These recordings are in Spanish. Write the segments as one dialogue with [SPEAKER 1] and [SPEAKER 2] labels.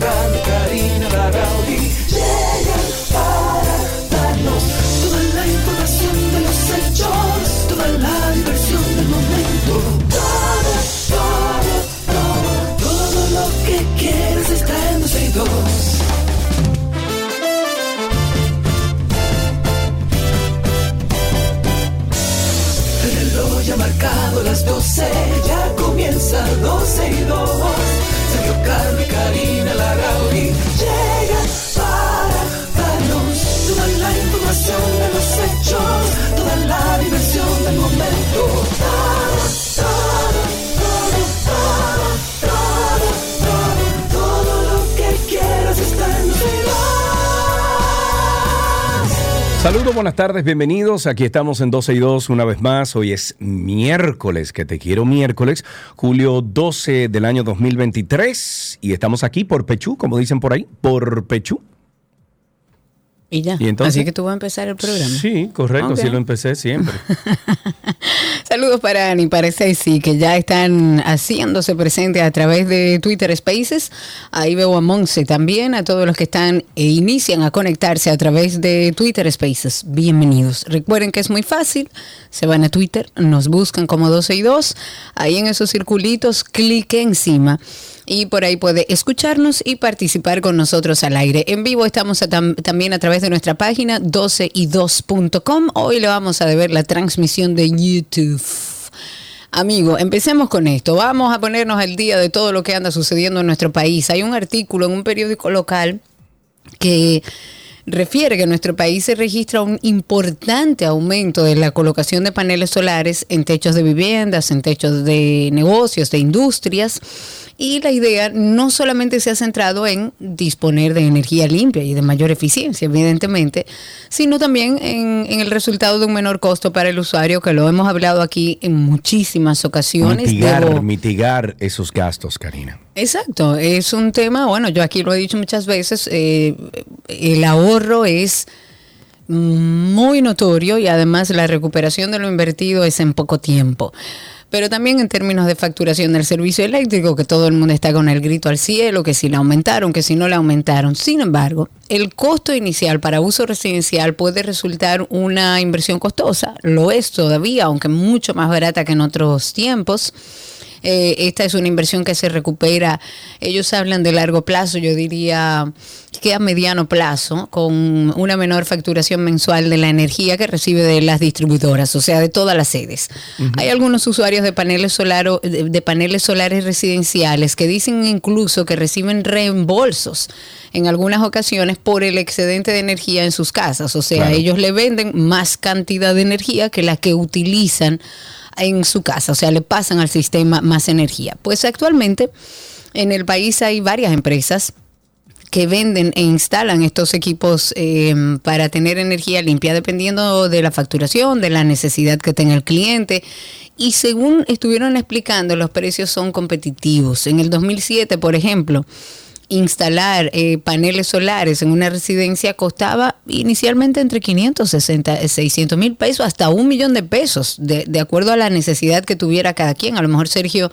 [SPEAKER 1] Carlos,
[SPEAKER 2] Buenas tardes, bienvenidos. Aquí estamos en 12 y 2 una vez más. Hoy es miércoles, que te quiero miércoles, julio 12 del año 2023. Y estamos aquí por Pechú, como dicen por ahí, por Pechú.
[SPEAKER 3] Y ya.
[SPEAKER 2] ¿Y entonces?
[SPEAKER 3] Así que tú vas a empezar el programa.
[SPEAKER 2] Sí, correcto,
[SPEAKER 3] Ok.
[SPEAKER 2] así lo empecé siempre.
[SPEAKER 3] Saludos para Ani, para Ceci, que ya están haciéndose presentes a través de Twitter Spaces. Ahí veo a Monse también, a todos los que están e inician a conectarse a través de Twitter Spaces. Bienvenidos. Recuerden que es muy fácil. Se van a Twitter, nos buscan como 12 y 2. Ahí en esos circulitos, clique encima. Y por ahí puede escucharnos y participar con nosotros al aire. En vivo estamos también a través de nuestra página 12y2.com. Hoy le vamos a deber la transmisión de YouTube. Amigo, empecemos con esto. Vamos a ponernos al día de todo lo que anda sucediendo en nuestro país. Hay un artículo en un periódico local que refiere que nuestro país se registra un importante aumento de la colocación de paneles solares en techos de viviendas, en techos de negocios, de industrias. Y la idea no solamente se ha centrado en disponer de energía limpia y de mayor eficiencia, evidentemente, sino también en, en el resultado de un menor costo para el usuario, que lo hemos hablado aquí en muchísimas ocasiones.
[SPEAKER 2] mitigar,
[SPEAKER 3] Debo-
[SPEAKER 2] mitigar esos gastos, Karina.
[SPEAKER 3] Exacto, es un tema, bueno, yo aquí lo he dicho muchas veces, eh, el ahorro es muy notorio y además la recuperación de lo invertido es en poco tiempo. Pero también en términos de facturación del servicio eléctrico, que todo el mundo está con el grito al cielo, que si le aumentaron, que si no le aumentaron. Sin embargo, el costo inicial para uso residencial puede resultar una inversión costosa. Lo es todavía, aunque mucho más barata que en otros tiempos. Eh, esta es una inversión que se recupera. Ellos hablan de largo plazo, yo diría que a mediano plazo, con una menor facturación mensual de la energía que recibe de las distribuidoras, o sea, de todas las sedes. Hay algunos usuarios de paneles, solaro- de, de paneles solares residenciales que dicen incluso que reciben reembolsos en algunas ocasiones por el excedente de energía en sus casas. O sea,
[SPEAKER 2] Claro.
[SPEAKER 3] ellos le venden más cantidad de energía que la que utilizan en su casa, o sea, le pasan al sistema más energía. Pues actualmente en el país hay varias empresas que venden e instalan estos equipos eh, para tener energía limpia, dependiendo de la facturación, de la necesidad que tenga el cliente. Y según estuvieron explicando, los precios son competitivos. En el 2007, por ejemplo, instalar eh, paneles solares en una residencia costaba inicialmente entre 560 y 600 mil pesos hasta un millón de pesos, de, de acuerdo a la necesidad que tuviera cada quien. A lo mejor Sergio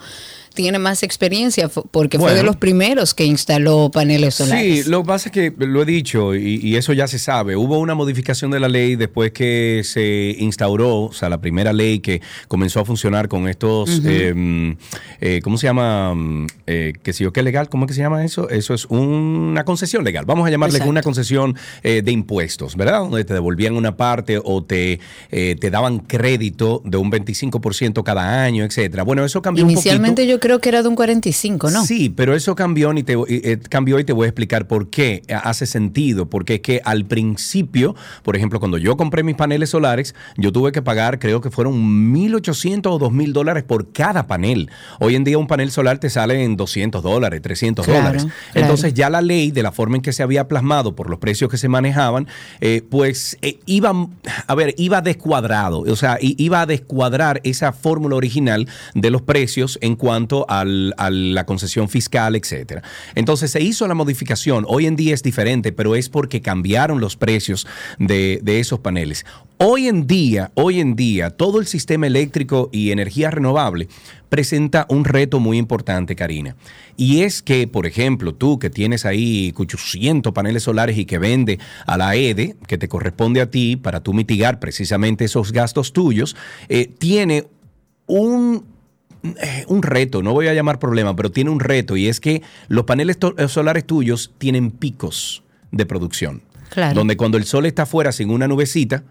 [SPEAKER 3] tiene más experiencia porque fue de los primeros que instaló paneles solares.
[SPEAKER 2] Sí, lo que pasa es que lo he dicho y, y eso ya se sabe. Hubo una modificación de la ley después que se instauró, o sea, la primera ley que comenzó a funcionar con estos, eh, eh, ¿cómo se llama? Mm, Eh, que si yo qué legal, ¿cómo es que se llama eso? Eso es una concesión legal. Vamos a llamarle
[SPEAKER 3] Exacto.
[SPEAKER 2] una concesión eh, de impuestos, ¿verdad? Donde te devolvían una parte o te, eh, te daban crédito de un 25% cada año, etcétera. Bueno, eso cambió un poquito.
[SPEAKER 3] Inicialmente yo creo que era de un 45, ¿no?
[SPEAKER 2] Sí, pero eso cambió y te, eh, cambió y te voy a explicar por qué hace sentido. Porque es que al principio, por ejemplo, cuando yo compré mis paneles solares, yo tuve que pagar, creo que fueron 1.800 o 2.000 dólares por cada panel. Hoy en día un panel solar te sale en 200 dólares, 300
[SPEAKER 3] Claro,
[SPEAKER 2] dólares.
[SPEAKER 3] claro.
[SPEAKER 2] Entonces ya la ley, de la forma en que se había plasmado por los precios que se manejaban, eh, pues eh, iba, a ver, iba descuadrado. O sea, iba a descuadrar esa fórmula original de los precios en cuanto al- a la concesión fiscal, etcétera. Entonces se hizo la modificación. Hoy en día es diferente, pero es porque cambiaron los precios de, esos paneles. Hoy en día, hoy en día, todo el sistema eléctrico y energía renovable presenta un reto muy importante, Karina. Y es que, por ejemplo, tú que tienes ahí 800 paneles solares y que vende a la EDE, que te corresponde a ti para tú mitigar precisamente esos gastos tuyos, eh, tiene un, un reto, no voy a llamar problema, pero tiene un reto y es que los paneles eh, solares tuyos tienen picos de producción.
[SPEAKER 3] Claro.
[SPEAKER 2] Donde cuando el sol está afuera sin una nubecita,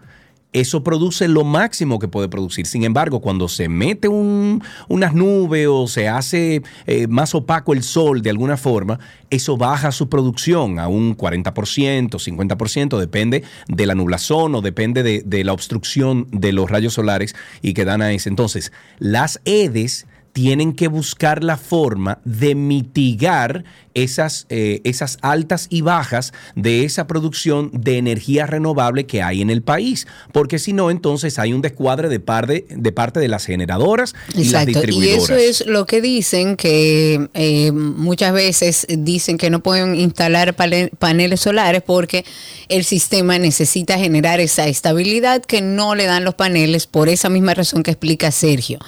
[SPEAKER 2] eso produce lo máximo que puede producir. Sin embargo, cuando se mete un- unas nubes o se hace eh, más opaco el sol de alguna forma, eso baja su producción a un 40%, 50%, depende de la nublazón o depende de, de la obstrucción de los rayos solares y que dan a ese. Entonces, las EDES tienen que buscar la forma de mitigar esas, eh, esas altas y bajas de esa producción de energía renovable que hay en el país. Porque si no, entonces hay un descuadre de, par de, de parte de las generadoras y las
[SPEAKER 3] Exacto, y
[SPEAKER 2] distribuidoras.
[SPEAKER 3] eso es lo que dicen, que eh, muchas veces dicen que no pueden instalar paneles solares porque el sistema necesita generar esa estabilidad que no le dan los paneles por esa misma razón que explica Sergio.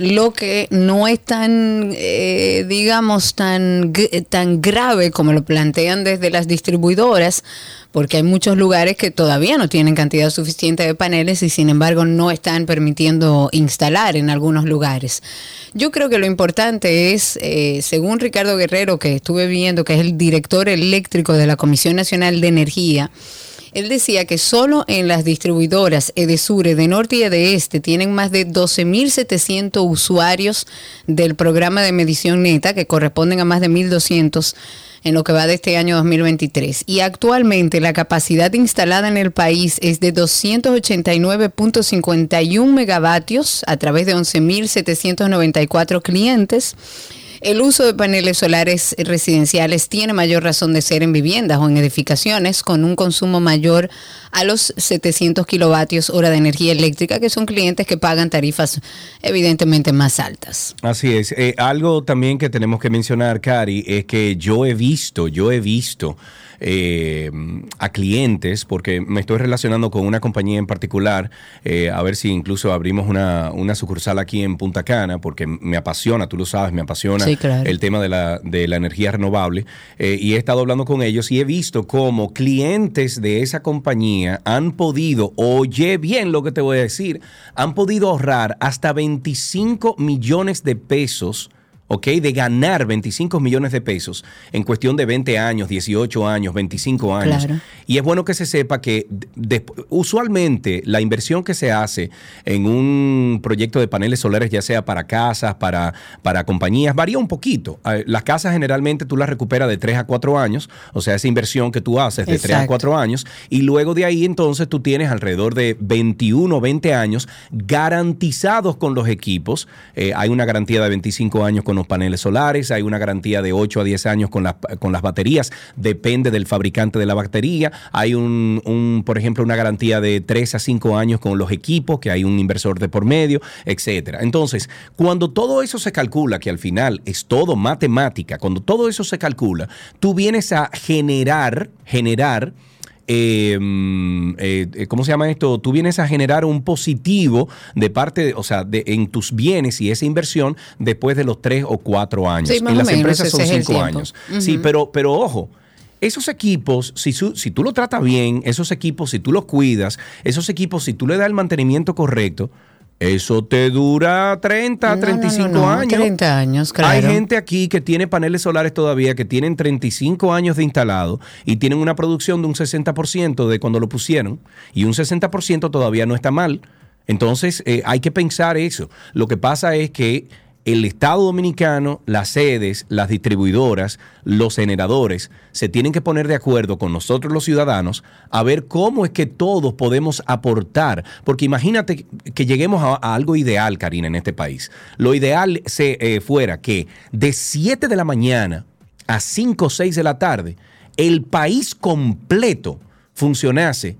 [SPEAKER 3] Lo que no es tan, eh, digamos, tan, tan grave como lo plantean desde las distribuidoras, porque hay muchos lugares que todavía no tienen cantidad suficiente de paneles y sin embargo no están permitiendo instalar en algunos lugares. Yo creo que lo importante es, eh, según Ricardo Guerrero, que estuve viendo, que es el director eléctrico de la Comisión Nacional de Energía, él decía que solo en las distribuidoras Edesure de Norte y de Este tienen más de 12.700 usuarios del programa de medición neta, que corresponden a más de 1.200 en lo que va de este año 2023. Y actualmente la capacidad instalada en el país es de 289.51 megavatios a través de 11.794 clientes. El uso de paneles solares residenciales tiene mayor razón de ser en viviendas o en edificaciones con un consumo mayor a los 700 kilovatios hora de energía eléctrica, que son clientes que pagan tarifas evidentemente más altas.
[SPEAKER 2] Así es. Eh, algo también que tenemos que mencionar, Cari, es que yo he visto, yo he visto eh, a clientes, porque me estoy relacionando con una compañía en particular, eh, a ver si incluso abrimos una, una sucursal aquí en Punta Cana, porque me apasiona, tú lo sabes, me apasiona
[SPEAKER 3] Sí, claro.
[SPEAKER 2] el tema de la, de la energía renovable. eh, y he estado hablando con ellos y he visto cómo clientes de esa compañía han podido, oye bien lo que te voy a decir, han podido ahorrar hasta 25 millones de pesos. ¿Ok? De ganar 25 millones de pesos en cuestión de 20 años, 18 años, 25 años.
[SPEAKER 3] Claro.
[SPEAKER 2] Y es bueno que se sepa que de- usualmente la inversión que se hace en un proyecto de paneles solares, ya sea para casas, para, para compañías, varía un poquito. Eh, Las casas generalmente tú las recuperas de 3 a 4 años, o sea, esa inversión que tú haces de 3 a
[SPEAKER 3] Exacto.
[SPEAKER 2] 4 años, y luego de ahí entonces tú tienes alrededor de 21 o 20 años garantizados con los equipos. Eh, hay una garantía de 25 años con los paneles solares, hay una garantía de 8 a 10 años con las, con las baterías, depende del fabricante de la batería. Hay un, un, por ejemplo, una garantía de 3 a 5 años con los equipos, que hay un inversor de por medio, etcétera. Entonces, cuando todo eso se calcula, que al final es todo matemática, cuando todo eso se calcula, tú vienes a generar, generar eh, mm, eh, eh, ¿cómo se llama esto? Tú vienes a generar un positivo de parte, de- o sea, de, en tus bienes y esa inversión después de los tres o cuatro años.
[SPEAKER 3] Sí,
[SPEAKER 2] en las
[SPEAKER 3] menos,
[SPEAKER 2] empresas son cinco años. Sí, pero, pero ojo. Esos equipos, si, su- si tú lo tratas bien, esos equipos, si tú los cuidas, esos equipos, si tú le das el mantenimiento correcto, eso te dura 30,
[SPEAKER 3] No, no,
[SPEAKER 2] 35
[SPEAKER 3] no, no,
[SPEAKER 2] años.
[SPEAKER 3] 30 años, claro.
[SPEAKER 2] Hay gente aquí que tiene paneles solares todavía que tienen 35 años de instalado y tienen una producción de un 60% de cuando lo pusieron y un 60% todavía no está mal. Entonces eh, hay que pensar eso. Lo que pasa es que el Estado Dominicano, las sedes, las distribuidoras, los generadores, se tienen que poner de acuerdo con nosotros los ciudadanos a ver cómo es que todos podemos aportar. Porque imagínate que lleguemos a, algo ideal, Karina, en este país. Lo ideal se, eh, fuera que de 7 de la mañana a 5 o 6 de la tarde, el país completo funcionase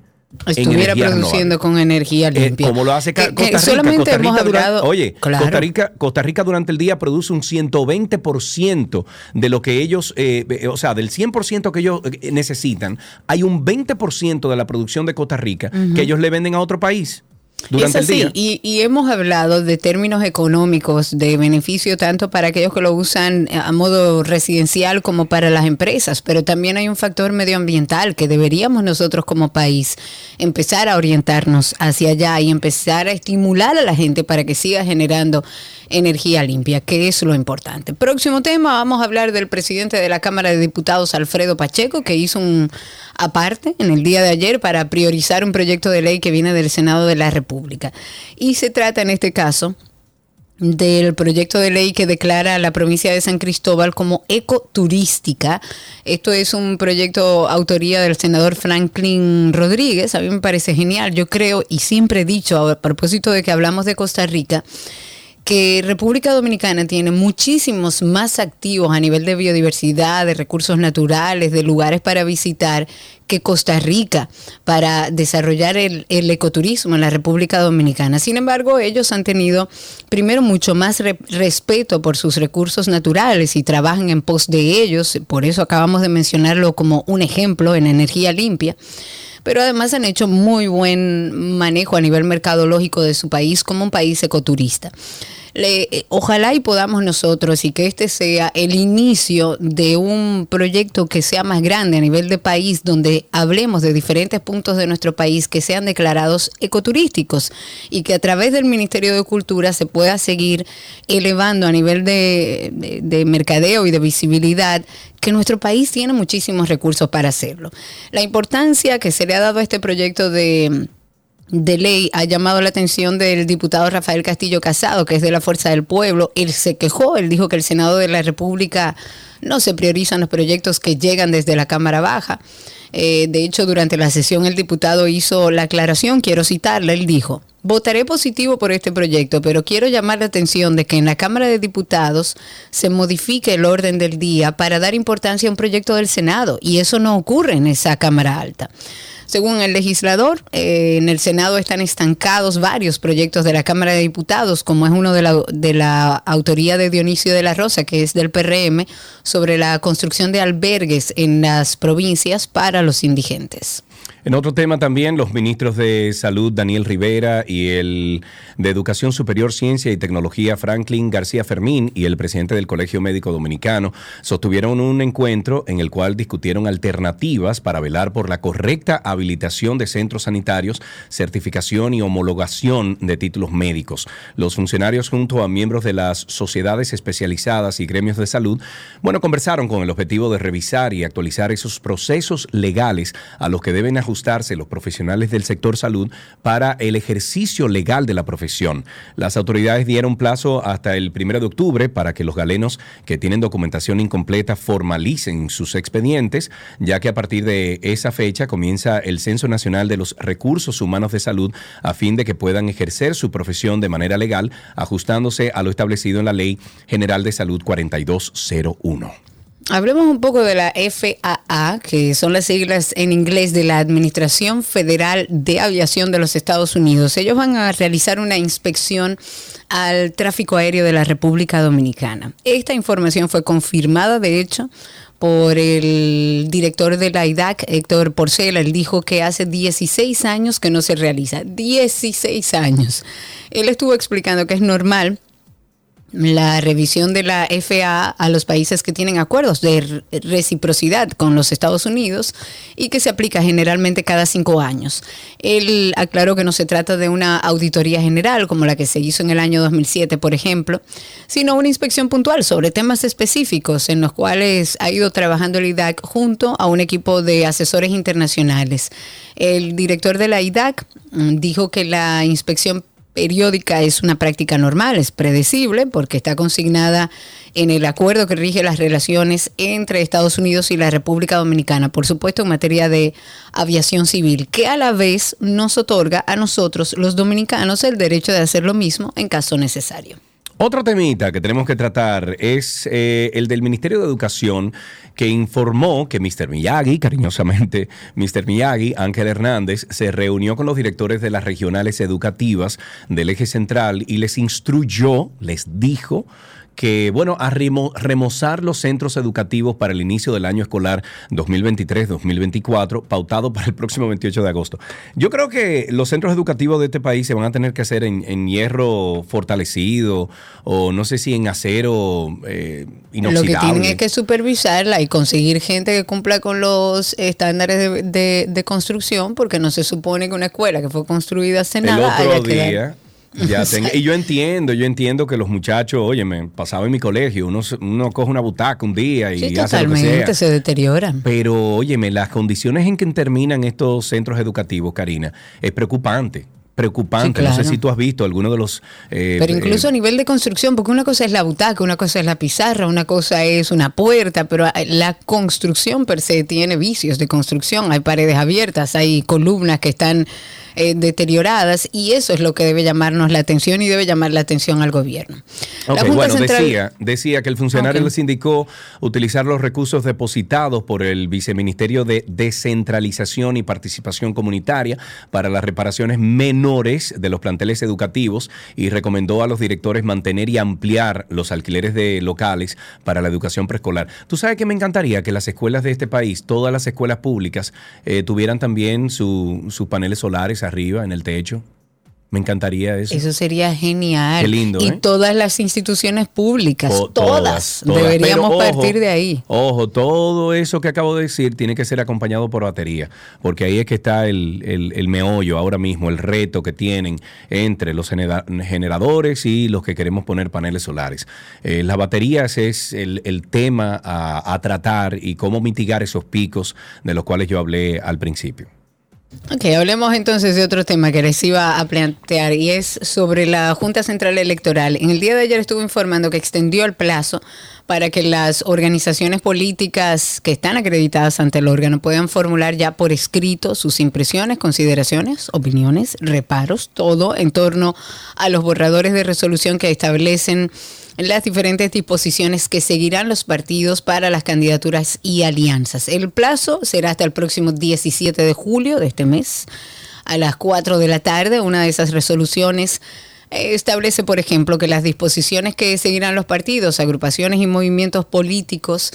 [SPEAKER 3] estuviera produciendo con energía eh, limpia.
[SPEAKER 2] como lo hace Costa Rica.
[SPEAKER 3] solamente hemos hablado,
[SPEAKER 2] oye, Costa, Rica, Costa Rica durante el día produce un 120% de lo que ellos, eh, eh, o sea, del 100% que ellos necesitan, hay un 20% de la producción de Costa Rica que ellos le venden a otro país durante el día.
[SPEAKER 3] Y, hemos hablado de términos económicos, de beneficio tanto para aquellos que lo usan a modo residencial como para las empresas, pero también hay un factor medioambiental que deberíamos nosotros como país empezar a orientarnos hacia allá y empezar a estimular a la gente para que siga generando energía limpia, que es lo importante. Próximo tema, vamos a hablar del presidente de la Cámara de Diputados, Alfredo Pacheco, que hizo un aparte en el día de ayer para priorizar un proyecto de ley que viene del Senado de la República. Y se trata en este caso del proyecto de ley que declara a la provincia de San Cristóbal como ecoturística. Esto es un proyecto autoría del senador Franklin Rodríguez. A mí me parece genial. Yo creo y siempre he dicho, a propósito de que hablamos de Costa Rica, que República Dominicana tiene muchísimos más activos a nivel de biodiversidad, de recursos naturales, de lugares para visitar que Costa Rica para desarrollar el, ecoturismo en la República Dominicana. Sin embargo, ellos han tenido primero mucho más respeto por sus recursos naturales y trabajan en pos de ellos, por eso acabamos de mencionarlo como un ejemplo en energía limpia pero además han hecho muy buen manejo a nivel mercadológico de su país como un país ecoturista. Eh, ojalá y podamos nosotros y que este sea el inicio de un proyecto que sea más grande a nivel de país, donde hablemos de diferentes puntos de nuestro país que sean declarados ecoturísticos y que a través del Ministerio de Cultura se pueda seguir elevando a nivel de mercadeo y de visibilidad que nuestro país tiene muchísimos recursos para hacerlo. La importancia que se le ha dado a este proyecto de, ley ha llamado la atención del diputado Rafael Castillo Casado, que es de la Fuerza del Pueblo. Él se quejó, él dijo que el Senado de la República no se priorizan los proyectos que llegan desde la Cámara Baja. Eh, de hecho, durante la sesión el diputado hizo la aclaración, quiero citarla, él dijo, votaré positivo por este proyecto, pero quiero llamar la atención de que en la Cámara de Diputados se modifique el orden del día para dar importancia a un proyecto del Senado y eso no ocurre en esa Cámara Alta. Según el legislador, eh, en el Senado están estancados varios proyectos de la Cámara de Diputados, como es uno de la, de la autoría de Dionisio de la Rosa, que es del PRM, sobre la construcción de albergues en las provincias para los indigentes.
[SPEAKER 2] En otro tema también, los ministros de Salud Daniel Rivera y el de Educación Superior, Ciencia y Tecnología Franklin García Fermín y el presidente del Colegio Médico Dominicano sostuvieron un encuentro en el cual discutieron alternativas para velar por la correcta habilitación de centros sanitarios, certificación y homologación de títulos médicos. Los funcionarios junto a miembros de las sociedades especializadas y gremios de salud, bueno, conversaron con el objetivo de revisar y actualizar esos procesos legales a los que deben ajustar ajustarse los profesionales del sector salud para el ejercicio legal de la profesión. Las autoridades dieron plazo hasta el 1 de octubre para que los galenos que tienen documentación incompleta formalicen sus expedientes, ya que a partir de esa fecha comienza el Censo Nacional de los Recursos Humanos de Salud a fin de que puedan ejercer su profesión de manera legal, ajustándose a lo establecido en la Ley General de Salud 4201.
[SPEAKER 3] Hablemos un poco de la FAA, que son las siglas en inglés de la Administración Federal de Aviación de los Estados Unidos. Ellos van a realizar una inspección al tráfico aéreo de la República Dominicana. Esta información fue confirmada, de hecho, por el director de la IDAC, Héctor Porcela. Él dijo que hace 16 años que no se realiza. 16 años. Él estuvo explicando que es normal la revisión de la FAA a los países que tienen acuerdos de reciprocidad con los Estados Unidos y que se aplica generalmente cada cinco años. Él aclaró que no se trata de una auditoría general como la que se hizo en el año 2007, por ejemplo, sino una inspección puntual sobre temas específicos en los cuales ha ido trabajando el IDAC junto a un equipo de asesores internacionales. El director de la IDAC mm, dijo que la inspección periódica es una práctica normal, es predecible porque está consignada en el acuerdo que rige las relaciones entre Estados Unidos y la República Dominicana, por supuesto en materia de aviación civil, que a la vez nos otorga a nosotros los dominicanos el derecho de hacer lo mismo en caso necesario.
[SPEAKER 2] Otro temita que tenemos que tratar es eh, el del Ministerio de Educación que informó que Mr. Miyagi, cariñosamente Mr. Miyagi, Ángel Hernández, se reunió con los directores de las regionales educativas del eje central y les instruyó, les dijo, que, bueno, a remozar los centros educativos para el inicio del año escolar 2023-2024, pautado para el próximo 28 de agosto. Yo creo que los centros educativos de este país se van a tener que hacer en, hierro fortalecido o no sé si en acero eh, inoxidable.
[SPEAKER 3] Lo que tienen es que supervisarla y conseguir gente que cumpla con los estándares de, construcción, porque no se supone que una escuela que fue construida hace nada.
[SPEAKER 2] Otro día, ya y yo entiendo, yo entiendo que los muchachos, oye, me pasaba en mi colegio, uno, uno coge una butaca un día y hace lo que sea.
[SPEAKER 3] se deterioran.
[SPEAKER 2] Pero, óyeme, las condiciones en que terminan estos centros educativos, Karina, es preocupante preocupante. No sé si tú has visto alguno de los...
[SPEAKER 3] Eh, pero incluso a nivel de construcción, porque una cosa es la butaca, una cosa es la pizarra, una cosa es una puerta, pero la construcción per se tiene vicios de construcción. Hay paredes abiertas, hay columnas que están eh, deterioradas y eso es lo que debe llamarnos la atención y debe llamar la atención al gobierno.
[SPEAKER 2] bueno, decía, decía que el funcionario les indicó utilizar los recursos depositados por el Viceministerio de Descentralización y Participación Comunitaria para las reparaciones menores de los planteles educativos y recomendó a los directores mantener y ampliar los alquileres de locales para la educación preescolar. Tú sabes que me encantaría que las escuelas de este país, todas las escuelas públicas, eh, tuvieran también sus paneles solares arriba en el techo. Me encantaría eso.
[SPEAKER 3] Eso sería genial.
[SPEAKER 2] Qué lindo.
[SPEAKER 3] Y
[SPEAKER 2] ¿eh?
[SPEAKER 3] todas las instituciones públicas, todas, deberíamos partir de ahí.
[SPEAKER 2] Ojo, todo eso que acabo de decir tiene que ser acompañado por batería, porque ahí es que está el, meollo ahora mismo, el reto que tienen entre los generadores y los que queremos poner paneles solares. Eh, las baterías es el, tema a tratar y cómo mitigar esos picos de los cuales yo hablé al principio.
[SPEAKER 3] Ok, hablemos entonces de otro tema que les iba a plantear y es sobre la Junta Central Electoral. En el día de ayer estuve informando que extendió el plazo para que las organizaciones políticas que están acreditadas ante el órgano puedan formular ya por escrito sus impresiones, consideraciones, opiniones, reparos, todo en torno a los borradores de resolución que establecen las diferentes disposiciones que seguirán los partidos para las candidaturas y alianzas. El plazo será hasta el próximo 17 de julio de este mes a las 4 de la tarde. Una de esas resoluciones eh, establece, por ejemplo, que las disposiciones que seguirán los partidos, agrupaciones y movimientos políticos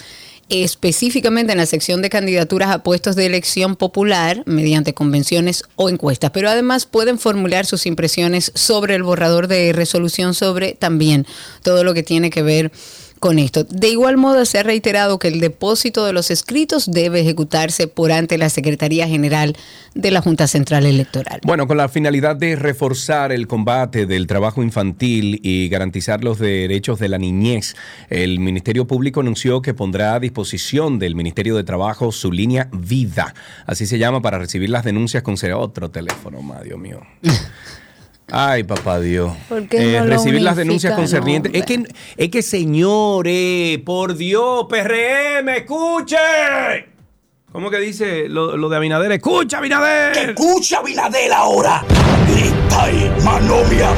[SPEAKER 3] específicamente en la sección de candidaturas a puestos de elección popular mediante convenciones o encuestas, pero además pueden formular sus impresiones sobre el borrador de resolución sobre también todo lo que tiene que ver con esto. De igual modo, se ha reiterado que el depósito de los escritos debe ejecutarse por ante la Secretaría General de la Junta Central Electoral.
[SPEAKER 2] Bueno, con la finalidad de reforzar el combate del trabajo infantil y garantizar los derechos de la niñez, el Ministerio Público anunció que pondrá a disposición del Ministerio de Trabajo su línea Vida, así se llama, para recibir las denuncias con otro teléfono, Dios mío. Ay, papá Dios.
[SPEAKER 3] Eh,
[SPEAKER 2] recibir las denuncias concernientes. Es que, es que, señores, por Dios, PRM, escuche. ¿Cómo que dice lo, de Abinader? ¡Escucha, Abinader!
[SPEAKER 1] ¡Escucha, Abinader ahora! ¡Grita y manomia!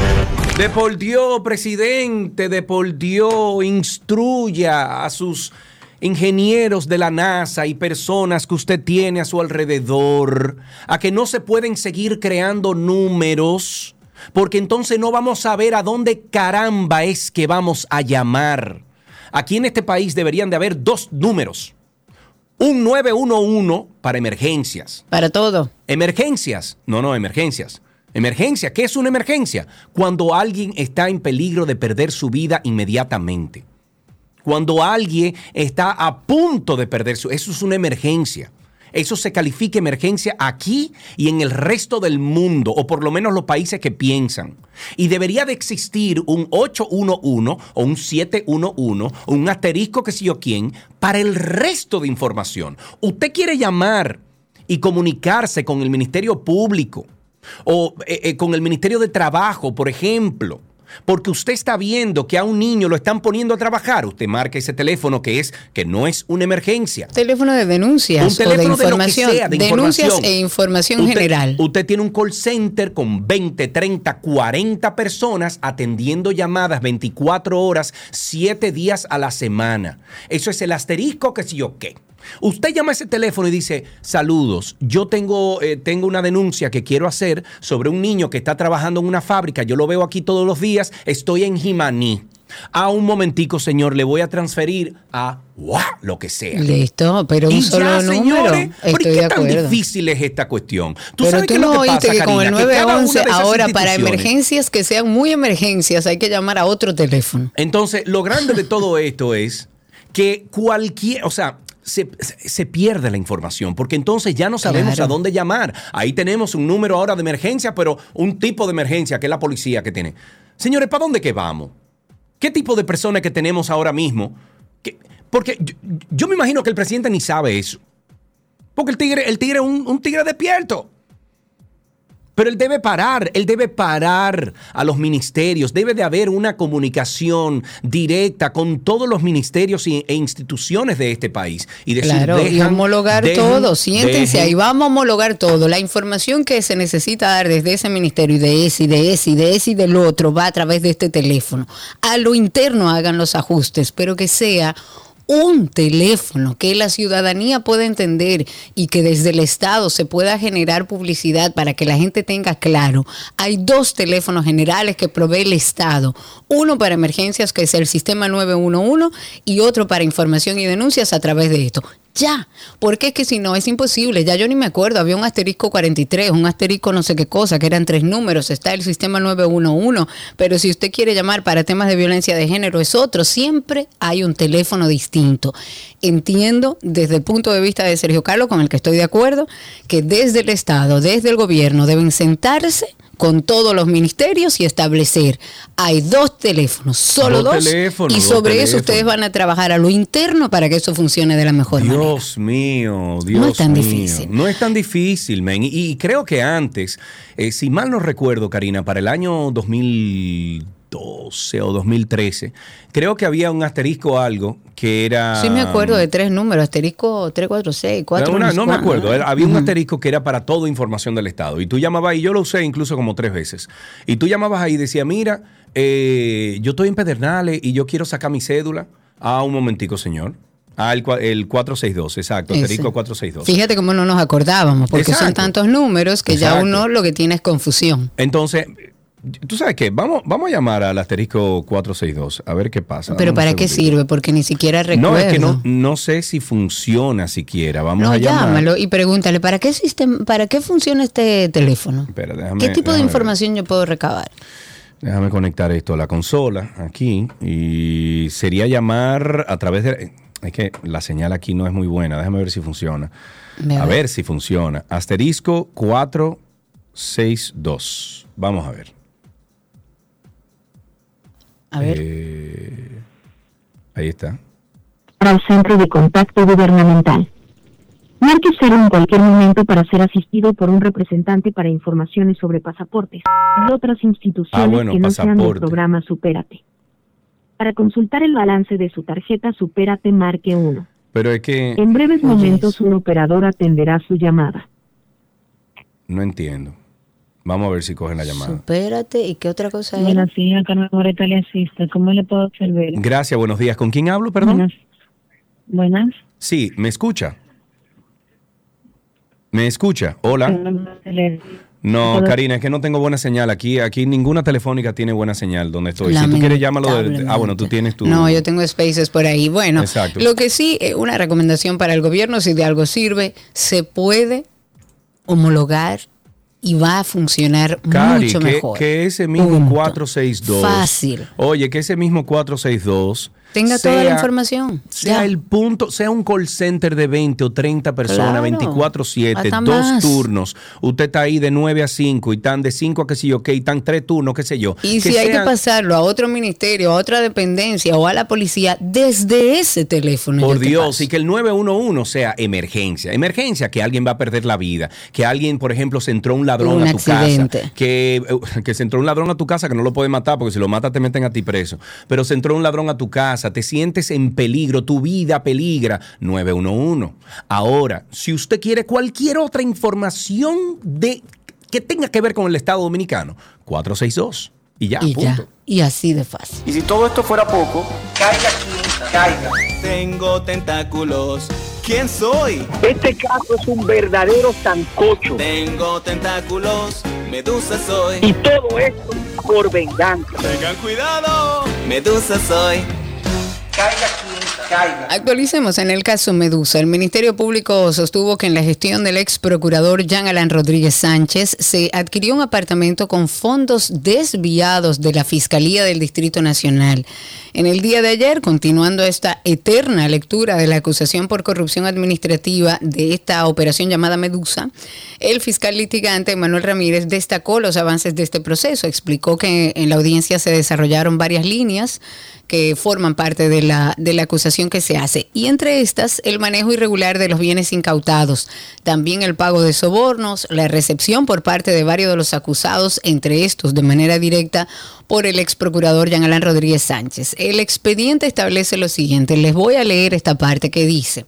[SPEAKER 2] De por Dios, presidente, de por Dios, instruya a sus ingenieros de la NASA y personas que usted tiene a su alrededor a que no se pueden seguir creando números porque entonces no vamos a ver a dónde caramba es que vamos a llamar. Aquí en este país deberían de haber dos números. Un 911 para emergencias.
[SPEAKER 3] Para todo.
[SPEAKER 2] Emergencias. No, no, emergencias. Emergencia. ¿Qué es una emergencia? Cuando alguien está en peligro de perder su vida inmediatamente. Cuando alguien está a punto de perder su... Eso es una emergencia eso se califica emergencia aquí y en el resto del mundo, o por lo menos los países que piensan. Y debería de existir un 811 o un 711 o un asterisco que sé yo quién para el resto de información. Usted quiere llamar y comunicarse con el Ministerio Público o eh, eh, con el Ministerio de Trabajo, por ejemplo porque usted está viendo que a un niño lo están poniendo a trabajar, usted marca ese teléfono que es que no es una emergencia.
[SPEAKER 3] Teléfono de denuncias
[SPEAKER 2] Un teléfono
[SPEAKER 3] o de
[SPEAKER 2] de
[SPEAKER 3] información.
[SPEAKER 2] sea, de
[SPEAKER 3] denuncias
[SPEAKER 2] información.
[SPEAKER 3] e información
[SPEAKER 2] Usted-
[SPEAKER 3] general.
[SPEAKER 2] Usted tiene un call center con 20, 30, 40 personas atendiendo llamadas 24 horas, 7 días a la semana. Eso es el asterisco que si yo qué. Usted llama a ese teléfono y dice, saludos, yo tengo, eh, tengo una denuncia que quiero hacer sobre un niño que está trabajando en una fábrica, yo lo veo aquí todos los días, estoy en Jimaní. A un momentico, señor, le voy a transferir a lo que sea.
[SPEAKER 3] Listo, pero un
[SPEAKER 2] Y
[SPEAKER 3] solo
[SPEAKER 2] ya,
[SPEAKER 3] número.
[SPEAKER 2] señores, pero ¿y
[SPEAKER 3] Estoy
[SPEAKER 2] qué
[SPEAKER 3] de
[SPEAKER 2] tan
[SPEAKER 3] acuerdo.
[SPEAKER 2] difícil es esta cuestión?
[SPEAKER 3] Pero
[SPEAKER 2] sabes
[SPEAKER 3] tú
[SPEAKER 2] qué es
[SPEAKER 3] no
[SPEAKER 2] lo que
[SPEAKER 3] oíste
[SPEAKER 2] pasa,
[SPEAKER 3] que con el
[SPEAKER 2] Karina? Que cada una
[SPEAKER 3] 911
[SPEAKER 2] de esas
[SPEAKER 3] ahora para emergencias que sean muy emergencias hay que llamar a otro teléfono.
[SPEAKER 2] Entonces, lo grande de todo esto es que cualquier, o sea, se, se pierde la información, porque entonces ya no sabemos
[SPEAKER 3] Claro.
[SPEAKER 2] a dónde llamar. Ahí tenemos un número ahora de emergencia, pero un tipo de emergencia que es la policía que tiene. Señores, ¿para dónde que vamos? ¿Qué tipo de personas que tenemos ahora mismo? Que- porque yo, yo me imagino que el presidente ni sabe eso. Porque el tigre, el tigre es un, un tigre despierto. Pero él debe parar, él debe parar a los ministerios, debe de haber una comunicación directa con todos los ministerios e instituciones de este país. Y decir,
[SPEAKER 3] Claro, y
[SPEAKER 2] dejan-
[SPEAKER 3] homologar todo. Siéntense ahí, vamos a homologar todo. La información que se necesita dar desde ese ministerio y de ese y de ese y de ese y del otro va a través de este teléfono. A lo interno hagan los ajustes, pero que sea un teléfono que la ciudadanía pueda entender y que desde el Estado se pueda generar publicidad para que la gente tenga claro. Hay dos teléfonos generales que provee el Estado. Uno para emergencias, que es el sistema 911, y otro para información y denuncias a través de esto. Ya, porque es que si no es imposible, ya yo ni me acuerdo, había un asterisco 43, un asterisco no sé qué cosa, que eran tres números, está el sistema 911, pero si usted quiere llamar para temas de violencia de género es otro, siempre hay un teléfono distinto. Entiendo desde el punto de vista de Sergio Carlos, con el que estoy de acuerdo, que desde el Estado, desde el gobierno deben sentarse con todos los ministerios y establecer, hay dos teléfonos, solo
[SPEAKER 2] Dos
[SPEAKER 3] dos,
[SPEAKER 2] teléfonos,
[SPEAKER 3] y
[SPEAKER 2] dos
[SPEAKER 3] sobre eso ustedes van a trabajar a lo interno para que eso funcione de la mejor manera.
[SPEAKER 2] Dios mío, Dios
[SPEAKER 3] No es tan
[SPEAKER 2] mío.
[SPEAKER 3] difícil.
[SPEAKER 2] No es tan difícil, men. Y, y creo que antes, eh, si mal no recuerdo, Karina, para el año 2012 o 2013, creo que había un asterisco algo que era...
[SPEAKER 3] Sí me acuerdo de tres números, asterisco 346, 4
[SPEAKER 2] Una- no me acuerdo, había un asterisco que era para toda información del Estado. Y tú llamabas, y yo lo usé incluso como tres veces. Y tú llamabas ahí y decías, mira, eh, yo estoy en Pedernales y yo quiero sacar mi cédula. Ah, un momentico, señor. Ah, el, el 462, exacto, asterisco 462.
[SPEAKER 3] Fíjate cómo no nos acordábamos, porque son tantos números que ya uno lo que tiene es confusión.
[SPEAKER 2] Entonces, ¿tú sabes qué? Vamos, vamos a llamar al asterisco 462 a ver qué pasa.
[SPEAKER 3] Pero ¿para qué sirve? Porque ni siquiera recuerdo.
[SPEAKER 2] No, es que no, no sé si funciona siquiera. Vamos
[SPEAKER 3] No,
[SPEAKER 2] a llamar.
[SPEAKER 3] llámalo y pregúntale, ¿para qué, sistema, ¿para qué funciona este teléfono?
[SPEAKER 2] Espera, déjame-
[SPEAKER 3] ¿Qué tipo de
[SPEAKER 2] ver.
[SPEAKER 3] información yo puedo recabar?
[SPEAKER 2] Déjame conectar esto a la consola aquí y sería llamar a través de... Es que la señal aquí no es muy buena. Déjame ver si funciona.
[SPEAKER 3] A ver
[SPEAKER 2] si funciona. Asterisco 462. Vamos a ver.
[SPEAKER 3] A ver.
[SPEAKER 2] Eh, ahí está.
[SPEAKER 4] para el centro de contacto gubernamental. Marque cero en cualquier momento para ser asistido por un representante para informaciones sobre pasaportes y otras instituciones
[SPEAKER 2] Ah, bueno,
[SPEAKER 4] que no sean del programa Supérate. Para consultar el balance de su tarjeta Supérate, marque 1.
[SPEAKER 2] Pero es que
[SPEAKER 4] En breves momentos un operador atenderá su llamada.
[SPEAKER 2] no entiendo. Vamos a ver si cogen la llamada.
[SPEAKER 3] Supérate, ¿y qué otra cosa era?
[SPEAKER 4] Buenos días, Carmen Moreta le asiste. ¿Cómo le puedo servir?
[SPEAKER 2] Gracias, buenos días. ¿Con quién hablo, perdón?
[SPEAKER 4] Buenas. Buenas.
[SPEAKER 2] Sí, ¿me escucha? ¿Me escucha? Hola. No. Karina, es que no tengo buena señal aquí. Aquí ninguna telefónica tiene buena señal donde estoy. Si tú quieres, llámalo. de- ah, bueno, tú tienes tu.
[SPEAKER 3] No, yo tengo spaces por ahí. Bueno,
[SPEAKER 2] Exacto.
[SPEAKER 3] lo que sí, eh, una recomendación para el gobierno, si de algo sirve, se puede homologar y va a funcionar
[SPEAKER 2] Cari,
[SPEAKER 3] mucho
[SPEAKER 2] que,
[SPEAKER 3] mejor.
[SPEAKER 2] que ese mismo
[SPEAKER 3] Punto.
[SPEAKER 2] 462.
[SPEAKER 3] Fácil.
[SPEAKER 2] Oye, que ese mismo 462
[SPEAKER 3] Tenga toda la información.
[SPEAKER 2] Sea
[SPEAKER 3] Ya.
[SPEAKER 2] el punto, sea un call center de 20 o 30 personas,
[SPEAKER 3] Claro.
[SPEAKER 2] 24-7,
[SPEAKER 3] Hasta
[SPEAKER 2] dos
[SPEAKER 3] más.
[SPEAKER 2] turnos. Usted está ahí de 9 a 5 y están de 5 a qué sé yo, que están tres turnos, qué sé yo.
[SPEAKER 3] Y si hay que pasarlo a otro ministerio, a otra dependencia o a la policía desde ese teléfono.
[SPEAKER 2] Por
[SPEAKER 3] te
[SPEAKER 2] Dios, y que el 911 sea emergencia. Emergencia, que alguien va a perder la vida. Que alguien, por ejemplo, se entró un ladrón
[SPEAKER 3] Un
[SPEAKER 2] a tu
[SPEAKER 3] accidente.
[SPEAKER 2] casa. Que, eh, que se entró un ladrón a tu casa que no lo puede matar porque si lo mata te meten a ti preso. Pero se entró un ladrón a tu casa, te sientes en peligro, tu vida peligra. 911. Ahora, si usted quiere cualquier otra información de que tenga que ver con el Estado Dominicano, 462. Y ya,
[SPEAKER 3] y ya.
[SPEAKER 2] punto.
[SPEAKER 3] Y así de fácil.
[SPEAKER 5] Y si todo esto fuera poco, caiga quien caiga. Tengo tentáculos. ¿Quién soy?
[SPEAKER 6] Este caso es un verdadero sancocho.
[SPEAKER 5] Tengo tentáculos. Medusa soy.
[SPEAKER 6] Y todo esto por venganza.
[SPEAKER 5] Tengan cuidado. Medusa soy.
[SPEAKER 3] Actualicemos en el caso Medusa. El Ministerio Público sostuvo que en la gestión del ex procurador Jean Alain Rodríguez Sánchez se adquirió un apartamento con fondos desviados de la Fiscalía del Distrito Nacional. En el día de ayer, continuando esta eterna lectura de la acusación por corrupción administrativa de esta operación llamada Medusa, el fiscal litigante Manuel Ramírez destacó los avances de este proceso. Explicó que en la audiencia se desarrollaron varias líneas que forman parte de la, de la acusación que se hace. Y entre estas, el manejo irregular de los bienes incautados, también el pago de sobornos, la recepción por parte de varios de los acusados, entre estos de manera directa por el ex procurador Jean Alain Rodríguez Sánchez. El expediente establece lo siguiente, les voy a leer esta parte que dice.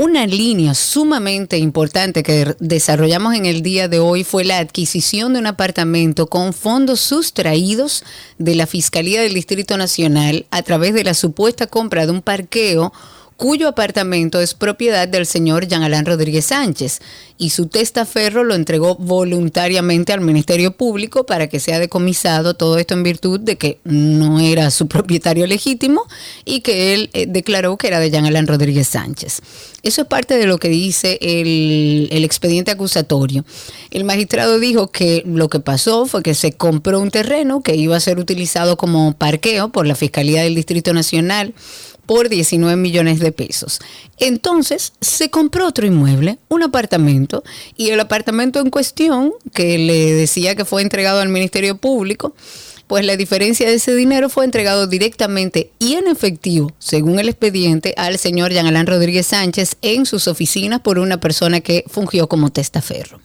[SPEAKER 3] Una línea sumamente importante que desarrollamos en el día de hoy fue la adquisición de un apartamento con fondos sustraídos de la Fiscalía del Distrito Nacional a través de la supuesta compra de un parqueo cuyo apartamento es propiedad del señor Jean Alain Rodríguez Sánchez y su testaferro lo entregó voluntariamente al Ministerio Público para que sea decomisado todo esto en virtud de que no era su propietario legítimo y que él eh, declaró que era de Jean Alain Rodríguez Sánchez. Eso es parte de lo que dice el, el expediente acusatorio. El magistrado dijo que lo que pasó fue que se compró un terreno que iba a ser utilizado como parqueo por la Fiscalía del Distrito Nacional por 19 millones de pesos. Entonces se compró otro inmueble, un apartamento, y el apartamento en cuestión, que le decía que fue entregado al Ministerio Público, pues la diferencia de ese dinero fue entregado directamente y en efectivo, según el expediente, al señor Jean Alain Rodríguez Sánchez en sus oficinas por una persona que fungió como testaferro.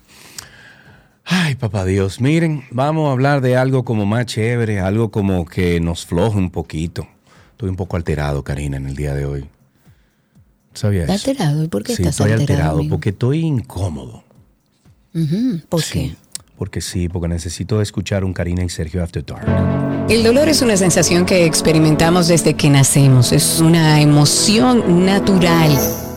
[SPEAKER 2] Ay, papá Dios, miren, vamos a hablar de algo como más chévere, algo como que nos floje un poquito. Estoy un poco alterado, Karina, en el día de hoy. ¿Sabías?
[SPEAKER 3] ¿Estás alterado? ¿Y por qué
[SPEAKER 2] sí,
[SPEAKER 3] estás
[SPEAKER 2] estoy
[SPEAKER 3] alterado?
[SPEAKER 2] porque estoy incómodo.
[SPEAKER 3] ¿Por
[SPEAKER 2] Sí,
[SPEAKER 3] qué?
[SPEAKER 2] Porque sí, porque necesito escuchar un Karina y Sergio After Dark.
[SPEAKER 3] El dolor es una sensación que experimentamos desde que nacemos. Es una emoción natural.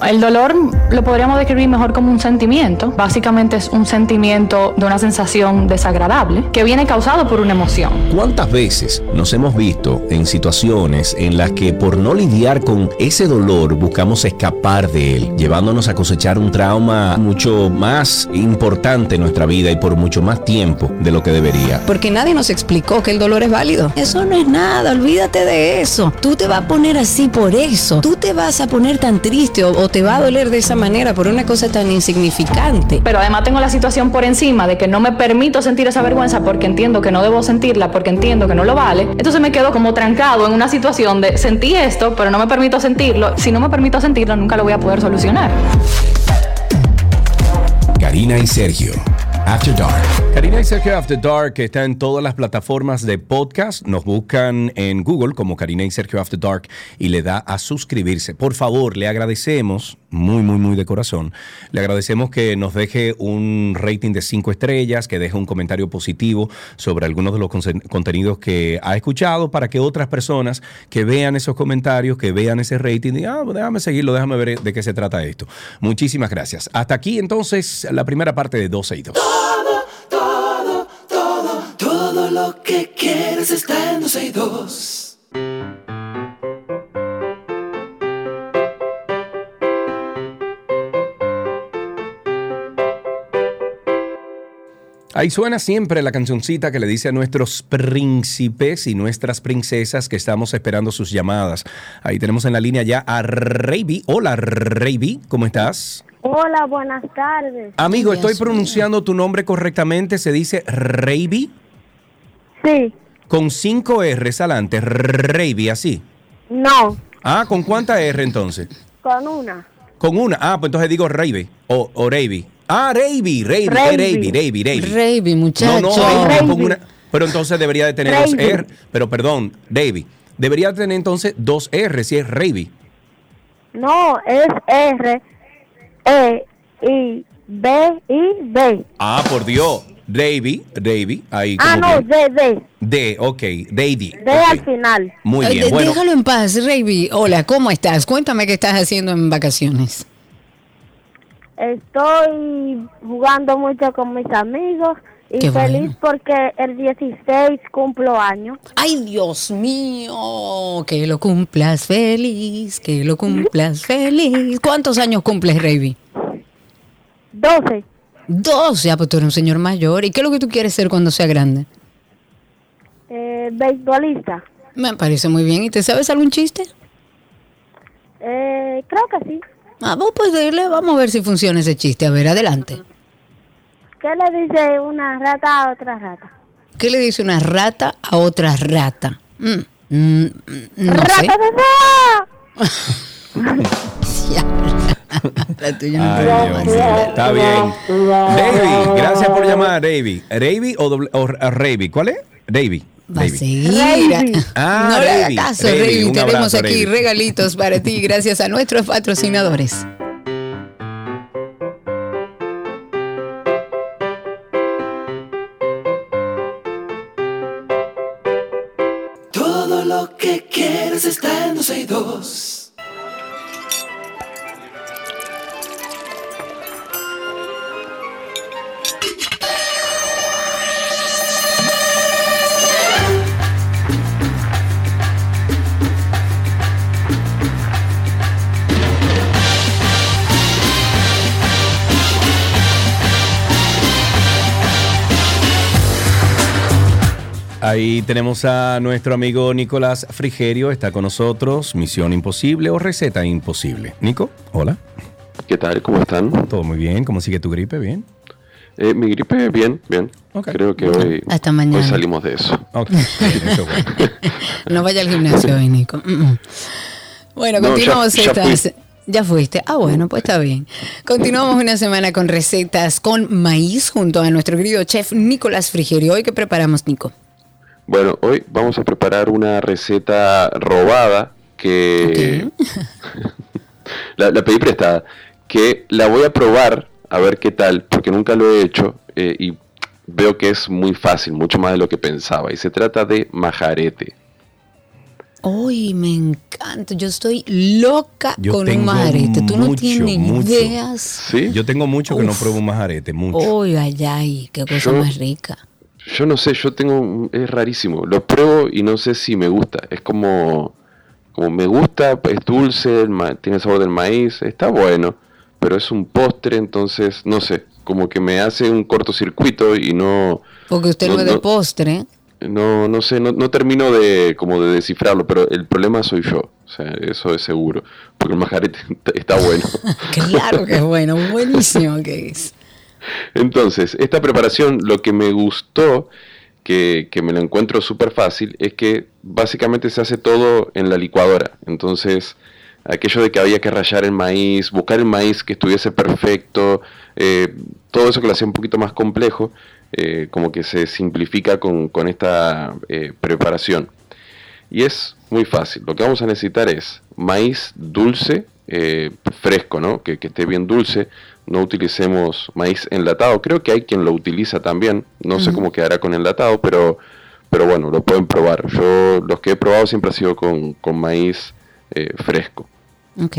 [SPEAKER 7] El dolor lo podríamos describir mejor como un sentimiento. Básicamente es un sentimiento de una sensación desagradable que viene causado por una emoción.
[SPEAKER 2] ¿Cuántas veces nos hemos visto en situaciones en las que por no lidiar con ese dolor buscamos escapar de él, llevándonos a cosechar un trauma mucho más importante en nuestra vida y por mucho más tiempo de lo que debería?
[SPEAKER 3] Porque nadie nos explicó que el dolor es válido. Eso no es nada, olvídate de eso. Tú te vas a poner así por eso. Tú te vas a poner tan triste o, o te va a doler de esa manera por una cosa tan insignificante.
[SPEAKER 7] Pero además tengo la situación por encima de que no me permito sentir esa vergüenza porque entiendo que no debo sentirla, porque entiendo que no lo vale. Entonces me quedo como trancado en una situación de sentí esto, pero no me permito sentirlo. Si no me permito sentirlo, nunca lo voy a poder solucionar.
[SPEAKER 2] Karina y Sergio, After Dark. Karina y Sergio After Dark está en todas las plataformas de podcast. Nos buscan en Google como Karina y Sergio After Dark y le da a suscribirse. Por favor, le agradecemos, muy, muy, muy de corazón, le agradecemos que nos deje un rating de cinco estrellas, que deje un comentario positivo sobre algunos de los contenidos que ha escuchado para que otras personas que vean esos comentarios, que vean ese rating, digan, ah, déjame seguirlo, déjame ver de qué se trata esto. Muchísimas gracias. Hasta aquí entonces la primera parte de 12 y 2.
[SPEAKER 1] Todo, lo que quieres está en 12 y 2.
[SPEAKER 2] Ahí suena siempre la cancioncita que le dice a nuestros príncipes y nuestras princesas que estamos esperando sus llamadas. Ahí tenemos en la línea ya a Reiby. Hola Reiby, ¿cómo estás?
[SPEAKER 8] Hola, buenas tardes.
[SPEAKER 2] Amigo, ¿estoy
[SPEAKER 3] Dios
[SPEAKER 2] pronunciando tu nombre correctamente? ¿Se dice Reiby?
[SPEAKER 8] Sí,
[SPEAKER 2] Con cinco R's adelante, Reiby, así.
[SPEAKER 8] no,
[SPEAKER 2] Ah, ¿con cuánta R entonces?
[SPEAKER 8] con una.
[SPEAKER 2] Con una. Ah, pues entonces digo Reiby o, o Reiby. Ah, Reiby, Reiby,
[SPEAKER 8] Reiby.
[SPEAKER 2] Reiby, Reiby, Reiby.
[SPEAKER 3] Reiby,
[SPEAKER 2] No,
[SPEAKER 3] muchacho.
[SPEAKER 2] no, Reiby con
[SPEAKER 8] Reiby.
[SPEAKER 2] una. Pero entonces debería de tener dos. R. Pero perdón, Reiby. Debería tener entonces dos R si es Reiby.
[SPEAKER 8] No, es R, E, I, B, I, B.
[SPEAKER 2] Ah, por Dios. Reiby, Reiby. Ahí
[SPEAKER 8] Ah, no,
[SPEAKER 2] que-
[SPEAKER 8] D, D.
[SPEAKER 2] D, ok. Reiby.
[SPEAKER 8] D
[SPEAKER 2] ok.
[SPEAKER 8] al final.
[SPEAKER 2] Muy
[SPEAKER 3] Ay,
[SPEAKER 2] bien. Bueno,
[SPEAKER 3] Déjalo en paz, Reiby. Hola, ¿cómo estás? Cuéntame qué estás haciendo en vacaciones.
[SPEAKER 8] Estoy jugando mucho con mis amigos y
[SPEAKER 3] Qué
[SPEAKER 8] feliz
[SPEAKER 3] bueno.
[SPEAKER 8] porque el 16 cumplo años.
[SPEAKER 3] Ay, Dios mío, que lo cumplas feliz, que lo cumplas feliz. ¿Cuántos años cumples, Reiby?
[SPEAKER 8] 12.
[SPEAKER 3] Dos, ya, pues tú eres un señor mayor. ¿Y qué es lo que tú quieres ser cuando sea grande?
[SPEAKER 8] Eh, beisbolista.
[SPEAKER 3] Me parece muy bien. ¿Y te sabes algún chiste?
[SPEAKER 8] Eh, creo que sí.
[SPEAKER 3] Ah, vos pues dile, vamos a ver si funciona ese chiste. A ver, adelante.
[SPEAKER 8] ¿Qué le dice una rata a otra rata?
[SPEAKER 3] ¿Qué le dice una rata a otra rata? Mm, mm, mm, no sé.
[SPEAKER 8] ¡Rata.
[SPEAKER 3] La tuya no
[SPEAKER 2] Ay, Dios
[SPEAKER 3] más.
[SPEAKER 2] mío. Está bien. Davey, gracias por llamar, Davey. ¿Davey o, doble- o Reiby? ¿Cuál es? Davey.
[SPEAKER 3] Va a seguir.
[SPEAKER 2] Ah,
[SPEAKER 3] no le hagas caso,
[SPEAKER 2] Reiby. un
[SPEAKER 3] Tenemos
[SPEAKER 2] abrazo,
[SPEAKER 3] aquí
[SPEAKER 2] Reiby.
[SPEAKER 3] regalitos para ti gracias a nuestros patrocinadores.
[SPEAKER 2] Ahí tenemos a nuestro amigo Nicolás Frigerio, está con nosotros. Misión imposible o receta imposible. Nico, hola.
[SPEAKER 9] ¿Qué tal? ¿Cómo están?
[SPEAKER 2] Todo muy bien. ¿Cómo sigue tu gripe? Bien.
[SPEAKER 9] Eh, mi gripe, bien, bien. Creo que hoy,
[SPEAKER 3] Hasta mañana.
[SPEAKER 9] hoy salimos de eso.
[SPEAKER 2] Ok. Bien, eso es bueno.
[SPEAKER 3] No vaya al gimnasio hoy, Nico. Mm, mm. Bueno,
[SPEAKER 9] No, ya-
[SPEAKER 3] continuamos
[SPEAKER 9] ya
[SPEAKER 3] estas.
[SPEAKER 9] fui.
[SPEAKER 3] Ya fuiste. Ah, bueno, pues está bien. Continuamos una semana con recetas con maíz junto a nuestro querido chef Nicolás Frigerio. Hoy, ¿qué preparamos, Nico?
[SPEAKER 9] Bueno, hoy vamos a preparar una receta robada que la, la pedí prestada, que la voy a probar a ver qué tal, porque nunca lo he hecho eh, y veo que es muy fácil, mucho más de lo que pensaba. Y se trata de majarete.
[SPEAKER 3] Uy, me encanta. Yo estoy loca
[SPEAKER 2] Yo
[SPEAKER 3] con un majarete. Tú no tienes
[SPEAKER 2] mucho.
[SPEAKER 3] ideas.
[SPEAKER 9] ¿Sí?
[SPEAKER 2] Yo tengo mucho que no pruebo un majarete, mucho.
[SPEAKER 3] Uy, ay, ay, qué cosa
[SPEAKER 9] Yo-
[SPEAKER 3] más rica.
[SPEAKER 9] Yo no sé, yo tengo, es rarísimo. Lo pruebo y no sé si me gusta. Es como, como me gusta, es dulce, tiene el sabor del maíz, está bueno, pero es un postre, entonces, no sé, como que me hace un cortocircuito y no,
[SPEAKER 3] Porque usted
[SPEAKER 9] No,
[SPEAKER 3] no, es de postre.
[SPEAKER 9] no, no sé, no, no termino de, como de descifrarlo, pero el problema soy yo, o sea, eso es seguro, porque el majarete está bueno.
[SPEAKER 3] Claro que es bueno, buenísimo que es.
[SPEAKER 9] Entonces, esta preparación, lo que me gustó, que, me lo encuentro súper fácil, es que básicamente se hace todo en la licuadora. Entonces, aquello de que había que rallar el maíz, buscar el maíz que estuviese perfecto, eh, todo eso que lo hacía un poquito más complejo, eh, como que se simplifica con, esta eh, preparación. Y es muy fácil. Lo que vamos a necesitar es maíz dulce, fresco, ¿no? Que esté bien dulce. No utilicemos maíz enlatado. Creo que hay quien lo utiliza también. No sé cómo quedará con enlatado, pero, pero bueno, lo pueden probar. Yo los que he probado siempre ha sido con, con maíz eh, fresco.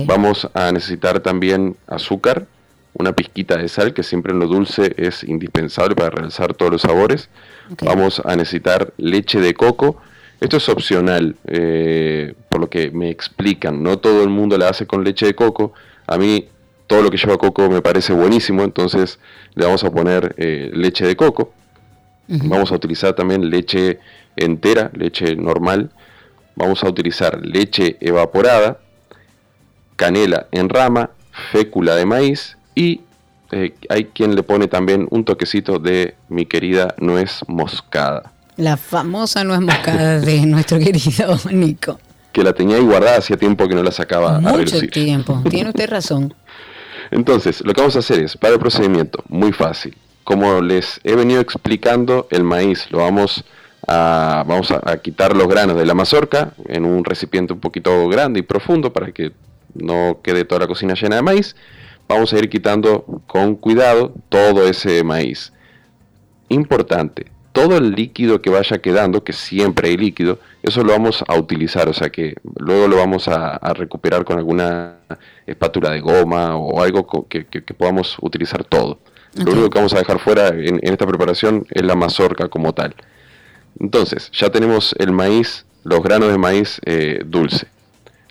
[SPEAKER 9] Vamos a necesitar también azúcar, una pizquita de sal, que siempre en lo dulce es indispensable para realzar todos los sabores. Vamos a necesitar leche de coco. Esto es opcional, eh, por lo que me explican. No todo el mundo la hace con leche de coco. A mí todo lo que lleva coco me parece buenísimo, entonces le vamos a poner eh, leche de coco. Vamos a utilizar también leche entera, leche normal. Vamos a utilizar leche evaporada, canela en rama, fécula de maíz y eh, hay quien le pone también un toquecito de mi querida nuez moscada.
[SPEAKER 3] La famosa nuez moscada de nuestro querido Nico.
[SPEAKER 9] Que la tenía ahí guardada hacía tiempo que no la sacaba
[SPEAKER 3] Mucho
[SPEAKER 9] a relucir.
[SPEAKER 3] tiempo. Tiene usted razón.
[SPEAKER 9] Entonces, lo que vamos a hacer es, para el procedimiento, muy fácil. Como les he venido explicando, el maíz lo vamos a, vamos a, quitar los granos de la mazorca en un recipiente un poquito grande y profundo para que no quede toda la cocina llena de maíz. Vamos a ir quitando con cuidado todo ese maíz. Importante, todo el líquido que vaya quedando, que siempre hay líquido, eso lo vamos a utilizar, o sea que luego lo vamos a, a recuperar con alguna espátula de goma o algo que, que- que podamos utilizar todo. Lo único que vamos a dejar fuera en, en esta preparación es la mazorca como tal. Entonces, ya tenemos el maíz, los granos de maíz eh, dulce.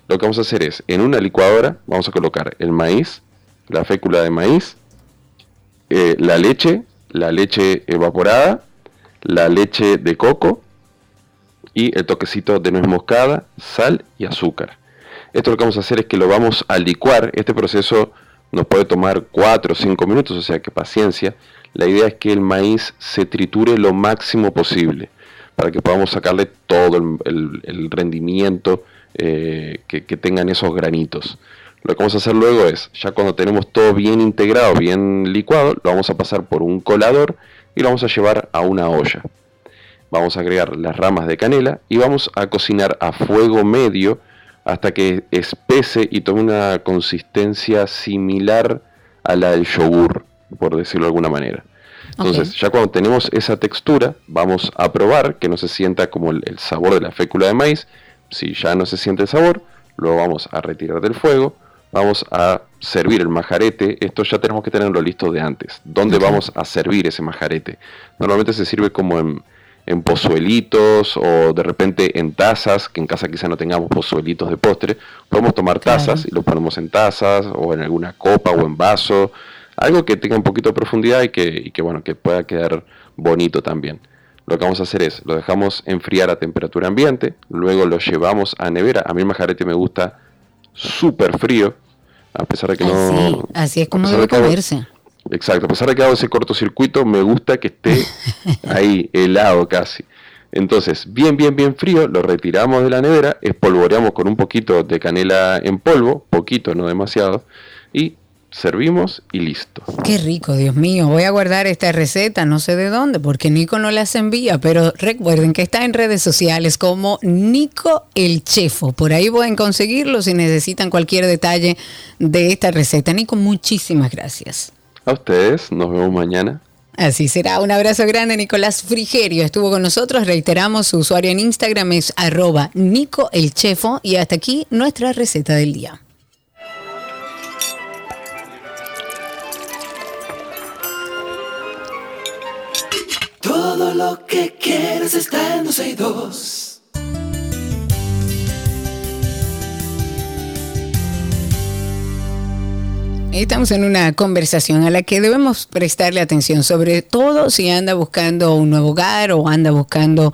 [SPEAKER 9] Lo que vamos a hacer es, en una licuadora, vamos a colocar el maíz, la fécula de maíz, eh, la leche, la leche evaporada, la leche de coco y el toquecito de nuez moscada, sal y azúcar. Esto lo que vamos a hacer es que lo vamos a licuar. Este proceso nos puede tomar 4 o 5 minutos, o sea que paciencia. La idea es que el maíz se triture lo máximo posible para que podamos sacarle todo el, rendimiento eh, que, que tengan esos granitos. Lo que vamos a hacer luego es, ya cuando tenemos todo bien integrado, bien licuado, lo vamos a pasar por un colador y lo vamos a llevar a una olla. Vamos a agregar las ramas de canela y vamos a cocinar a fuego medio hasta que espese y tome una consistencia similar a la del yogur, por decirlo de alguna manera. Entonces, ya cuando tenemos esa textura, vamos a probar que no se sienta como el, el sabor de la fécula de maíz. Si ya no se siente el sabor, lo vamos a retirar del fuego. Vamos a servir el majarete. Esto ya tenemos que tenerlo listo de antes. ¿Dónde vamos a servir ese majarete? Normalmente se sirve como en, en pozuelitos o de repente en tazas, que en casa quizá no tengamos pozuelitos de postre. Podemos tomar tazas y lo ponemos en tazas o en alguna copa o en vaso. Algo que tenga un poquito de profundidad y que, y que, bueno, que pueda quedar bonito también. Lo que vamos a hacer es, lo dejamos enfriar a temperatura ambiente, luego lo llevamos a nevera. A mí el majarete me gusta súper frío, a pesar de que
[SPEAKER 3] Así,
[SPEAKER 9] no...
[SPEAKER 3] así es como debe comerse.
[SPEAKER 9] Exacto, a pesar de que hago ese cortocircuito, me gusta que esté ahí, helado casi. Entonces, bien, bien, bien frío, lo retiramos de la nevera, espolvoreamos con un poquito de canela en polvo, poquito, no demasiado, y servimos y listo.
[SPEAKER 3] Qué rico, Dios mío. Voy a guardar esta receta, no sé de dónde, porque Nico no las envía, pero recuerden que está en redes sociales como Nico el Chefo. Por ahí pueden conseguirlo si necesitan cualquier detalle de esta receta. Nico, muchísimas gracias.
[SPEAKER 9] A ustedes, nos vemos mañana.
[SPEAKER 3] Así será. Un abrazo grande, Nicolás Frigerio. Estuvo con nosotros. Reiteramos, su usuario en Instagram es arroba Nico el Chefo. Y hasta aquí nuestra receta del día.
[SPEAKER 1] Todo lo que quieres está en 12 y 2.
[SPEAKER 3] Estamos en una conversación a la que debemos prestarle atención, sobre todo si anda buscando un nuevo hogar o anda buscando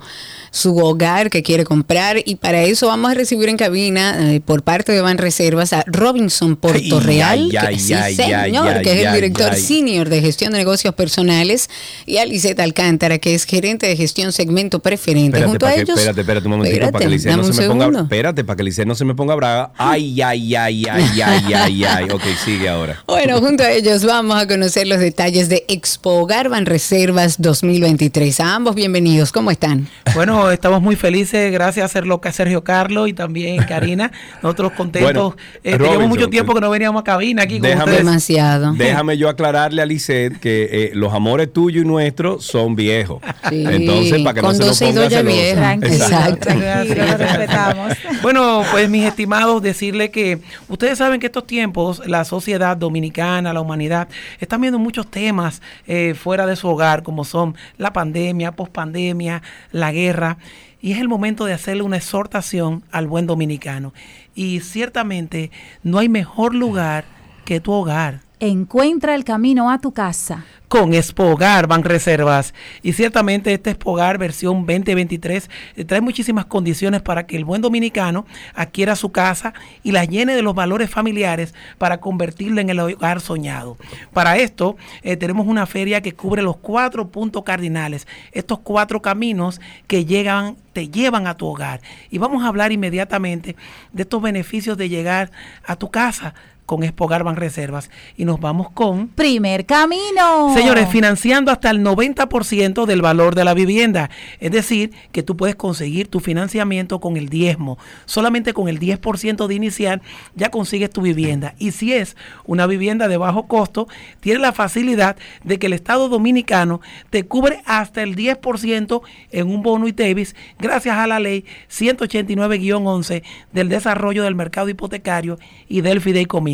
[SPEAKER 3] su hogar que quiere comprar. Y para eso vamos a recibir en cabina eh, por parte de Van Reservas a Robinson Portorreal, que, sí, señor, que es el director senior de gestión de negocios personales, y a Lisette Alcántara, que es gerente de gestión segmento preferente.
[SPEAKER 2] Espérate,
[SPEAKER 3] Junto
[SPEAKER 2] para
[SPEAKER 3] a
[SPEAKER 2] que,
[SPEAKER 3] ellos.
[SPEAKER 2] espérate, espérate un momentito para que Liceo no se me ponga. Espérate, para que Liceo no se me ponga brava. Ay, ay, ay, ay, ay, ay, ay. Ok, sigue ahora.
[SPEAKER 3] Bueno, junto a ellos vamos a conocer los detalles de Expo Hogar Reservas 2023. A ambos bienvenidos, ¿cómo están?
[SPEAKER 10] Bueno, estamos muy felices, gracias a Serlo- a Sergio Carlos y también Karina. Nosotros contentos.
[SPEAKER 2] Bueno,
[SPEAKER 10] Eh, teníamos mucho tiempo que no veníamos a cabina aquí con
[SPEAKER 2] Déjame-
[SPEAKER 10] ustedes.
[SPEAKER 3] Demasiado.
[SPEAKER 2] Déjame yo aclararle a Lisette que eh, los amores tuyos y nuestros son viejos.
[SPEAKER 3] Sí,
[SPEAKER 2] Entonces, para que
[SPEAKER 3] con
[SPEAKER 2] no se
[SPEAKER 3] 12 y
[SPEAKER 2] nos ponga
[SPEAKER 3] Exacto.
[SPEAKER 11] respetamos.
[SPEAKER 10] Bueno, pues mis estimados, decirle que ustedes saben que estos tiempos la sociedad dominicana, la humanidad, están viendo muchos temas eh, fuera de su hogar, como son la pandemia, pospandemia, la guerra, y es el momento de hacerle una exhortación al buen dominicano. Y ciertamente no hay mejor lugar que tu hogar.
[SPEAKER 11] Encuentra el camino a tu casa.
[SPEAKER 10] con Expogar Ban Reservas. Y ciertamente este Expogar versión 2023 eh, trae muchísimas condiciones para que el buen dominicano adquiera su casa y la llene de los valores familiares para convertirla en el hogar soñado. Para esto eh, tenemos una feria que cubre los cuatro puntos cardinales, estos cuatro caminos que llegan te llevan a tu hogar. Y vamos a hablar inmediatamente de estos beneficios de llegar a tu casa con Expogar Ban Reservas. Y nos vamos con...
[SPEAKER 11] Primer camino.
[SPEAKER 10] Señores, financiando hasta el 90% del valor de la vivienda. Es decir, que tú puedes conseguir tu financiamiento con el diezmo. Solamente con el 10% de inicial ya consigues tu vivienda. Y si es una vivienda de bajo costo, tienes la facilidad de que el Estado Dominicano te cubre hasta el 10% en un bono ITEVIS gracias a la ley 189-11 del desarrollo del mercado hipotecario y del fideicomiso.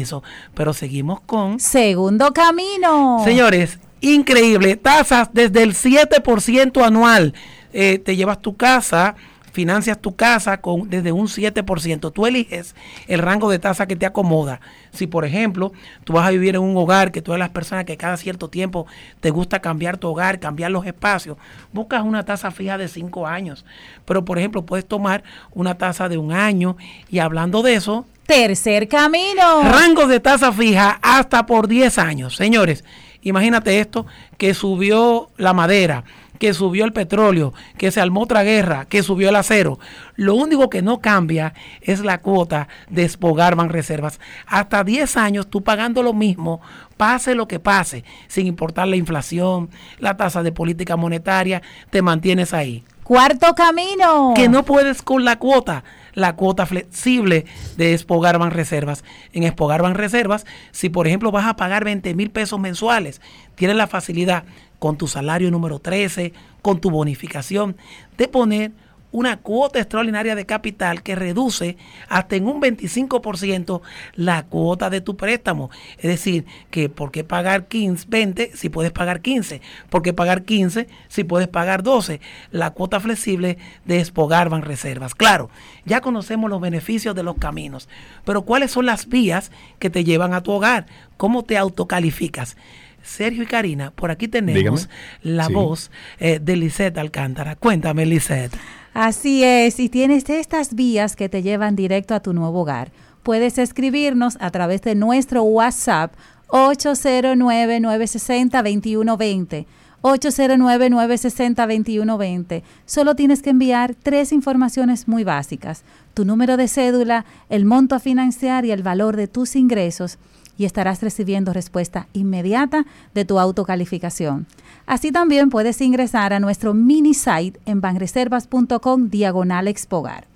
[SPEAKER 10] Pero seguimos con...
[SPEAKER 11] Segundo camino.
[SPEAKER 10] Señores, increíble. Tasas desde el 7% anual. Eh, te llevas tu casa, financias tu casa con desde un 7%. Tú eliges el rango de tasa que te acomoda. Si, por ejemplo, tú vas a vivir en un hogar que tú eres las personas que cada cierto tiempo te gusta cambiar tu hogar, cambiar los espacios, buscas una tasa fija de 5 años. Pero, por ejemplo, puedes tomar una tasa de un año y hablando de eso,
[SPEAKER 11] Tercer camino.
[SPEAKER 10] Rangos de tasa fija hasta por 10 años. Señores, imagínate esto, que subió la madera, que subió el petróleo, que se armó otra guerra, que subió el acero. Lo único que no cambia es la cuota de Expogar Ban Reservas. Hasta 10 años tú pagando lo mismo, pase lo que pase, sin importar la inflación, la tasa de política monetaria, te mantienes ahí.
[SPEAKER 11] Cuarto camino.
[SPEAKER 10] Que no puedes con la cuota la cuota flexible de Expogar Ban Reservas. En Expogar Ban Reservas, si por ejemplo vas a pagar 20 mil pesos mensuales, tienes la facilidad con tu salario número 13, con tu bonificación, de poner una cuota extraordinaria de capital que reduce hasta en un 25% la cuota de tu préstamo. Es decir, que ¿por qué pagar 15, 20 si puedes pagar 15? ¿Por qué pagar 15 si puedes pagar 12? La cuota flexible de Expogar Ban Reservas. Claro, ya conocemos los beneficios de los caminos, pero ¿cuáles son las vías que te llevan a tu hogar? ¿Cómo te autocalificas? Sergio y Karina, por aquí tenemos
[SPEAKER 2] Dígame.
[SPEAKER 10] la
[SPEAKER 2] Sí.
[SPEAKER 10] voz eh, de Lisette Alcántara. Cuéntame, Lisette.
[SPEAKER 11] Así es, y tienes estas vías que te llevan directo a tu nuevo hogar. Puedes escribirnos a través de nuestro WhatsApp 809-960-2120. 809-960-2120. Solo tienes que enviar tres informaciones muy básicas. Tu número de cédula, el monto a financiar y el valor de tus ingresos y estarás recibiendo respuesta inmediata de tu autocalificación. Así también puedes ingresar a nuestro mini site en banreservas.com diagonal expogar.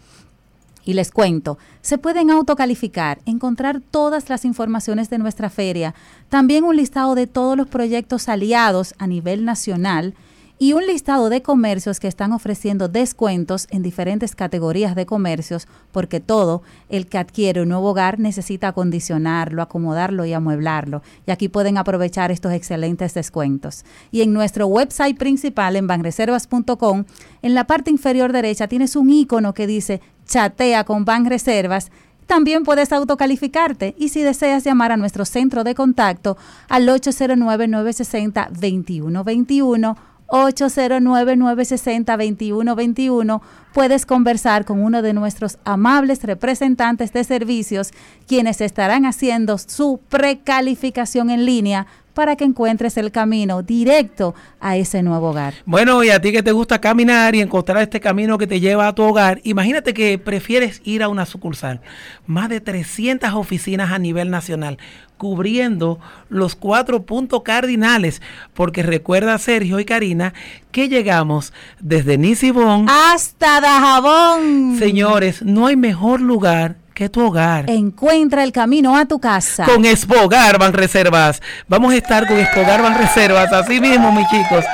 [SPEAKER 11] Y les cuento, se pueden autocalificar, encontrar todas las informaciones de nuestra feria, también un listado de todos los proyectos aliados a nivel nacional y un listado de comercios que están ofreciendo descuentos en diferentes categorías de comercios, porque todo el que adquiere un nuevo hogar necesita acondicionarlo, acomodarlo y amueblarlo. Y aquí pueden aprovechar estos excelentes descuentos. Y en nuestro website principal, en banreservas.com, en la parte inferior derecha tienes un icono que dice chatea con Banreservas también puedes autocalificarte y si deseas llamar a nuestro centro de contacto al 809-960-2121, 809-960-2121, puedes conversar con uno de nuestros amables representantes de servicios, quienes estarán haciendo su precalificación en línea para que encuentres el camino directo a ese nuevo hogar.
[SPEAKER 10] Bueno, y a ti que te gusta caminar y encontrar este camino que te lleva a tu hogar, imagínate que prefieres ir a una sucursal. Más de 300 oficinas a nivel nacional, cubriendo los cuatro puntos cardinales, porque recuerda Sergio y Karina que llegamos desde Nisibón
[SPEAKER 11] hasta Dajabón.
[SPEAKER 10] Señores, no hay mejor lugar que tu hogar.
[SPEAKER 11] Encuentra el camino a tu casa.
[SPEAKER 10] Con Expogar Ban Reservas. Vamos a estar con Expogar Ban Reservas, así mismo, mis chicos.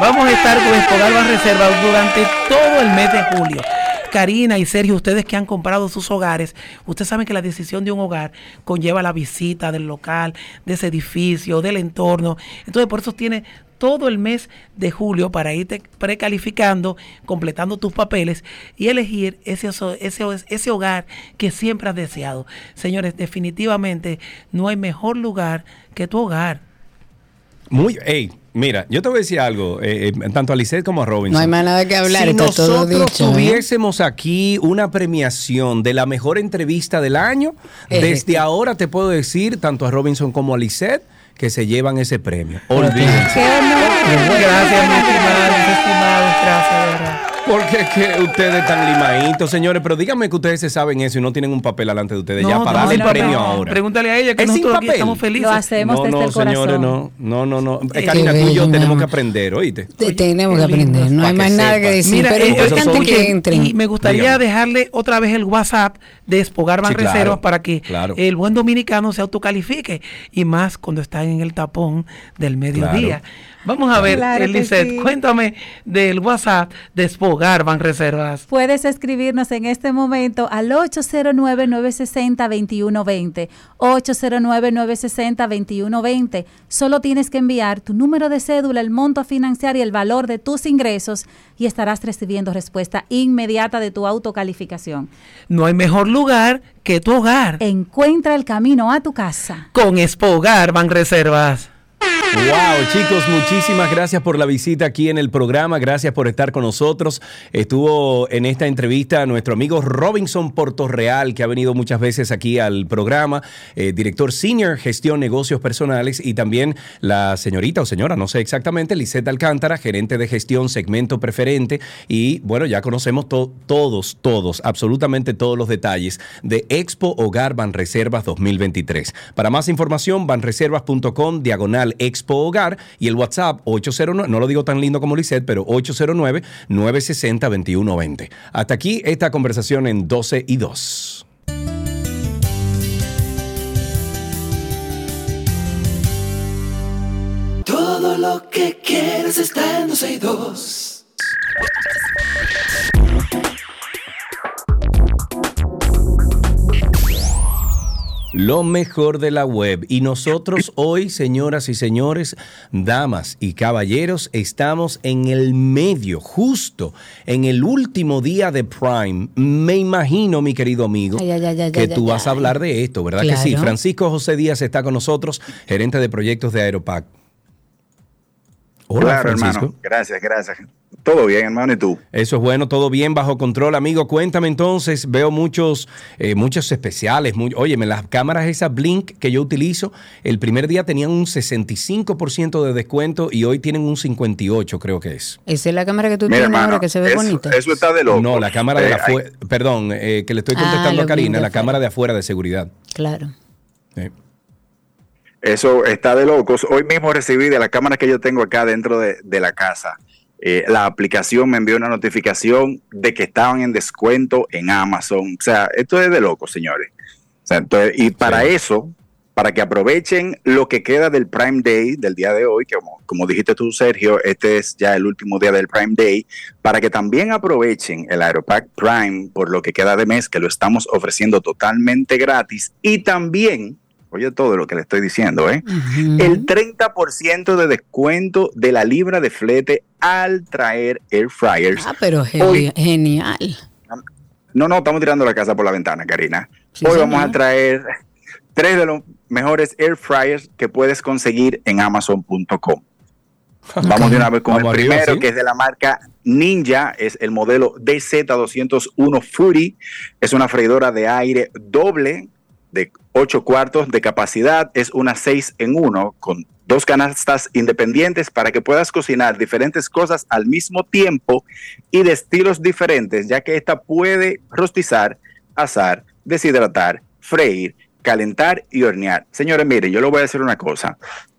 [SPEAKER 10] Vamos a estar con Expogar Ban Reservas durante todo el mes de julio. Karina y Sergio, ustedes que han comprado sus hogares, ustedes saben que la decisión de un hogar conlleva la visita del local, de ese edificio, del entorno. Entonces, por eso tiene todo el mes de julio para irte precalificando, completando tus papeles y elegir ese, ese, ese hogar que siempre has deseado. Señores, definitivamente no hay mejor lugar que tu hogar.
[SPEAKER 2] Muy, hey, mira, yo te voy a decir algo, eh, eh, tanto a Lisette como a Robinson.
[SPEAKER 3] No hay más nada que hablar,
[SPEAKER 2] Si
[SPEAKER 3] está todo
[SPEAKER 2] nosotros
[SPEAKER 3] dicho, ¿eh?
[SPEAKER 2] tuviésemos aquí una premiación de la mejor entrevista del año,
[SPEAKER 3] Eh.
[SPEAKER 2] desde ahora te puedo decir, tanto a Robinson como a Lisette, que se llevan ese premio. Olvídense.
[SPEAKER 10] Gracias, mis estimados, mis estimados, gracias, de verdad.
[SPEAKER 2] Porque es que ustedes están limaditos, señores, pero díganme que ustedes se saben eso y no tienen un papel delante de ustedes ya
[SPEAKER 10] No,
[SPEAKER 2] para
[SPEAKER 10] no,
[SPEAKER 2] darle el premio
[SPEAKER 10] no.
[SPEAKER 2] ahora.
[SPEAKER 10] Pregúntale a ella que
[SPEAKER 2] ¿Es sin
[SPEAKER 10] nosotros aquí
[SPEAKER 2] papel?
[SPEAKER 10] estamos felices.
[SPEAKER 11] Lo hacemos
[SPEAKER 2] no,
[SPEAKER 11] desde
[SPEAKER 2] no,
[SPEAKER 11] el corazón.
[SPEAKER 2] señores, no, no, no, no. Eh, Karina, tú y yo tenemos que aprender, ¿oíste?
[SPEAKER 3] Te- Tenemos que aprender, no hay más nada que decir,
[SPEAKER 10] Mira,
[SPEAKER 3] pero es importante que entren.
[SPEAKER 10] Y me gustaría
[SPEAKER 2] Dígame.
[SPEAKER 10] dejarle otra vez el WhatsApp de Espogar
[SPEAKER 2] Sí,
[SPEAKER 10] Banreservas
[SPEAKER 2] claro,
[SPEAKER 10] para que
[SPEAKER 2] claro.
[SPEAKER 10] el buen dominicano se autocalifique y más cuando está en el tapón del mediodía. Vamos a ver,
[SPEAKER 11] Claro sí.
[SPEAKER 10] cuéntame del WhatsApp de Espogar Banreservas.
[SPEAKER 11] Puedes escribirnos en este momento al 809-960-2120. 809-960-2120. Solo tienes que enviar tu número de cédula, el monto a financiar y el valor de tus ingresos y estarás recibiendo respuesta inmediata de tu autocalificación.
[SPEAKER 10] No hay mejor lugar que tu hogar.
[SPEAKER 11] Encuentra el camino a tu casa.
[SPEAKER 10] Con Espogar Banreservas.
[SPEAKER 2] Wow, chicos, muchísimas gracias por la visita aquí en el programa. Gracias por estar con nosotros. Estuvo en esta entrevista nuestro amigo Robinson Portorreal, que ha venido muchas veces aquí al programa, eh, director senior gestión negocios personales, y también la señorita o señora, no sé exactamente, Lisette Alcántara, gerente de gestión segmento preferente. Y bueno, ya conocemos to- todos, todos, absolutamente todos los detalles de Expo Hogar Banreservas 2023. Para más información, banreservas.com, diagonal Expo Hogar y el WhatsApp 809, no lo digo tan lindo como Lisette, pero 809-960-2120. Hasta aquí esta conversación en 12 y 2.
[SPEAKER 1] Todo lo que quieres está en 12 y 2.
[SPEAKER 2] Lo mejor de la web. Y nosotros hoy, señoras y señores, damas y caballeros, estamos en el medio, justo en el último día de Prime. Me imagino, mi querido amigo,
[SPEAKER 3] Ay, ay, ay, ay,
[SPEAKER 2] que
[SPEAKER 3] ay,
[SPEAKER 2] tú
[SPEAKER 3] ay,
[SPEAKER 2] vas a hablar de esto, ¿verdad que sí? Francisco José Díaz está con nosotros, gerente de proyectos de Aeropac. Hola,
[SPEAKER 12] claro,
[SPEAKER 2] Francisco.
[SPEAKER 12] hermano. Gracias, gracias. Todo bien, hermano, ¿y tú?
[SPEAKER 2] Eso es bueno, todo bien, bajo control, amigo. Cuéntame entonces, veo muchos, eh, muchos especiales. Muy, óyeme, las cámaras esas Blink que yo utilizo, el primer día tenían un 65% de descuento y hoy tienen un 58%, creo que es.
[SPEAKER 3] Esa es la cámara que tú
[SPEAKER 12] Mira,
[SPEAKER 3] tienes
[SPEAKER 12] hermano,
[SPEAKER 3] ahora que se ve
[SPEAKER 12] eso,
[SPEAKER 3] bonita.
[SPEAKER 12] eso está de loco.
[SPEAKER 2] No, la cámara de
[SPEAKER 12] Eh, hay-
[SPEAKER 2] afuera, perdón, eh, que le estoy
[SPEAKER 3] Ah,
[SPEAKER 2] contestando a Karina, la
[SPEAKER 3] afuera.
[SPEAKER 2] cámara de afuera de seguridad.
[SPEAKER 3] Claro.
[SPEAKER 2] Eh,
[SPEAKER 12] Eso está de locos. Hoy mismo recibí de la cámara que yo tengo acá dentro de, de la casa. Eh, la aplicación me envió una notificación de que estaban en descuento en Amazon. O sea, esto es de locos, señores. O sea, entonces, y para
[SPEAKER 2] Sí.
[SPEAKER 12] eso, para que aprovechen lo que queda del Prime Day del día de hoy, que como, como dijiste tú, Sergio, este es ya el último día del Prime Day, para que también aprovechen el Aeropack Prime por lo que queda de mes, que lo estamos ofreciendo totalmente gratis, y también, oye todo lo que le estoy diciendo, ¿eh? El 30% de descuento de la libra de flete al traer air fryers.
[SPEAKER 3] Ah, pero
[SPEAKER 12] Hoy-
[SPEAKER 3] genial.
[SPEAKER 12] No, no, estamos tirando la casa por la ventana, Karina.
[SPEAKER 3] Sí,
[SPEAKER 12] Hoy
[SPEAKER 3] señor.
[SPEAKER 12] vamos a traer tres de los mejores air fryers que puedes conseguir en amazon.com. Vamos de una vez con
[SPEAKER 2] Vamos
[SPEAKER 12] el
[SPEAKER 2] arriba,
[SPEAKER 12] primero,
[SPEAKER 2] sí.
[SPEAKER 12] que es de la marca Ninja, es el modelo DZ201 Fury. Es una freidora de aire doble de 8 cuartos de capacidad. Es una 6 en 1 con dos canastas independientes para que puedas cocinar diferentes cosas al mismo tiempo y de estilos diferentes, ya que esta puede rostizar, asar, deshidratar, freír, calentar y hornear. Señores, miren, yo le voy a decir una cosa.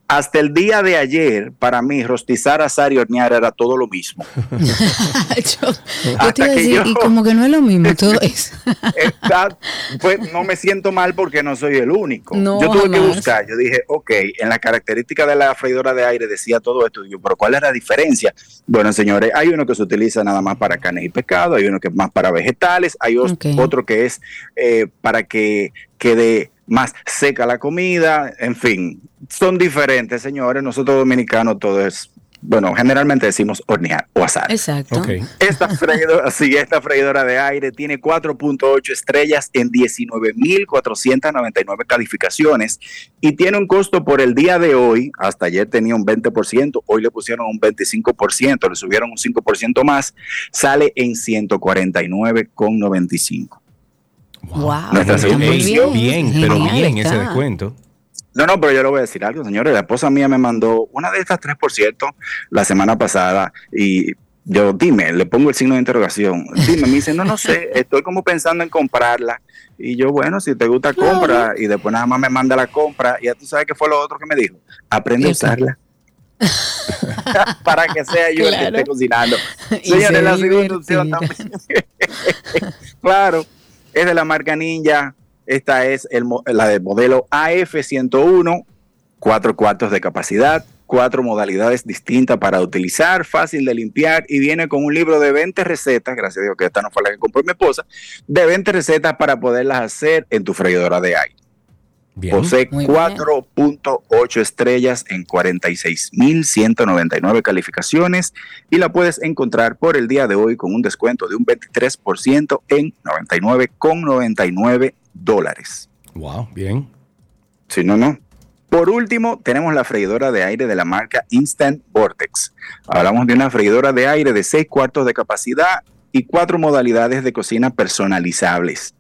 [SPEAKER 12] Hasta el día de ayer, para mí, rostizar, asar y hornear era todo lo mismo.
[SPEAKER 3] yo, yo te iba a decir,
[SPEAKER 12] yo-
[SPEAKER 3] y como que no es lo mismo todo eso.
[SPEAKER 12] Está- pues no me siento mal porque no soy el único.
[SPEAKER 3] No,
[SPEAKER 12] yo tuve que buscar, yo dije, ok, en la característica de la freidora de aire decía todo esto, y yo, pero ¿cuál es la diferencia? Bueno, señores, hay uno que se utiliza nada más para carne y pescado, hay uno que es más para vegetales, hay otro que es eh, para que quede más seca la comida, en fin, son diferentes, señores, nosotros dominicanos todo es bueno, generalmente decimos hornear o asar.
[SPEAKER 3] Exacto.
[SPEAKER 2] Ok.
[SPEAKER 12] Esta freidora, sí, esta freidora de aire tiene 4.8 estrellas en 19.499 calificaciones y tiene un costo por el día de hoy, hasta ayer tenía un 20%, hoy le pusieron un 25%, le subieron un 5% más, sale en 149,95.
[SPEAKER 3] Wow.
[SPEAKER 12] Segunda
[SPEAKER 2] ey,
[SPEAKER 12] edición.
[SPEAKER 2] bien, pero
[SPEAKER 3] Genial
[SPEAKER 2] bien ese
[SPEAKER 3] está.
[SPEAKER 2] descuento.
[SPEAKER 12] No, no, pero yo le voy a decir algo, señores. La esposa mía me mandó una de estas 3% la semana pasada y yo, dime, le pongo el signo de interrogación. Dime, me dice, no, no sé, estoy como pensando en comprarla. Y yo, bueno, si te gusta, compra. Y después nada más me manda la compra. Y ya tú sabes qué fue lo otro que me dijo. Aprende a usarla. Para que sea yo el que
[SPEAKER 3] Claro.
[SPEAKER 12] esté cocinando. Señores,
[SPEAKER 3] se
[SPEAKER 12] la segunda opción también. claro, es de la marca Ninja. Esta es la de modelo AF101, cuatro cuartos de capacidad, cuatro modalidades distintas para utilizar, fácil de limpiar y viene con un libro de 20 recetas, gracias a Dios que esta no fue la que compró mi esposa, de 20 recetas para poderlas hacer en tu freidora de aire.
[SPEAKER 2] Bien.
[SPEAKER 12] Posee
[SPEAKER 3] Muy bien.
[SPEAKER 12] 4.8 estrellas en 46.199 calificaciones y la puedes encontrar por el día de hoy con un descuento de un 23% en 99,99 dólares.
[SPEAKER 2] Wow, bien.
[SPEAKER 12] Si no, no. Por último, tenemos la freidora de aire de la marca Instant Vortex. Hablamos de una freidora de aire de 6 cuartos de capacidad y cuatro modalidades de cocina personalizables.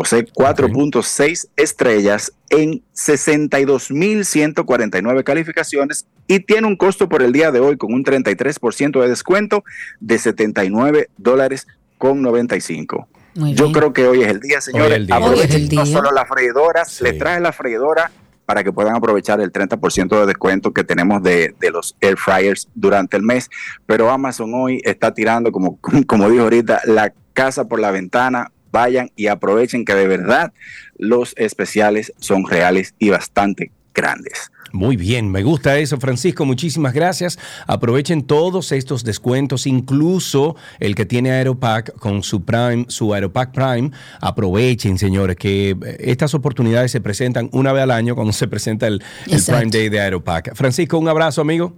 [SPEAKER 12] Posee 4.6 estrellas en 62.149 calificaciones y tiene un costo por el día de hoy con un 33% de descuento de 79 dólares con 95.
[SPEAKER 3] Muy
[SPEAKER 12] Yo
[SPEAKER 3] bien.
[SPEAKER 12] creo que hoy es el día, señores.
[SPEAKER 2] El día.
[SPEAKER 12] Aprovechen no solo las freidoras,
[SPEAKER 2] Sí.
[SPEAKER 12] les traje la freidora para que puedan aprovechar el 30% de descuento que tenemos de, de los air fryers durante el mes. Pero Amazon hoy está tirando, como, como dijo ahorita, la casa por la ventana. Vayan y aprovechen que de verdad los especiales son reales y bastante grandes.
[SPEAKER 2] Muy bien, me gusta eso, Francisco. Muchísimas gracias. Aprovechen todos estos descuentos, incluso el que tiene Aeropack con su Prime, su Aeropack Prime. Aprovechen, señores, que eh, estas oportunidades se presentan una vez al año cuando se presenta el. Prime Day de Aeropack. Francisco, un abrazo, amigo.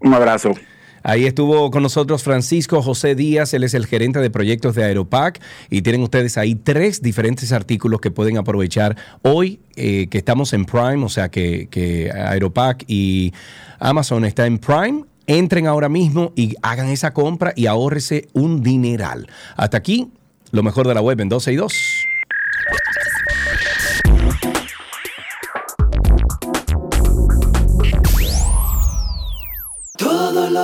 [SPEAKER 12] Un abrazo.
[SPEAKER 2] Ahí estuvo con nosotros Francisco José Díaz, él es el gerente de proyectos de Aeropack y tienen ustedes ahí tres diferentes artículos que pueden aprovechar hoy eh, que estamos en Prime, o sea que, Aeropack y Amazon está en Prime. Entren ahora mismo y hagan esa compra y ahórrese un dineral. Hasta aquí, lo mejor de la web en 12 y 2.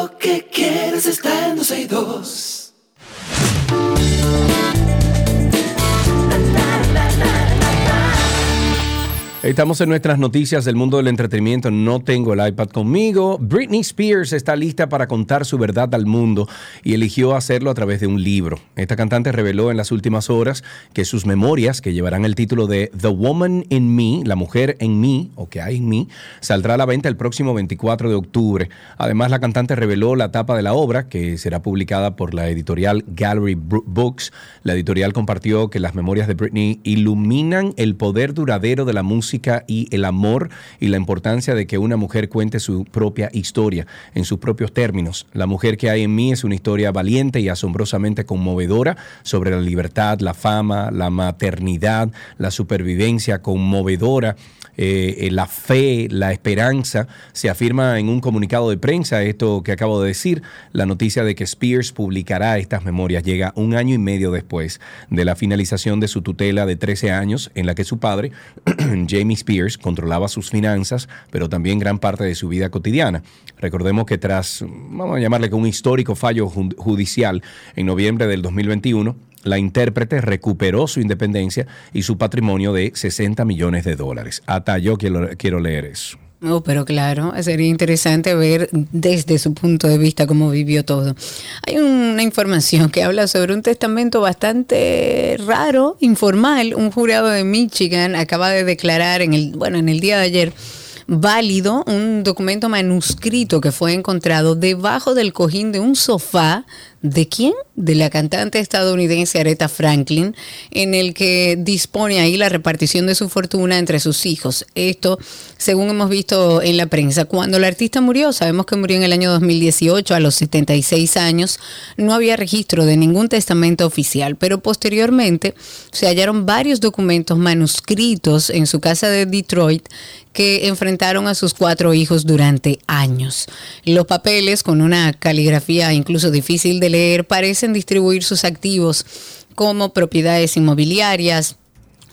[SPEAKER 1] Lo que quieres está en 12 y 2.
[SPEAKER 2] Estamos en nuestras noticias del mundo del entretenimiento. No tengo el iPad conmigo. Britney Spears está lista para contar su verdad al mundo y eligió hacerlo a través de un libro. Esta cantante reveló en las últimas horas que sus memorias, que llevarán el título de The Woman in Me, la mujer en mí, o que hay en mí, saldrá a la venta el próximo 24 de octubre. Además, la cantante reveló la tapa de la obra, que será publicada por la editorial Gallery Books. La editorial compartió que las memorias de Britney iluminan el poder duradero de la música y el amor y la importancia de que una mujer cuente su propia historia en sus propios términos. La mujer que hay en mí es una historia valiente y asombrosamente conmovedora sobre la libertad, la fama, la maternidad, la supervivencia conmovedora, eh, eh, la fe, la esperanza. Se afirma en un comunicado de prensa esto que acabo de decir, la noticia de que Spears publicará estas memorias llega un año y medio después de la finalización de su tutela de 13 años en la que su padre, Jamie Spears, controlaba sus finanzas, pero también gran parte de su vida cotidiana. Recordemos que tras, vamos a llamarle que un histórico fallo ju- judicial en noviembre del 2021, la intérprete recuperó su independencia y su patrimonio de 60 millones de dólares. Hasta yo quiero, quiero leer eso.
[SPEAKER 3] Oh, pero claro, sería interesante ver desde su punto de vista cómo vivió todo. Hay una información que habla sobre un testamento bastante raro, informal. Un jurado de Michigan acaba de declarar en el, bueno, en el día de ayer válido un documento manuscrito que fue encontrado debajo del cojín de un sofá ¿De quién? De la cantante estadounidense Aretha Franklin, en el que dispone ahí la repartición de su fortuna entre sus hijos. Esto, según hemos visto en la prensa, cuando la artista murió, sabemos que murió en el año 2018 a los 76 años, no había registro de ningún testamento oficial, pero posteriormente se hallaron varios documentos manuscritos en su casa de Detroit que enfrentaron a sus cuatro hijos durante años. Los papeles, con una caligrafía incluso difícil de parecen distribuir sus activos como propiedades inmobiliarias,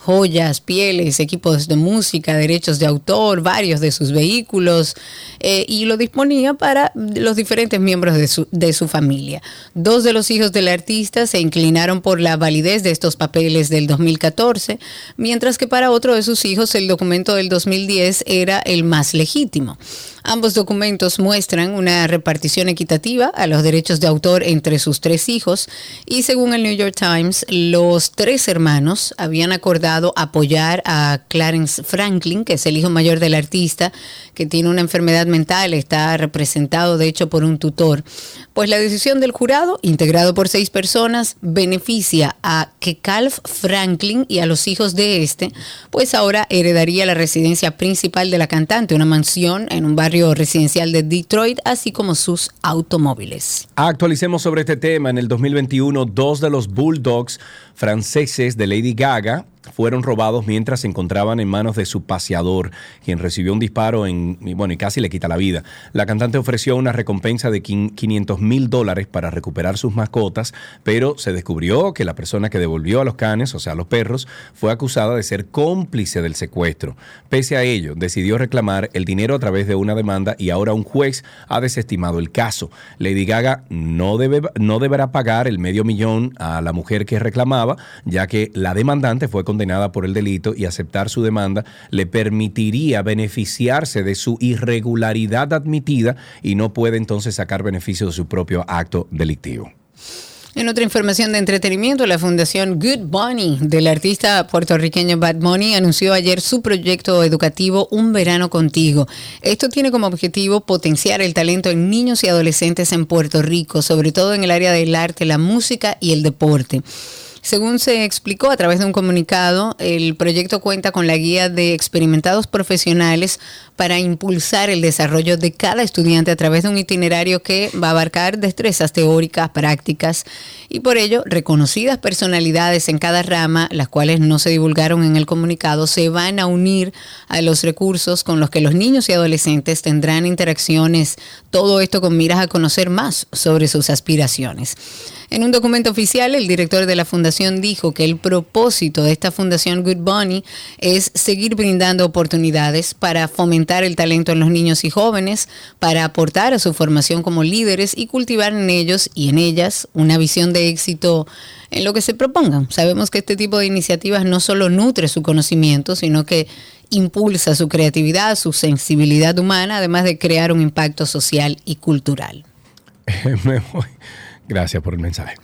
[SPEAKER 3] joyas, pieles, equipos de música, derechos de autor, varios de sus vehículos, eh, y lo disponía para los diferentes miembros de su, de su familia. Dos de los hijos del artista se inclinaron por la validez de estos papeles del 2014, mientras que para otro de sus hijos el documento del 2010 era el más legítimo. Ambos documentos muestran una repartición equitativa a los derechos de autor entre sus tres hijos y según el New York Times, los tres hermanos habían acordado apoyar a Clarence Franklin, que es el hijo mayor del artista, que tiene una enfermedad mental, está representado de hecho por un tutor. Pues la decisión del jurado, integrado por seis personas, beneficia a Kekalf Franklin y a los hijos de este, pues ahora heredaría la residencia principal de la cantante, una mansión en un barrio residencial de Detroit, así como sus automóviles.
[SPEAKER 2] Actualicemos sobre este tema. En el 2021, dos de los Bulldogs franceses de Lady Gaga fueron robados mientras se encontraban en manos de su paseador, quien recibió un disparo en, bueno, y casi le quita la vida. La cantante ofreció una recompensa de 500 mil dólares para recuperar sus mascotas, pero se descubrió que la persona que devolvió a los canes, o sea, a los perros, fue acusada de ser cómplice del secuestro. Pese a ello, decidió reclamar el dinero a través de una demanda y ahora un juez ha desestimado el caso. Lady Gaga no, debe, no deberá pagar el medio millón a la mujer que reclamaba, ya que la demandante fue condenada por el delito y aceptar su demanda le permitiría beneficiarse de su irregularidad admitida y no puede entonces sacar beneficio de su propio acto delictivo.
[SPEAKER 3] En otra información de entretenimiento, la fundación Good Bunny del artista puertorriqueño Bad Bunny anunció ayer su proyecto educativo Un Verano Contigo. Esto tiene como objetivo potenciar el talento en niños y adolescentes en Puerto Rico, sobre todo en el área del arte, la música y el deporte. Según se explicó a través de un comunicado, el proyecto cuenta con la guía de experimentados profesionales para impulsar el desarrollo de cada estudiante a través de un itinerario que va a abarcar destrezas teóricas, prácticas y por ello reconocidas personalidades en cada rama, las cuales no se divulgaron en el comunicado, se van a unir a los recursos con los que los niños y adolescentes tendrán interacciones, todo esto con miras a conocer más sobre sus aspiraciones. En un documento oficial, el director de la fundación dijo que el propósito de esta fundación Good Bunny es seguir brindando oportunidades para fomentar el talento en los niños y jóvenes, para aportar a su formación como líderes y cultivar en ellos y en ellas una visión de éxito en lo que se propongan. Sabemos que este tipo de iniciativas no solo nutre su conocimiento, sino que impulsa su creatividad, su sensibilidad humana, además de crear un impacto social y cultural.
[SPEAKER 2] Me voy. Gracias por el mensaje.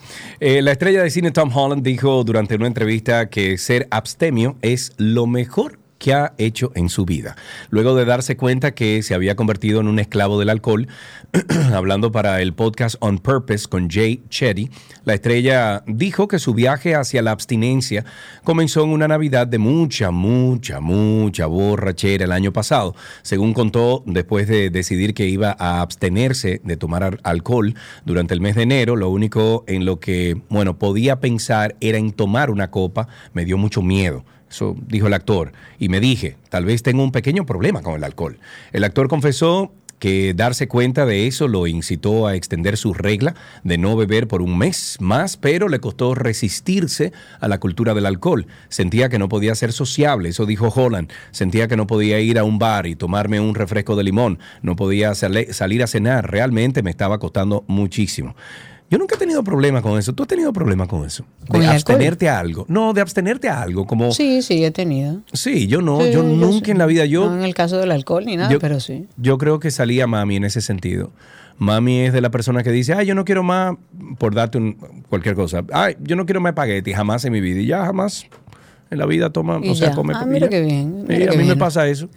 [SPEAKER 2] Eh, la estrella de cine Tom Holland dijo durante una entrevista que ser abstemio es lo mejor que ha hecho en su vida. Luego de darse cuenta que se había convertido en un esclavo del alcohol, hablando para el podcast On Purpose con Jay Chetty, la estrella dijo que su viaje hacia la abstinencia comenzó en una Navidad de mucha, mucha, mucha borrachera el año pasado. Según contó, después de decidir que iba a abstenerse de tomar alcohol durante el mes de enero, lo único en lo que, bueno, podía pensar era en tomar una copa, me dio mucho miedo. Eso dijo el actor. Y me dije, tal vez tengo un pequeño problema con el alcohol. El actor confesó que darse cuenta de eso lo incitó a extender su regla de no beber por un mes más, pero le costó resistirse a la cultura del alcohol. Sentía que no podía ser sociable, eso dijo Holland. Sentía que no podía ir a un bar y tomarme un refresco de limón, no podía salir a cenar, realmente me estaba costando muchísimo. Yo nunca he tenido problemas con eso. ¿Tú has tenido problemas con eso?
[SPEAKER 3] ¿Con
[SPEAKER 2] De abstenerte a algo. No, de abstenerte a algo. Como,
[SPEAKER 3] Sí, sí, he tenido.
[SPEAKER 2] sí, yo no,
[SPEAKER 3] Sí,
[SPEAKER 2] yo
[SPEAKER 3] yo
[SPEAKER 2] nunca
[SPEAKER 3] sí.
[SPEAKER 2] en la vida, yo,
[SPEAKER 3] No en el caso del alcohol ni nada,
[SPEAKER 2] Yo-
[SPEAKER 3] pero sí.
[SPEAKER 2] yo creo que salía mami en ese sentido. Mami es de la persona que dice, ay, yo no quiero más, por darte un- cualquier cosa. Ay, yo no quiero más espagueti, jamás en mi vida. Y ya jamás en la vida toma,
[SPEAKER 3] Y
[SPEAKER 2] o sea,
[SPEAKER 3] ya.
[SPEAKER 2] come
[SPEAKER 3] Ah, mira qué bien, mira
[SPEAKER 2] a
[SPEAKER 3] qué
[SPEAKER 2] mí me pasa eso.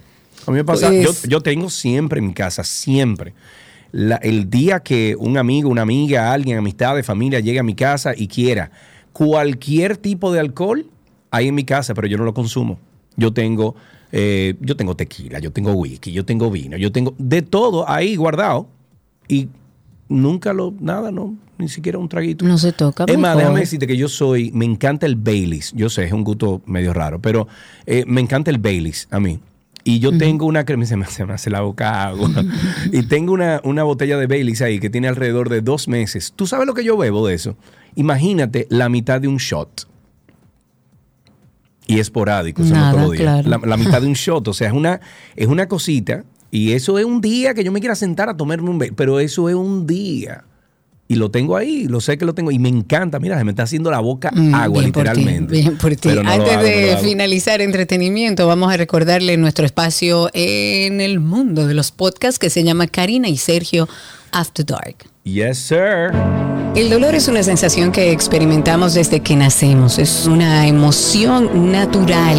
[SPEAKER 2] A mí me pasa, yo, yo tengo siempre en mi casa, siempre, la- el día que un amigo, una amiga, alguien, amistad de familia llegue a mi casa y quiera cualquier tipo de alcohol, hay en mi casa, pero yo no lo consumo. Yo tengo, eh, yo tengo tequila, yo tengo whisky, yo tengo vino, yo tengo de todo ahí guardado y nunca lo, nada, no, ni siquiera un traguito.
[SPEAKER 3] No se toca.
[SPEAKER 2] Es más, déjame decirte que yo soy, me encanta el Baileys. Yo sé, es un gusto medio raro, pero eh, me encanta el Baileys a mí. Y yo tengo una crema, se me, se me hace la boca agua. y tengo una, una botella de Baileys ahí que tiene alrededor de dos meses. ¿Tú sabes lo que yo bebo de eso? Imagínate la mitad de un shot. Y esporádico, eso no
[SPEAKER 3] Nada,
[SPEAKER 2] días.
[SPEAKER 3] claro.
[SPEAKER 2] La, la mitad de un shot. O sea, es una, es una cosita. Y eso es un día que yo me quiera sentar a tomarme un Baileys. Pero eso es un día. Y lo tengo ahí, lo sé que lo tengo. Y me encanta. Mira, se me está haciendo la boca
[SPEAKER 3] Mm,
[SPEAKER 2] agua,
[SPEAKER 3] bien por ti,
[SPEAKER 2] literalmente.
[SPEAKER 3] bien por ti.
[SPEAKER 2] No
[SPEAKER 3] Antes
[SPEAKER 2] hago, no
[SPEAKER 3] de
[SPEAKER 2] hago.
[SPEAKER 3] finalizar entretenimiento, vamos a recordarle nuestro espacio en el mundo de los podcasts que se llama Karina y Sergio After Dark.
[SPEAKER 2] Yes, sir.
[SPEAKER 3] El dolor es una sensación que experimentamos desde que nacemos. Es una emoción natural.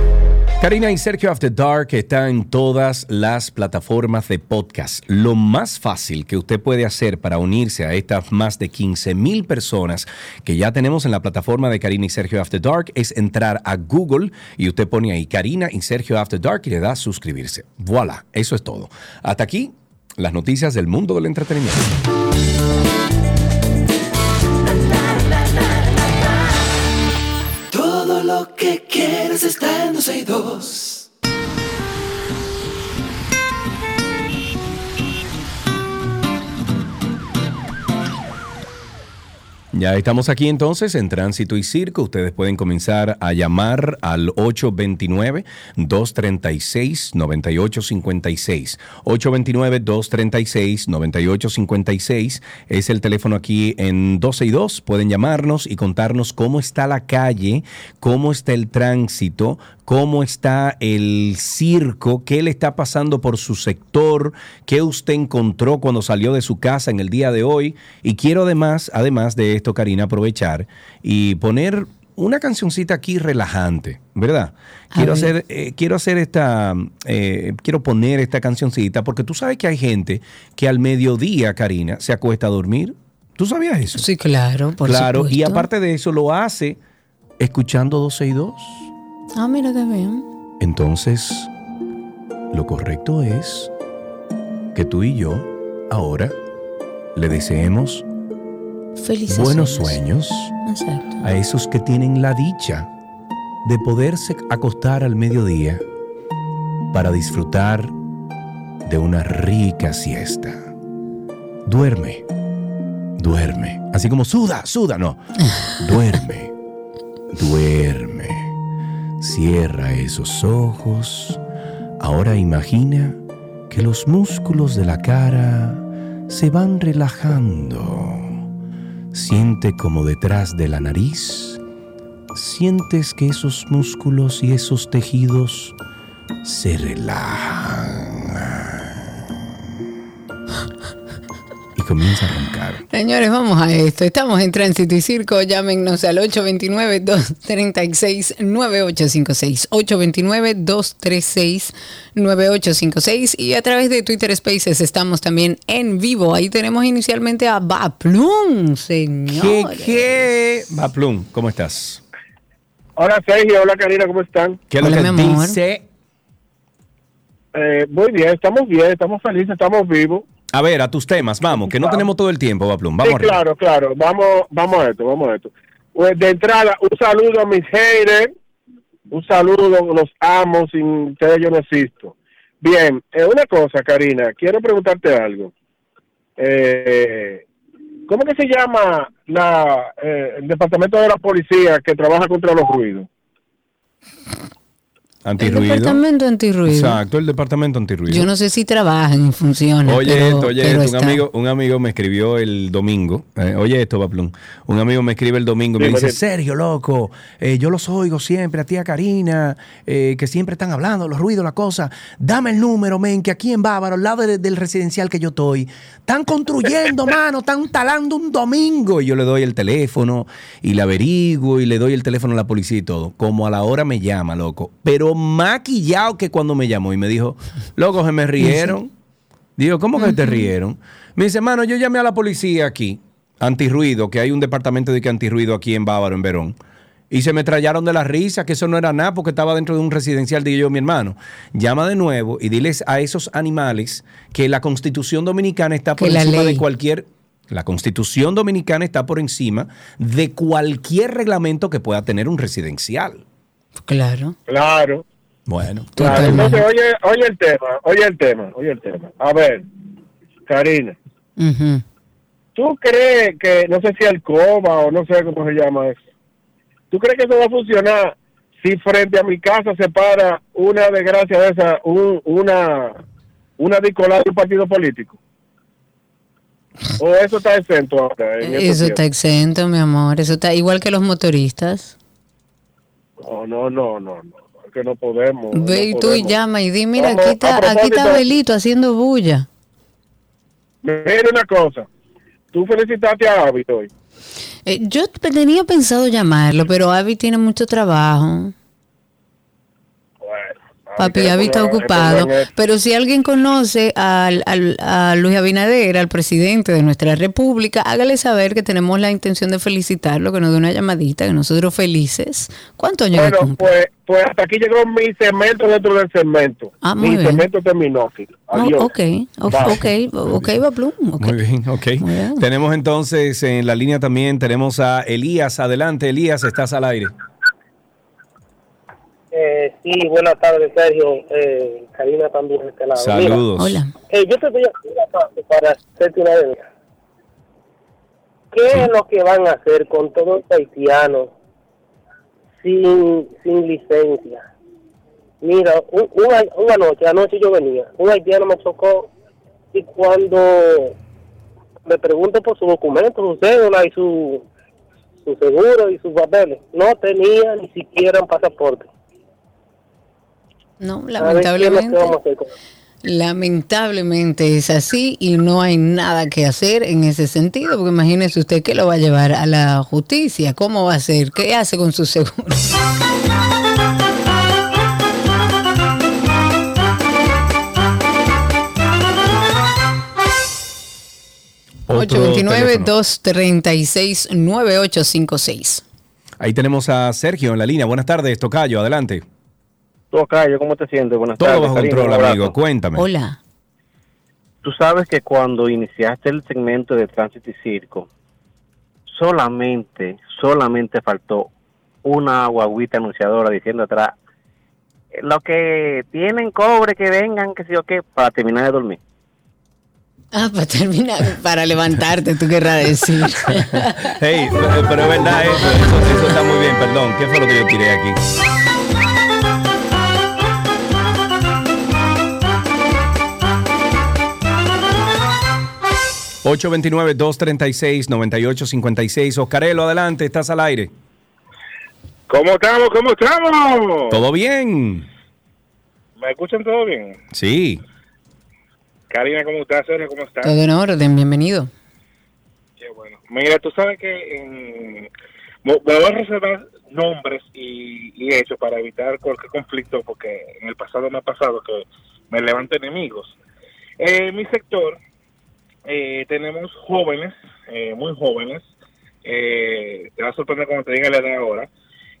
[SPEAKER 2] Karina y Sergio After Dark está en todas las plataformas de podcast. Lo más fácil que usted puede hacer para unirse a estas más de 15 mil personas que ya tenemos en la plataforma de Karina y Sergio After Dark es entrar a Google y usted pone ahí Karina y Sergio After Dark y le da suscribirse. Voilà, eso es todo. Hasta aquí las noticias del mundo del entretenimiento.
[SPEAKER 1] Que quieres está en 12 y 2.
[SPEAKER 2] Ya estamos aquí entonces en Tránsito y Circo. Ustedes pueden comenzar a llamar al 829-236-9856. 829-236-9856 es el teléfono aquí en 12 y 2. Pueden llamarnos y contarnos cómo está la calle, cómo está el tránsito, cómo está el circo, qué le está pasando por su sector, qué usted encontró cuando salió de su casa en el día de hoy. Y quiero además, además de esto, Karina, aprovechar y poner una cancioncita aquí relajante, ¿verdad? Quiero hacer, eh, quiero hacer esta, eh, quiero poner esta cancioncita porque tú sabes que hay gente que al mediodía, Karina, se acuesta a dormir. ¿Tú sabías eso?
[SPEAKER 3] Sí, claro, por
[SPEAKER 2] claro, y aparte de eso lo hace escuchando 12 y 2.
[SPEAKER 3] Ah, mira qué bien.
[SPEAKER 2] Entonces, lo correcto es que tú y yo ahora le deseemos
[SPEAKER 3] Felices
[SPEAKER 2] buenos
[SPEAKER 3] sueños.
[SPEAKER 2] a esos que tienen la dicha de poderse acostar al mediodía para disfrutar de una rica siesta. Duerme, duerme. Así como suda, suda, no. Duerme, duerme. Cierra esos ojos. Ahora imagina que los músculos de la cara se van relajando. Siente como detrás de la nariz, sientes que esos músculos y esos tejidos se relajan. Y comienza a roncar.
[SPEAKER 3] Señores, vamos a esto. Estamos en Tránsito y Circo. Llámenos al 829-236-9856. 829-236-9856. Y a través de Twitter Spaces estamos también en vivo. Ahí tenemos inicialmente a Baplum,
[SPEAKER 2] ¿Qué,
[SPEAKER 3] señores.
[SPEAKER 2] qué? Baplum, ¿cómo estás?
[SPEAKER 13] Hola Sergio, hola Karina, ¿cómo están?
[SPEAKER 2] ¿Qué es lo
[SPEAKER 3] Hola,
[SPEAKER 2] que
[SPEAKER 3] mi amor.
[SPEAKER 2] dice?
[SPEAKER 13] Eh, muy bien, estamos bien, estamos felices, estamos vivos.
[SPEAKER 2] A ver, a tus temas, vamos, que no tenemos todo el tiempo, Baplum.
[SPEAKER 13] Sí,
[SPEAKER 2] Vamos arriba.
[SPEAKER 13] claro, claro, vamos, vamos a esto, vamos a esto. Pues de entrada, un saludo a mis haters, Un saludo, los amo, sin ustedes yo no existo. Bien, eh, una cosa, Karina, quiero preguntarte algo. Eh, ¿Cómo que se llama la, eh, el departamento de la policía que trabaja contra los ruidos?
[SPEAKER 2] Antirruido.
[SPEAKER 3] El departamento antirruido.
[SPEAKER 2] Exacto, el departamento antirruido.
[SPEAKER 3] Yo no sé si trabajan y funcionan.
[SPEAKER 2] Oye
[SPEAKER 3] pero-
[SPEAKER 2] esto, oye
[SPEAKER 3] pero
[SPEAKER 2] esto, un amigo, un amigo me escribió el domingo, eh, oye esto, Paplum, un amigo me escribe el domingo y me dice. Sergio, loco, eh, yo los oigo siempre, a tía Karina, eh, que siempre están hablando, los ruidos, la cosa, dame el número, men, que aquí en Bávaro, al lado de- del residencial que yo estoy, están construyendo, mano, están talando un domingo, y yo le doy el teléfono, y le averiguo, y le doy el teléfono a la policía y todo, como a la hora me llama, loco, pero maquillado que cuando me llamó y me dijo, loco, se me rieron. Digo, ¿cómo que te rieron? Me dice, hermano, yo llamé a la policía aquí, antirruido, que hay un departamento de que antirruido aquí en Bávaro, en Verón. Y se me trallaron de la risa, que eso no era nada porque estaba dentro de un residencial. Digo yo, mi hermano, llama de nuevo y diles a esos animales que la constitución dominicana está por
[SPEAKER 3] Que
[SPEAKER 2] encima de cualquier... La constitución dominicana está por encima de cualquier reglamento que pueda tener un residencial.
[SPEAKER 3] Claro.
[SPEAKER 13] Claro.
[SPEAKER 2] Bueno.
[SPEAKER 13] Claro, entonces, oye, oye el tema, oye el tema, oye el tema. A ver, Karina,
[SPEAKER 3] Ujú.
[SPEAKER 13] ¿tú crees que, no sé si Alcoba o no sé cómo se llama eso, ¿tú crees que eso va a funcionar si frente a mi casa se para una desgracia de esa, un, una, una discolada de un partido político? ¿O eso está exento ahora?
[SPEAKER 3] Eso está exento, mi amor. Eso está igual que los motoristas.
[SPEAKER 13] No, no, no, no, no, es que no podemos.
[SPEAKER 3] Ve y
[SPEAKER 13] no
[SPEAKER 3] tú y
[SPEAKER 13] podemos.
[SPEAKER 3] llama y di, mira,
[SPEAKER 13] Vamos,
[SPEAKER 3] aquí está, aquí está
[SPEAKER 13] propósito-
[SPEAKER 3] Belito haciendo bulla.
[SPEAKER 13] Mira una cosa, tú felicitaste a Avi hoy.
[SPEAKER 3] Eh, yo tenía pensado llamarlo, pero Avi tiene mucho trabajo. Papi, Avi está ocupado. Pero si alguien conoce al, al- a Luis Abinader, al presidente de nuestra república, hágale saber que tenemos la intención de felicitarlo, que nos dé una llamadita, que nosotros felices. ¿Cuántos años
[SPEAKER 13] Bueno,
[SPEAKER 3] cumple?
[SPEAKER 13] pues, pues hasta aquí llegó mi segmento dentro del segmento.
[SPEAKER 3] Ah, muy
[SPEAKER 13] mi
[SPEAKER 3] bien.
[SPEAKER 13] segmento terminó aquí.
[SPEAKER 3] Oh,
[SPEAKER 13] Adiós.
[SPEAKER 3] ok, o-
[SPEAKER 13] Bye.
[SPEAKER 3] ok, ok, Baplum. ok.
[SPEAKER 2] Muy bien, ok. Tenemos entonces en la línea también, tenemos a Elías. Adelante, Elías, estás al aire.
[SPEAKER 14] Eh, sí, buenas tardes, Sergio. Eh, Karina también de este lado.
[SPEAKER 2] Saludos.
[SPEAKER 14] Mira, eh, yo te voy a hacer una parte para hacerte una idea. ¿Qué es lo que van a hacer con todos los haitianos sin, sin licencia? Mira, un- una, una noche, anoche yo venía, un haitiano me chocó y cuando me pregunto por su documento, su cédula y su, su seguro y sus papeles, no tenía ni siquiera un pasaporte.
[SPEAKER 3] No,
[SPEAKER 14] A ver, ¿qué es lo que
[SPEAKER 3] lamentablemente. Lamentablemente es así y no hay nada que hacer en ese sentido, porque imagínese usted que lo va a llevar a la justicia, ¿cómo va a hacer? ¿Qué hace con su seguro?
[SPEAKER 2] Otro teléfono.
[SPEAKER 3] 829-236-9856.
[SPEAKER 2] Ahí tenemos a Sergio en la línea. Buenas tardes, Tocayo, adelante.
[SPEAKER 15] Tocayo, ¿cómo te sientes? Buenas
[SPEAKER 2] Todo
[SPEAKER 15] tardes.
[SPEAKER 2] bajo
[SPEAKER 15] Karina,
[SPEAKER 2] control, amigo. Cuéntame.
[SPEAKER 3] Hola.
[SPEAKER 15] Tú sabes que cuando iniciaste el segmento de Tránsito y Circo, solamente, solamente faltó una guaguita anunciadora diciendo atrás, lo que tienen cobre, que vengan, que sé yo qué, para terminar de dormir.
[SPEAKER 3] Ah, para terminar, para levantarte, tú querrás decir.
[SPEAKER 2] Hey, pero pero es verdad eso, eso, eso está muy bien, perdón. ¿Qué fue lo que yo tiré aquí? ...829-236-9856... Oscarelo, adelante, estás al aire.
[SPEAKER 13] ¿Cómo estamos? ¿Cómo estamos?
[SPEAKER 2] ¿Todo bien?
[SPEAKER 13] ¿Me escuchan todo bien?
[SPEAKER 2] Sí.
[SPEAKER 13] Karina, ¿cómo estás? Sergio, ¿cómo estás?
[SPEAKER 3] Todo en orden, bienvenido.
[SPEAKER 13] Mira, tú sabes que en... me voy a reservar nombres y, y hechos para evitar cualquier conflicto, porque en el pasado me ha pasado que me levanto enemigos. Eh, en mi sector eh, tenemos jóvenes, eh, muy jóvenes, eh, te va a sorprender cuando te diga la edad ahora,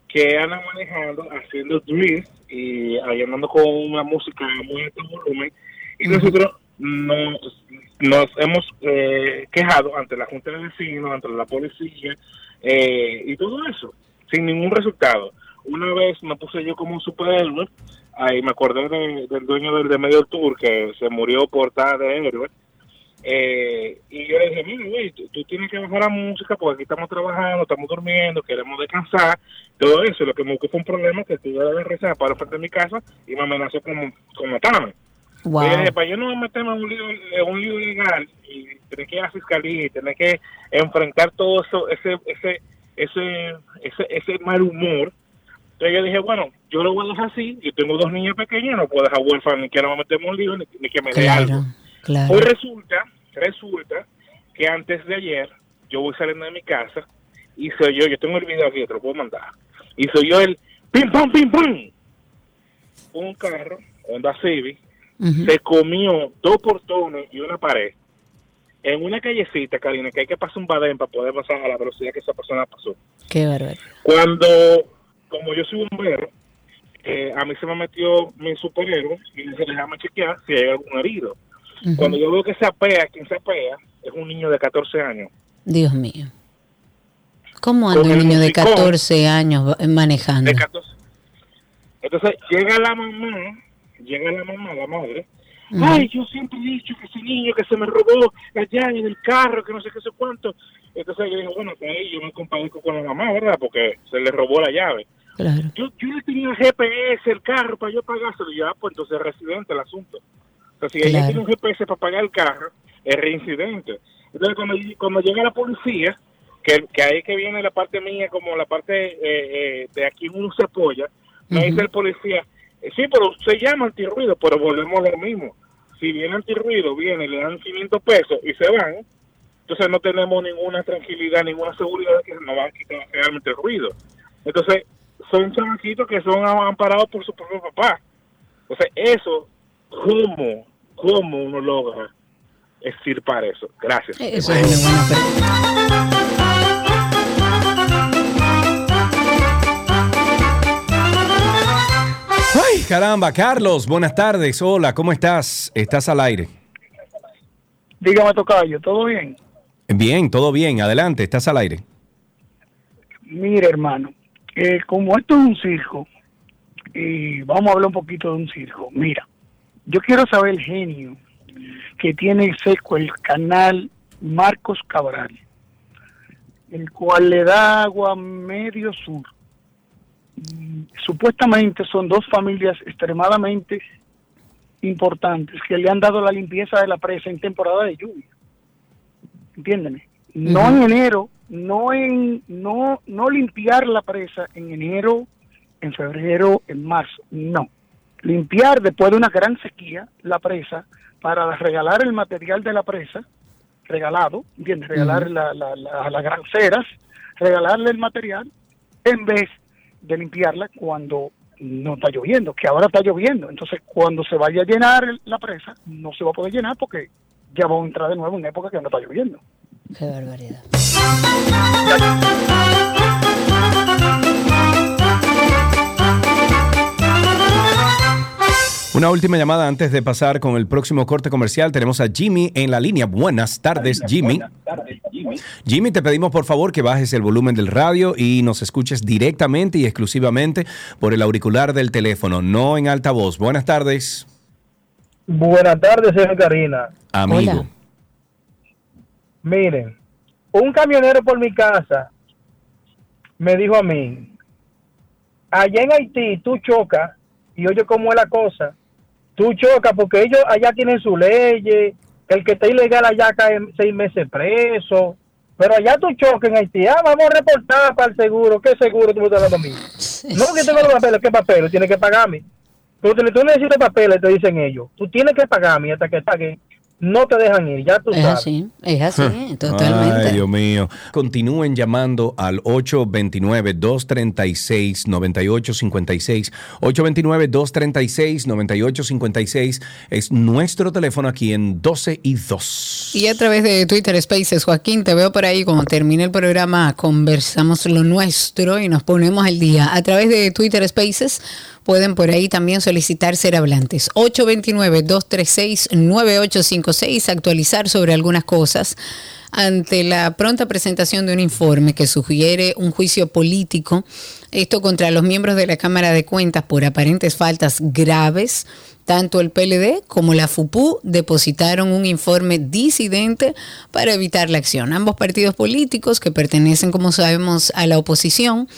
[SPEAKER 13] que andan manejando, haciendo drift y andando con una música muy alto volumen y nosotros nos, nos hemos eh, quejado ante la Junta de Vecinos, ante la policía eh, y todo eso, sin ningún resultado. una vez me puse yo como un superhéroe, ahí me acordé de- del dueño del de Medio Tour que se murió por estar de héroe. Eh, y yo le dije, mira, güey, tú, tú tienes que bajar la música porque aquí estamos trabajando, estamos durmiendo, queremos descansar, todo eso. Lo que me buscó fue un problema que estuve de rezar para frente de mi casa y me amenazó con, con matarme.
[SPEAKER 3] Wow.
[SPEAKER 13] Dije, para yo no meterme en un lío, en un lío legal y tener que ir a la fiscalía y tener que enfrentar todo eso, ese, ese, ese, ese, ese mal humor. Entonces yo dije, bueno, yo lo voy a dejar así, yo tengo dos niñas pequeñas, no puedo dejar huérfano ni quiero meterme en un lío ni, ni que me dé algo.
[SPEAKER 3] Claro.
[SPEAKER 13] Hoy resulta, resulta que antes de ayer yo voy saliendo de mi casa y soy yo, yo tengo el video aquí, te lo puedo mandar, y soy yo el pim pam pim pam. Un carro, Honda Civic, se comió dos portones y una pared en una callecita, Karina, que hay que pasar un badén para poder pasar a la velocidad que esa persona pasó.
[SPEAKER 3] Qué bárbaro.
[SPEAKER 13] Cuando, como yo soy bombero, eh, a mí se me metió mi superhéroe y dice, déjame chequear si hay algún herido. Cuando yo veo que se apea, quien se apea es un niño de 14 años.
[SPEAKER 3] Dios mío. ¿Cómo anda
[SPEAKER 13] Con
[SPEAKER 3] un niño de
[SPEAKER 13] musicón.
[SPEAKER 3] 14 años va- manejando?
[SPEAKER 13] De 14. Entonces llega la mamá, llega la mamá, la madre. Ay, yo siempre he dicho que ese niño que se me robó la llave del carro, que no sé qué sé cuánto. Entonces yo dije, bueno, pues ahí yo me compadezco con la mamá, ¿verdad? Porque se le robó la llave.
[SPEAKER 3] Claro.
[SPEAKER 13] Yo, yo le tenía el GPS, el carro, para yo pagárselo. Y yo, ah, pues entonces es residente el asunto. O sea, si ella
[SPEAKER 3] Claro.
[SPEAKER 13] tiene un GPS para pagar el carro, es reincidente. Entonces, cuando, cuando llega la policía, que, que ahí que viene la parte mía, como la parte eh, eh, de aquí uno se apoya, me dice el policía, eh, sí, pero se llama antirruido, pero volvemos a lo mismo. Si viene antirruido, viene, le dan 500 pesos y se van, entonces no tenemos ninguna tranquilidad, ninguna seguridad de que nos van a quitar realmente el ruido. Entonces, son chamaquitos que son amparados por su propio papá. O sea, eso, ¿cómo, cómo uno logra extirpar eso? Gracias.
[SPEAKER 3] Eso es una buena pregunta.
[SPEAKER 2] Ay, caramba, Carlos, buenas tardes. Hola, ¿cómo estás? Estás al aire.
[SPEAKER 16] Dígame, Tocayo, ¿todo bien?
[SPEAKER 2] Bien, todo bien. Adelante, estás al aire.
[SPEAKER 16] Mire, hermano, eh, como esto es un circo, y vamos a hablar un poquito de un circo. Mira, yo quiero saber el genio que tiene el seco el canal Marcos Cabral, el cual le da agua medio sur. Supuestamente son dos familias extremadamente importantes que le han dado la limpieza de la presa en temporada de lluvia. Entiéndeme. No en enero, no en no no limpiar la presa en enero, en febrero, en marzo, no. Limpiar después de una gran sequía la presa para regalar el material de la presa, regalado, ¿entiendes? Regalar la, la, la- las granceras, regalarle el material en vez de limpiarla cuando no está lloviendo, que ahora está lloviendo. Entonces, cuando se vaya a llenar la presa, no se va a poder llenar porque ya vamos a entrar de nuevo en época que no está lloviendo.
[SPEAKER 3] Qué barbaridad.
[SPEAKER 2] Una última llamada antes de pasar con el próximo corte comercial. Tenemos a Jimmy en la línea. Buenas tardes, Jimmy. Jimmy, te pedimos por favor que bajes el volumen del radio y nos escuches directamente y exclusivamente por el auricular del teléfono, no en altavoz. Buenas tardes,
[SPEAKER 17] Buenas tardes, señor Karina.
[SPEAKER 2] amigo.
[SPEAKER 17] Miren, un camionero por mi casa me dijo a mí, allá en Haití tú chocas, y oye cómo es la cosa, tú chocas porque ellos allá tienen su ley, que el que está ilegal allá cae seis meses preso, pero allá tú chocas en Haití, ah, vamos a reportar para el seguro, ¿qué seguro tú me estás dando a mí? No, que tengo los papeles, ¿qué papeles? Tienes que pagarme. Pero tú, necesitas papeles, te dicen ellos. Tú tienes que pagarme hasta que pague, no te dejan ir, ya tú
[SPEAKER 3] Es
[SPEAKER 17] sabes.
[SPEAKER 3] así, es así,
[SPEAKER 2] Ay,
[SPEAKER 3] totalmente.
[SPEAKER 2] Dios mío. Continúen llamando al 829-236-9856. 829-236-9856 es nuestro teléfono aquí en 12 y 2.
[SPEAKER 3] Y a través de Twitter Spaces, Joaquín, te veo por ahí. Cuando termine el programa, conversamos lo nuestro y nos ponemos al día. A través de Twitter Spaces, pueden por ahí también solicitar ser hablantes. 829-236-9856, actualizar sobre algunas cosas. Ante la pronta presentación de un informe que sugiere un juicio político Esto contra los miembros de la Cámara de Cuentas por aparentes faltas graves. Tanto el PLD como la FUPU depositaron un informe disidente para evitar la acción. Ambos partidos políticos que pertenecen, como sabemos, a la oposición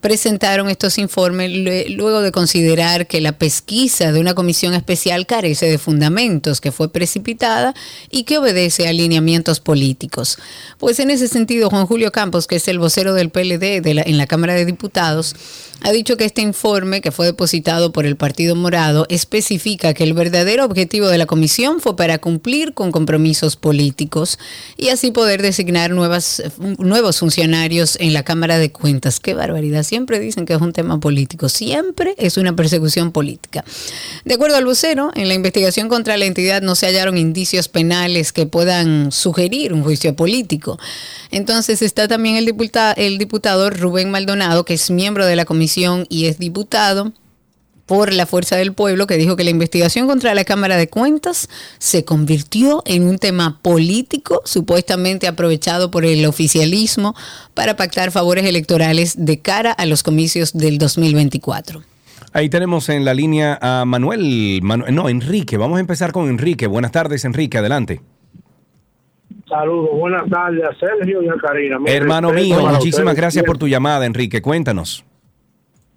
[SPEAKER 3] presentaron estos informes luego de considerar que la pesquisa de una comisión especial carece de fundamentos, que fue precipitada y que obedece a alineamientos políticos. Pues en ese sentido, Juan Julio Campos, que es el vocero del PLD en la Cámara de Diputados, ha dicho que este informe, que fue depositado por el Partido Morado, especifica que el verdadero objetivo de la comisión fue para cumplir con compromisos políticos y así poder designar nuevas, nuevos funcionarios en la Cámara de Cuentas. Qué barbaridad. Siempre dicen que es un tema político. Siempre es una persecución política. De acuerdo al vocero, en la investigación contra la entidad no se hallaron indicios penales que puedan sugerir un juicio político. Entonces está también el diputado, el diputado Rubén Maldonado, que es miembro de la comisión y es diputado por la Fuerza del Pueblo, que dijo que la investigación contra la Cámara de Cuentas se convirtió en un tema político, supuestamente aprovechado por el oficialismo para pactar favores electorales de cara a los comicios del 2024.
[SPEAKER 2] Ahí tenemos en la línea a Manuel, no, Enrique, vamos a empezar con Enrique. Buenas tardes, Enrique, adelante.
[SPEAKER 18] Saludos, buenas tardes a Sergio y a Karina.
[SPEAKER 2] Hermano mío, muchísimas gracias por tu llamada, Enrique. Cuéntanos.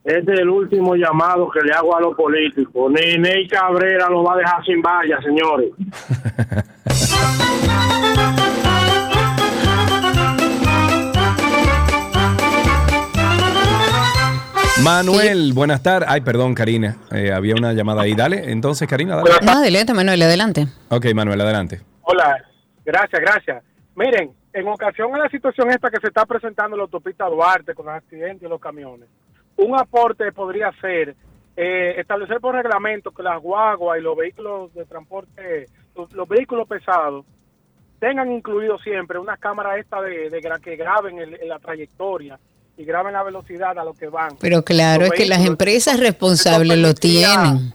[SPEAKER 18] Este es el último llamado que le hago a los políticos. Ni Ney Cabrera lo va a dejar sin valla, señores.
[SPEAKER 2] Manuel, buenas tardes. Ay, perdón, Karina. Eh, había una llamada ahí. Dale, entonces, Karina, dale.
[SPEAKER 3] No, adelante, Manuel, adelante.
[SPEAKER 2] Ok, Manuel, adelante.
[SPEAKER 18] Hola, Gracias, gracias. Miren, en ocasión a la situación esta que se está presentando en la autopista Duarte con los accidentes y los camiones, un aporte podría ser eh, establecer por reglamento que las guaguas y los vehículos de transporte, los, vehículos pesados, tengan incluido siempre unas cámaras esta de, que graben la trayectoria y graben la velocidad a lo que van.
[SPEAKER 3] Pero claro, es que las empresas responsables lo tienen.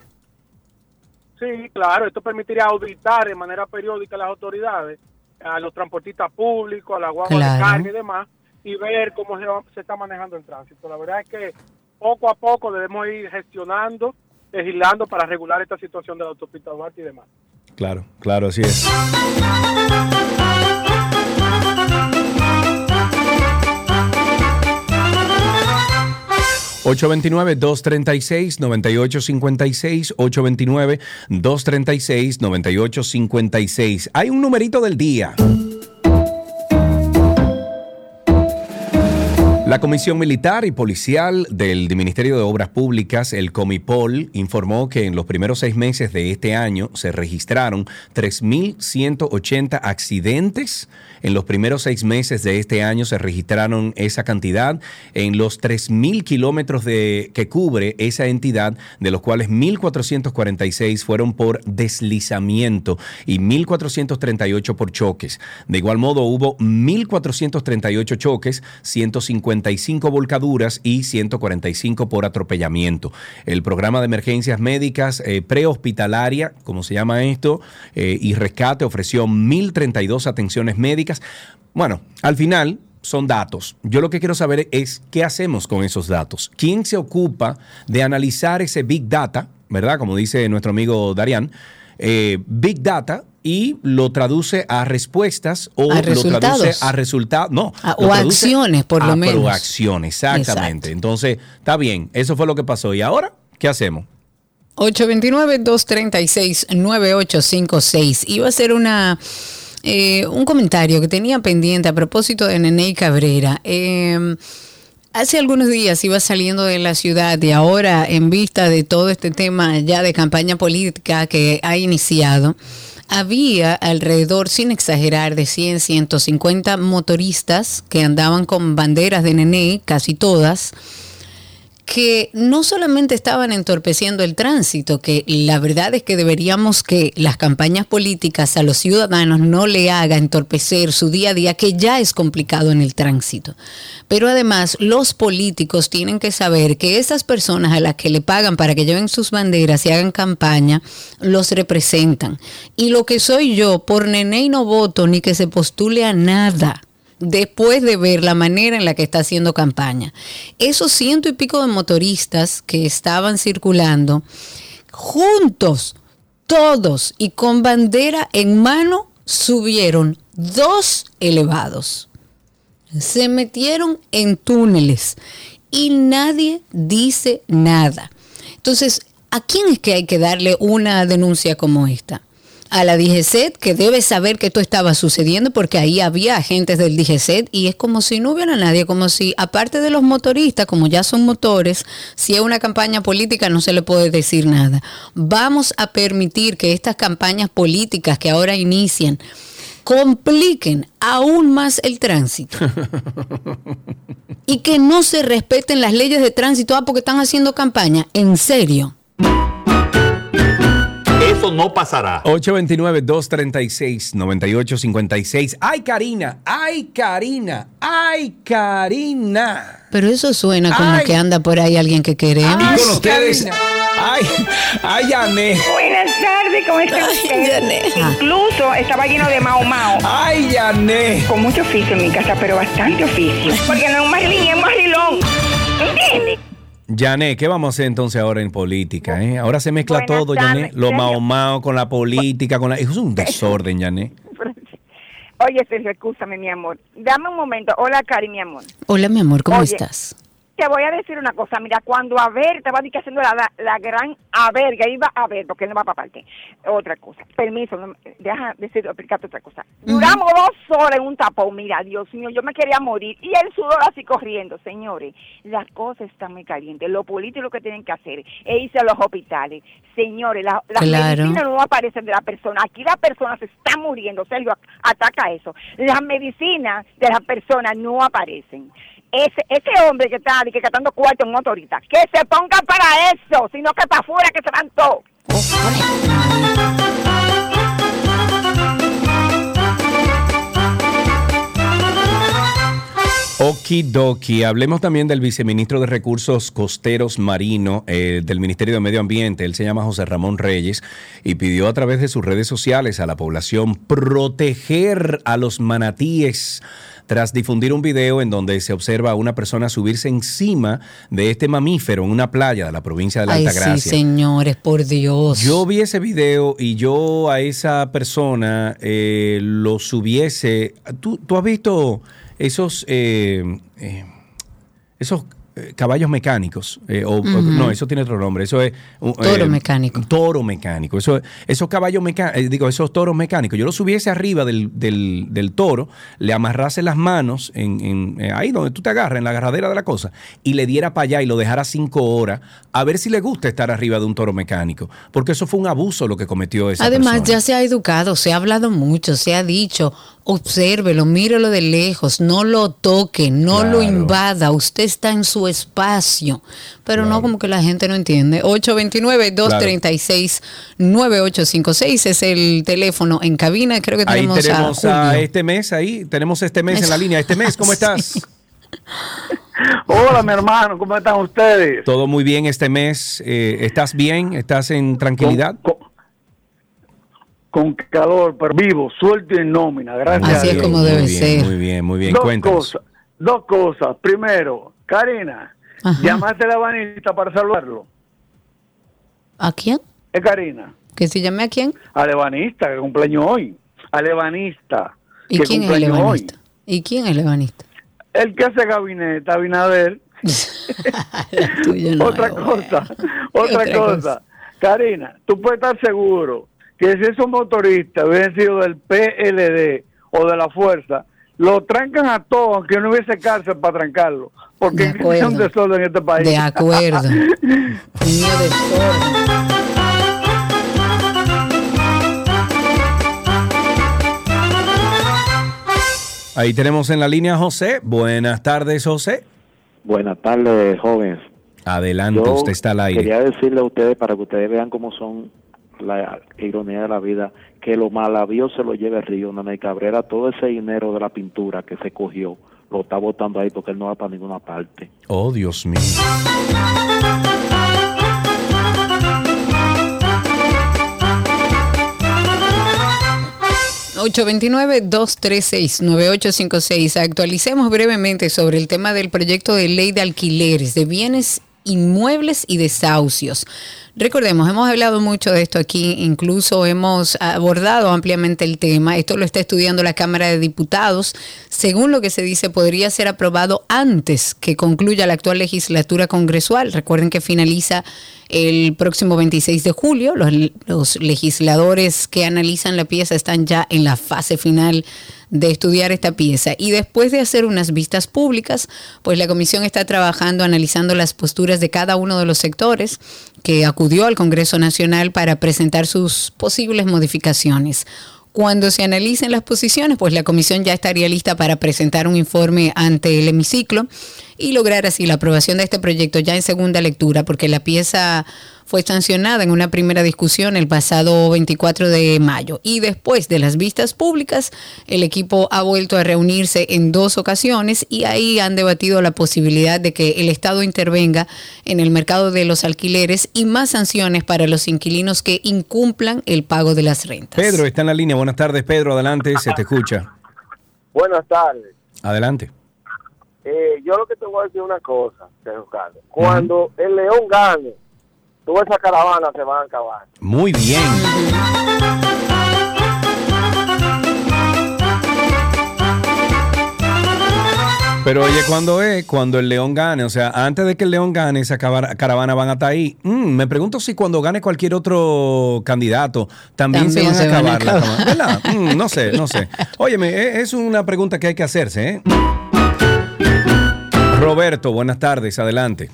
[SPEAKER 18] Sí, claro, esto permitiría auditar de manera periódica a las autoridades, a los transportistas públicos, a la guagua de carga y demás, y ver cómo se, está manejando el tránsito. La verdad es que poco a poco debemos ir gestionando, legislando para regular esta situación de la autopista Duarte y demás.
[SPEAKER 2] Claro, claro, así es. 829-236-9856, 829-236-9856. Hay un numerito del día. La Comisión Militar y Policial del Ministerio de Obras Públicas, el Comipol, informó que en los primeros seis meses de este año se registraron 3.180 accidentes. En los primeros seis meses de este año se registraron esa cantidad. En los 3.000 kilómetros que cubre esa entidad, de los cuales 1.446 fueron por deslizamiento y 1.438 por choques. De igual modo, hubo 1.438 choques, 150 volcaduras y 145 por atropellamiento. El programa de emergencias médicas eh, prehospitalaria, como se llama esto, eh, y rescate ofreció 1.032 atenciones médicas. Bueno, al final son datos. Yo lo que quiero saber es qué hacemos con esos datos. ¿Quién se ocupa de analizar ese Big Data, verdad? Como dice nuestro amigo Darian. Eh, Big Data y lo traduce a respuestas o lo traduce a resultados, no,
[SPEAKER 3] o acciones por lo menos.
[SPEAKER 2] acciones, exactamente. Entonces, está bien, eso fue lo que pasó. ¿Y ahora qué hacemos?
[SPEAKER 3] 829-236-9856. Iba a ser una, eh, un comentario que tenía pendiente a propósito de Nene Cabrera. Em, hace algunos días iba saliendo de la ciudad y ahora en vista de todo este tema ya de campaña política que ha iniciado, había alrededor, sin exagerar, de 100, 150 motoristas que andaban con banderas de nené, casi todas, que no solamente estaban entorpeciendo el tránsito, que la verdad es que deberíamos que las campañas políticas a los ciudadanos no le haga entorpecer su día a día, que ya es complicado en el tránsito. Pero además los políticos tienen que saber que esas personas a las que le pagan para que lleven sus banderas y hagan campaña, los representan. Y lo que soy yo, por nene y no voto ni que se postule a nada después de ver la manera en la que está haciendo campaña. Esos ciento y pico de motoristas que estaban circulando, juntos, todos y con bandera en mano, subieron dos elevados. Se metieron en túneles y nadie dice nada. Entonces, ¿a quién es que hay que darle una denuncia como esta? A la DGCET, que debe saber que esto estaba sucediendo porque ahí había agentes del DGCET y es como si no hubiera nadie, como si, aparte de los motoristas, como ya son motores, si es una campaña política no se le puede decir nada. Vamos a permitir que estas campañas políticas que ahora inician compliquen aún más el tránsito y que no se respeten las leyes de tránsito ah, porque están haciendo campaña. En serio.
[SPEAKER 19] Eso no pasará.
[SPEAKER 2] 829-236-9856. ¡Ay, Karina! ¡Ay, Karina! ¡Ay, Karina!
[SPEAKER 3] Pero eso suena como
[SPEAKER 2] Ay.
[SPEAKER 3] que anda por ahí alguien que queremos.
[SPEAKER 2] Y con ustedes. ¡Ay! ¡Ay, Yané!
[SPEAKER 20] Buenas tardes, ¿cómo están ustedes? Incluso estaba lleno de mao mao.
[SPEAKER 2] ¡Ay, Yané!
[SPEAKER 20] Con mucho oficio en mi casa, pero bastante oficio. Porque no es un marlín, es un marrilón. ¿Entiendes?
[SPEAKER 2] Yané, ¿qué vamos a hacer entonces ahora en política? eh? Ahora se mezcla
[SPEAKER 20] Buenas
[SPEAKER 2] todo, Yané.
[SPEAKER 20] tardes,
[SPEAKER 2] Lo mao mao con la política, con la... Es un desorden, Yané.
[SPEAKER 20] Oye, Sergio, escúchame, mi amor. Dame un momento. Hola, Cari, mi amor.
[SPEAKER 3] Hola, mi amor, ¿cómo
[SPEAKER 20] Oye,
[SPEAKER 3] estás?
[SPEAKER 20] Te voy a decir una cosa, mira, cuando a ver, te va a decir que haciendo la, la, la gran a ver, que iba a ver, porque él no va para parte. Otra cosa, permiso, no, deja decir, explicarte otra cosa. Duramos dos horas en un tapón, mira, Dios mío, yo me quería morir. Y el sudor así corriendo, señores, las cosas están muy calientes. Lo político lo que tienen que hacer es irse a los hospitales. Señores, la- las
[SPEAKER 3] Claro.
[SPEAKER 20] medicinas no aparecen de la persona. Aquí la persona se está muriendo, Sergio, ataca eso. Las medicinas de las personas no aparecen. Ese, ese hombre que está que catando cuarto en motorita, que se ponga para eso, sino que para afuera que se van todos.
[SPEAKER 2] Okidoki. Hablemos también del viceministro de Recursos Costeros Marino eh, del Ministerio de Medio Ambiente. Él se llama José Ramón Reyes y pidió a través de sus redes sociales a la población proteger a los manatíes tras difundir un video en donde se observa a una persona subirse encima de este mamífero en una playa de la provincia de la
[SPEAKER 3] Ay,
[SPEAKER 2] Altagracia.
[SPEAKER 3] sí, señores, por Dios.
[SPEAKER 2] Yo vi ese video y yo a esa persona eh, lo subiese. ¿Tú, tú has visto esos, eh, eh, esos caballos mecánicos? Eh, o- no, eso tiene otro nombre. Eso es un
[SPEAKER 3] Toro
[SPEAKER 2] eh,
[SPEAKER 3] mecánico.
[SPEAKER 2] Toro mecánico. Eso, esos caballos mecánicos, digo, esos toros mecánicos. Yo los subiese arriba del, del- del toro, le amarrase las manos en, en- eh, ahí donde tú te agarras, en la agarradera de la cosa, y le diera para allá y lo dejara cinco horas, a ver si le gusta estar arriba de un toro mecánico. Porque eso fue un abuso lo que cometió esa
[SPEAKER 3] Además,
[SPEAKER 2] persona.
[SPEAKER 3] ya se ha educado, se ha hablado mucho, se ha dicho, obsérvelo, mírelo de lejos, no lo toque, no lo invada, usted está en su espacio. Pero no como que la gente no entiende. 829-236-9856 es el teléfono en cabina, creo que
[SPEAKER 2] Ahí
[SPEAKER 3] tenemos,
[SPEAKER 2] tenemos
[SPEAKER 3] a
[SPEAKER 2] este mes, ahí tenemos este mes en la línea. Este mes, ¿cómo estás?
[SPEAKER 21] Hola, mi hermano, ¿cómo están ustedes?
[SPEAKER 2] Todo muy bien este mes. eh, ¿Estás bien? ¿Estás en tranquilidad?
[SPEAKER 21] Con calor, pero vivo, suelto y en nómina, gracias
[SPEAKER 3] Así
[SPEAKER 21] a
[SPEAKER 3] es como
[SPEAKER 2] muy
[SPEAKER 3] debe
[SPEAKER 2] bien,
[SPEAKER 3] ser.
[SPEAKER 2] Muy bien, muy bien.
[SPEAKER 21] Dos
[SPEAKER 2] Cuéntanos.
[SPEAKER 21] cosas, dos cosas. Primero, Karina, llamaste a la banista para saludarlo.
[SPEAKER 3] ¿A quién?
[SPEAKER 21] Es Karina.
[SPEAKER 3] ¿Que si llamé a quién?
[SPEAKER 21] A Lebanista, que cumpleaños hoy. A Lebanista,
[SPEAKER 3] ¿Y
[SPEAKER 21] que
[SPEAKER 3] quién es el
[SPEAKER 21] hoy.
[SPEAKER 3] ebanista? ¿Y quién es el ebanista?
[SPEAKER 21] El que hace gabinete, Abinader. otra cosa, otra,
[SPEAKER 3] otra
[SPEAKER 21] cosa. Karina, tú puedes estar seguro que si esos motoristas hubiesen sido del PLD o de la fuerza, lo trancan a todos, aunque no hubiese cárcel para trancarlo. Porque es un desorden en este país.
[SPEAKER 3] De acuerdo.
[SPEAKER 2] Ahí tenemos en la línea a José. Buenas tardes, José.
[SPEAKER 15] Buenas tardes, jóvenes.
[SPEAKER 2] Adelante,
[SPEAKER 15] Yo
[SPEAKER 2] usted está al aire.
[SPEAKER 15] Quería decirle a ustedes, para que ustedes vean cómo son la ironía de la vida, que lo malavío se lo lleve el río. Nene Cabrera, todo ese dinero de la pintura que se cogió, lo está botando ahí porque él no va para ninguna parte.
[SPEAKER 2] Oh, Dios mío.
[SPEAKER 3] 829-236-9856. Actualicemos brevemente sobre el tema del proyecto de ley de alquileres de bienes inmuebles y desahucios. Recordemos, hemos hablado mucho de esto aquí, incluso hemos abordado ampliamente el tema. Esto lo está estudiando la Cámara de Diputados. Según lo que se dice, podría ser aprobado antes que concluya la actual legislatura congresual. Recuerden que finaliza el próximo 26 de julio. Los, los legisladores que analizan la pieza están ya en la fase final de estudiar esta pieza. Y después de hacer unas vistas públicas, pues la comisión está trabajando, analizando las posturas de cada uno de los sectores que acudió al Congreso Nacional para presentar sus posibles modificaciones. Cuando se analicen las posiciones, pues la comisión ya estaría lista para presentar un informe ante el hemiciclo y lograr así la aprobación de este proyecto ya en segunda lectura, porque la pieza fue sancionada en una primera discusión el pasado 24 de mayo. Y después de las vistas públicas, el equipo ha vuelto a reunirse en dos ocasiones y ahí han debatido la posibilidad de que el Estado intervenga en el mercado de los alquileres y más sanciones para los inquilinos que incumplan el pago de las rentas.
[SPEAKER 2] Pedro está en la línea. Buenas tardes, Pedro. Adelante, se te escucha.
[SPEAKER 19] Buenas tardes.
[SPEAKER 2] Adelante.
[SPEAKER 19] Eh, yo lo que te voy a decir una cosa, Carlos. Cuando el León gane, toda esa caravana se van a acabar.
[SPEAKER 2] Muy bien. Pero oye, ¿cuándo es? Cuando el León gane. O sea, antes de que el León gane, esa caravana van a estar ahí. Mm, me pregunto si cuando gane cualquier otro candidato, también, se van a
[SPEAKER 3] se van a
[SPEAKER 2] acabar la. ¿Verdad? Mm, no sé, no sé. Óyeme, e- es una pregunta que hay que hacerse, ¿eh? Roberto, buenas tardes, adelante.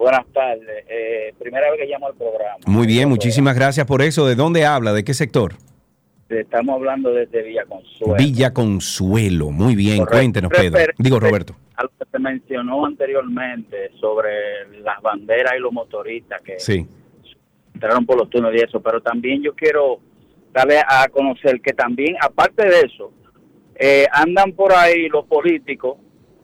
[SPEAKER 22] Buenas tardes. Eh, primera vez que llamo al programa.
[SPEAKER 2] Muy bien, muchísimas gracias por eso. ¿De dónde habla? ¿De qué sector?
[SPEAKER 22] Estamos hablando desde Villa Consuelo.
[SPEAKER 2] Villa Consuelo. Muy bien,
[SPEAKER 22] Correcto.
[SPEAKER 2] cuéntenos, Pedro. Digo, Roberto.
[SPEAKER 22] A lo que se mencionó anteriormente sobre las banderas y los motoristas que
[SPEAKER 2] Sí.
[SPEAKER 22] entraron por los túneles y eso, pero también yo quiero darle a conocer que también, aparte de eso, eh, andan por ahí los políticos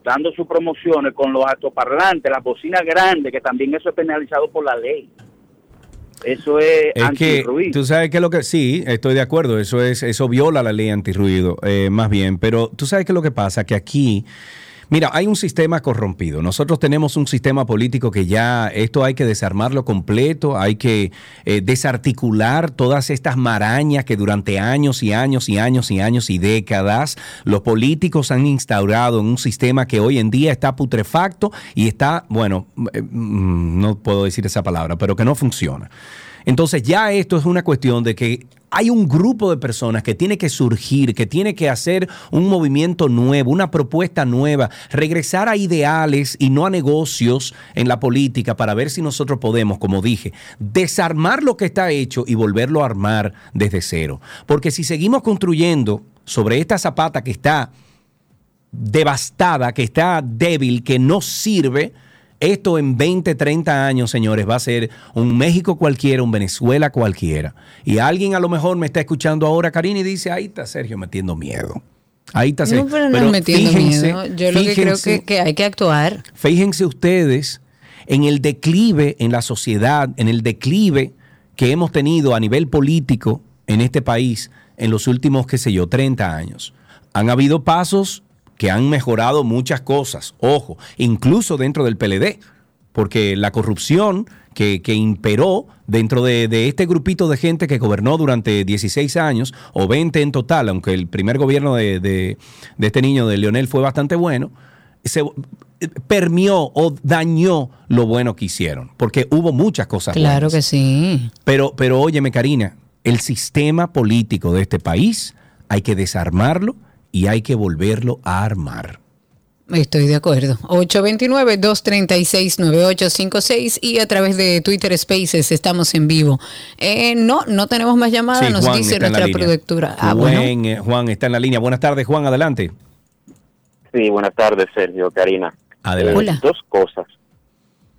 [SPEAKER 22] dando sus promociones con los altoparlantes, las bocinas grandes, que también eso es penalizado por la ley. Eso es,
[SPEAKER 2] Es que
[SPEAKER 22] antirruido.
[SPEAKER 2] tú sabes que lo que sí, estoy de acuerdo, eso es eso viola la ley antirruido, eh, más bien, pero tú sabes que lo que pasa que aquí Mira, hay un sistema corrompido. Nosotros tenemos un sistema político que ya esto hay que desarmarlo completo, hay que eh, desarticular todas estas marañas que durante años y años y años y años y décadas los políticos han instaurado en un sistema que hoy en día está putrefacto y está, bueno, eh, mm, no puedo decir esa palabra, pero que no funciona. Entonces ya esto es una cuestión de que hay un grupo de personas que tiene que surgir, que tiene que hacer un movimiento nuevo, una propuesta nueva, regresar a ideales y no a negocios en la política para ver si nosotros podemos, como dije, desarmar lo que está hecho y volverlo a armar desde cero. Porque si seguimos construyendo sobre esta zapata que está devastada, que está débil, que no sirve, esto en 20, 30 años, señores, va a ser un México cualquiera, un Venezuela cualquiera. Y alguien a lo mejor me está escuchando ahora, Karina, y dice, ahí está Sergio metiendo miedo. Ahí está Sergio.
[SPEAKER 3] No, pero no metiendo
[SPEAKER 2] fíjense,
[SPEAKER 3] miedo. Yo lo que creo que, que hay que actuar.
[SPEAKER 2] Fíjense ustedes en el declive en la sociedad, en el declive que hemos tenido a nivel político en este país en los últimos, qué sé yo, 30 años. Han habido pasos que han mejorado muchas cosas, ojo, incluso dentro del PLD, porque la corrupción que, que imperó dentro de, de este grupito de gente que gobernó durante 16 años, o 20 en total, aunque el primer gobierno de, de- de este niño, de Leonel, fue bastante bueno, se permió o dañó lo bueno que hicieron, porque hubo muchas cosas
[SPEAKER 3] Claro
[SPEAKER 2] buenas.
[SPEAKER 3] que sí.
[SPEAKER 2] Pero, pero óyeme, Karina, el sistema político de este país hay que desarmarlo y hay que volverlo a armar.
[SPEAKER 3] Estoy de acuerdo. 829-236-9856 y a través de Twitter Spaces estamos en vivo. Eh, no, no tenemos más llamadas,
[SPEAKER 2] Sí,
[SPEAKER 3] nos
[SPEAKER 2] Juan
[SPEAKER 3] dice nuestra productora. Ah,
[SPEAKER 2] Juan,
[SPEAKER 3] bueno.
[SPEAKER 2] eh, Juan está en la línea. Buenas tardes, Juan, adelante.
[SPEAKER 23] Sí, buenas tardes, Sergio, Karina.
[SPEAKER 2] Adelante.
[SPEAKER 23] Eh,
[SPEAKER 2] Hola.
[SPEAKER 23] Dos cosas.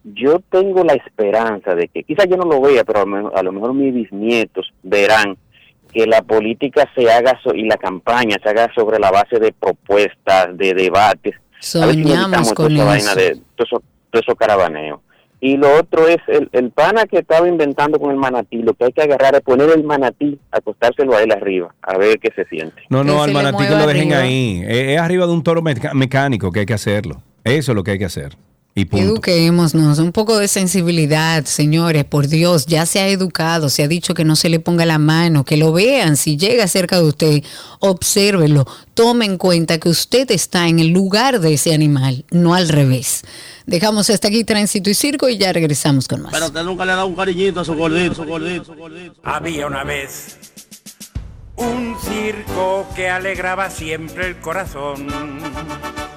[SPEAKER 23] Yo tengo la esperanza de que, quizás yo no lo vea, pero a lo, mejor- a lo mejor mis bisnietos verán que la política se haga so- y la campaña se haga sobre la base de propuestas, de debates. Si
[SPEAKER 3] Soñamos
[SPEAKER 23] toda
[SPEAKER 3] con
[SPEAKER 23] esa vaina
[SPEAKER 3] eso.
[SPEAKER 23] de todo eso, todo eso caravaneo. Y lo otro es el, el pana que estaba inventando con el manatí. Lo que hay que agarrar es poner el manatí, acostárselo a él arriba, a ver qué se siente.
[SPEAKER 2] No, no, al manatí que lo dejen
[SPEAKER 23] arriba.
[SPEAKER 2] ahí. Es, es arriba de un toro mecánico que hay que hacerlo. Eso es lo que hay que hacer. Y punto.
[SPEAKER 3] Eduquémonos, un poco de sensibilidad, señores, por Dios, ya se ha educado, se ha dicho que no se le ponga la mano, que lo vean, si llega cerca de usted, obsérvelo, tome en cuenta que usted está en el lugar de ese animal, no al revés. Dejamos hasta aquí tránsito y circo y ya regresamos con más.
[SPEAKER 24] Pero usted nunca le ha dado un cariñito a su gordito, su gordito, su gordito.
[SPEAKER 25] Había una vez un circo que alegraba siempre el corazón.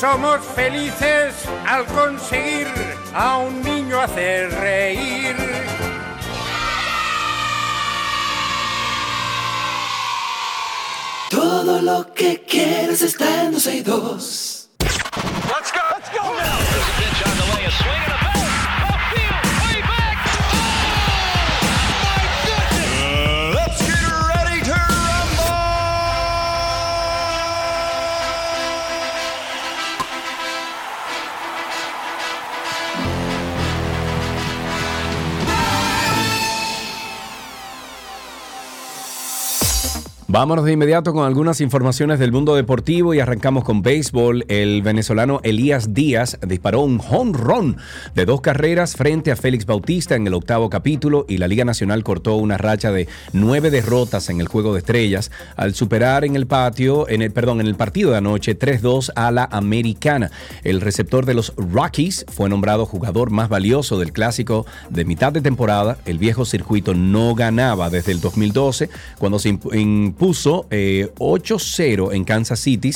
[SPEAKER 25] Somos felices al conseguir a un niño hacer reír.
[SPEAKER 1] Todo lo que quieres está en 12 y 2.
[SPEAKER 26] Let's go. Let's go. There's
[SPEAKER 2] Vámonos de inmediato con algunas informaciones del mundo deportivo y arrancamos con béisbol. El venezolano Elías Díaz disparó un home run de dos carreras frente a Félix Bautista en el octavo capítulo y la Liga Nacional cortó una racha de nueve derrotas en el Juego de Estrellas al superar en el patio, en el, perdón, en el partido de anoche 3-2 a la Americana. El receptor de los Rockies fue nombrado jugador más valioso del clásico de mitad de temporada. El viejo circuito no ganaba desde el 2012 cuando se impuso eh, 8-0 en Kansas City.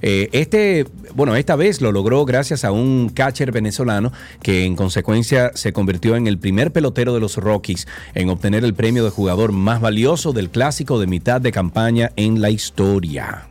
[SPEAKER 2] Eh, este, bueno, esta vez lo logró gracias a un catcher venezolano que en consecuencia se convirtió en el primer pelotero de los Rockies en obtener el premio de jugador más valioso del clásico de mitad de campaña en la historia.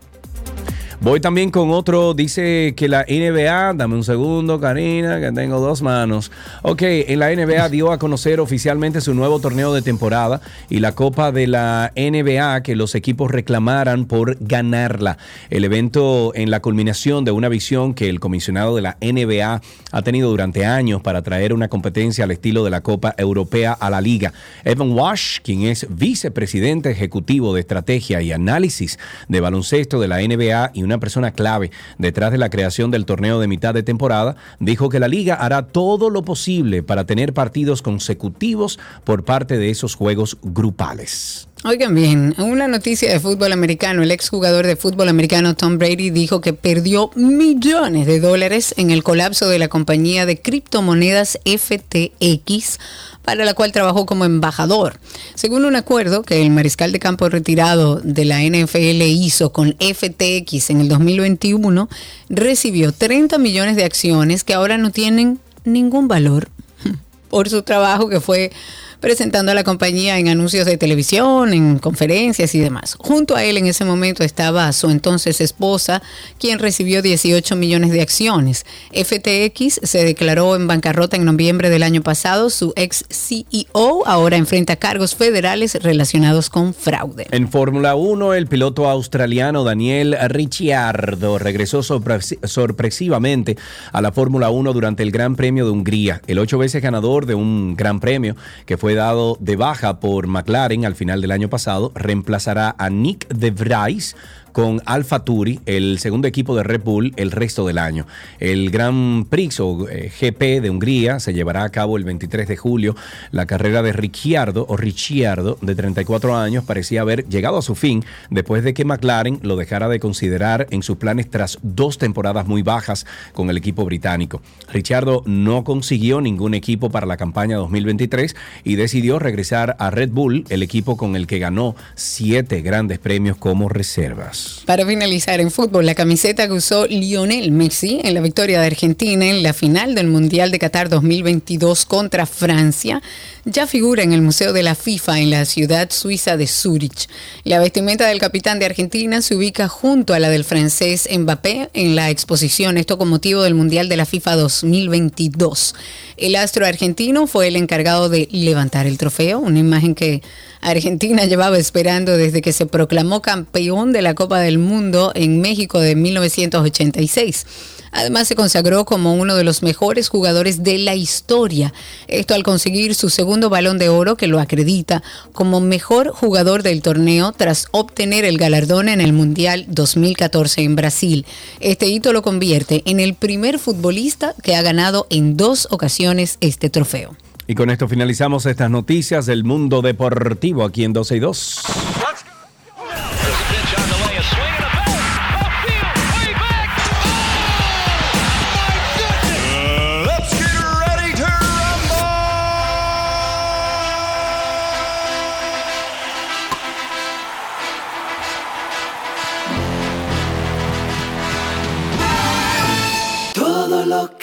[SPEAKER 2] Voy también con otro, dice que la NBA, dame un segundo, Karina, que tengo dos manos. Ok, en la NBA dio a conocer oficialmente su nuevo torneo de temporada y la Copa de la NBA que los equipos reclamaran por ganarla. El evento en la culminación de una visión que el comisionado de la NBA ha tenido durante años para traer una competencia al estilo de la Copa Europea a la liga. Evan Wash, quien es vicepresidente ejecutivo de estrategia y análisis de baloncesto de la NBA y una persona clave detrás de la creación del torneo de mitad de temporada, dijo que la liga hará todo lo posible para tener partidos consecutivos por parte de esos juegos grupales.
[SPEAKER 3] Oigan bien, una noticia de fútbol americano. El exjugador de fútbol americano Tom Brady dijo que perdió millones de dólares en el colapso de la compañía de criptomonedas FTX para la cual trabajó como embajador. Según un acuerdo que el mariscal de campo retirado de la NFL hizo con FTX en el 2021, recibió 30 millones de acciones que ahora no tienen ningún valor por su trabajo que fue presentando a la compañía en anuncios de televisión, en conferencias y demás. Junto a él en ese momento estaba su entonces esposa, quien recibió 18 millones de acciones. FTX se declaró en bancarrota en noviembre del año pasado. Su ex CEO ahora enfrenta cargos federales relacionados con fraude.
[SPEAKER 2] En Fórmula 1, el piloto australiano Daniel Ricciardo regresó sorpre- sorpresivamente a la Fórmula 1 durante el Gran Premio de Hungría. El ocho veces ganador de un Gran Premio que fue dado de baja por McLaren al final del año pasado reemplazará a Nick de Vries con Alfa Turi, el segundo equipo de Red Bull, el resto del año. El Gran Prix o eh, GP de Hungría se llevará a cabo el 23 de julio. La carrera de Ricciardo o Ricciardo, de 34 años, parecía haber llegado a su fin después de que McLaren lo dejara de considerar en sus planes tras dos temporadas muy bajas con el equipo británico. Ricciardo no consiguió ningún equipo para la campaña 2023 y decidió regresar a Red Bull, el equipo con el que ganó siete grandes premios como reservas.
[SPEAKER 3] Para finalizar en fútbol, la camiseta que usó Lionel Messi en la victoria de Argentina en la final del Mundial de Qatar 2022 contra Francia ya figura en el Museo de la FIFA en la ciudad suiza de Zurich. La vestimenta del capitán de Argentina se ubica junto a la del francés Mbappé en la exposición, esto con motivo del Mundial de la FIFA 2022. El astro argentino fue el encargado de levantar el trofeo, una imagen que Argentina llevaba esperando desde que se proclamó campeón de la Copa del Mundo en México de 1986. Además se consagró como uno de los mejores jugadores de la historia. Esto al conseguir su segundo balón de oro que lo acredita como mejor jugador del torneo tras obtener el galardón en el Mundial 2014 en Brasil. Este hito lo convierte en el primer futbolista que ha ganado en dos ocasiones este trofeo.
[SPEAKER 2] Y con esto finalizamos estas noticias del mundo deportivo aquí en 12 y 2.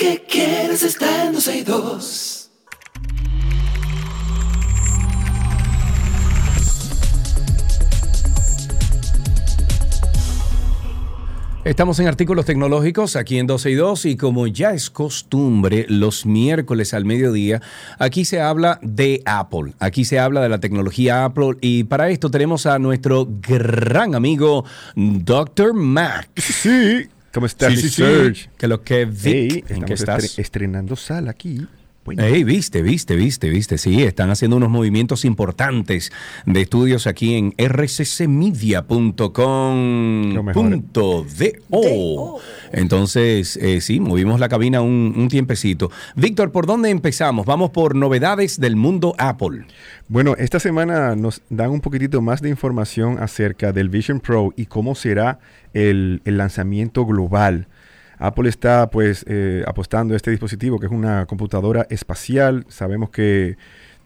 [SPEAKER 1] Que quieres está en 12 y 2.
[SPEAKER 2] Estamos en artículos tecnológicos aquí en 12 y 2 y como ya es costumbre, los miércoles al mediodía, aquí se habla de Apple, aquí se habla de la tecnología Apple y para esto tenemos a nuestro gran amigo Dr. Mac.
[SPEAKER 27] Sí. ¿Cómo estás,
[SPEAKER 2] Sí, sí.
[SPEAKER 27] Serge?
[SPEAKER 2] Que lo que Vic,
[SPEAKER 27] Hey,
[SPEAKER 2] ¿en
[SPEAKER 27] estamos
[SPEAKER 2] qué estás?
[SPEAKER 27] estre- estrenando sala aquí. Bueno.
[SPEAKER 2] Ey, viste, viste, viste, viste. Sí, están haciendo unos movimientos importantes de estudios aquí en rccmedia.com.do. Entonces, eh, sí, movimos la cabina un, un tiempecito. Víctor, ¿por dónde empezamos? Vamos por novedades del mundo Apple.
[SPEAKER 27] Bueno, esta semana nos dan un poquitito más de información acerca del Vision Pro y cómo será el, el lanzamiento global. Apple está pues eh, apostando a este dispositivo que es una computadora espacial. Sabemos que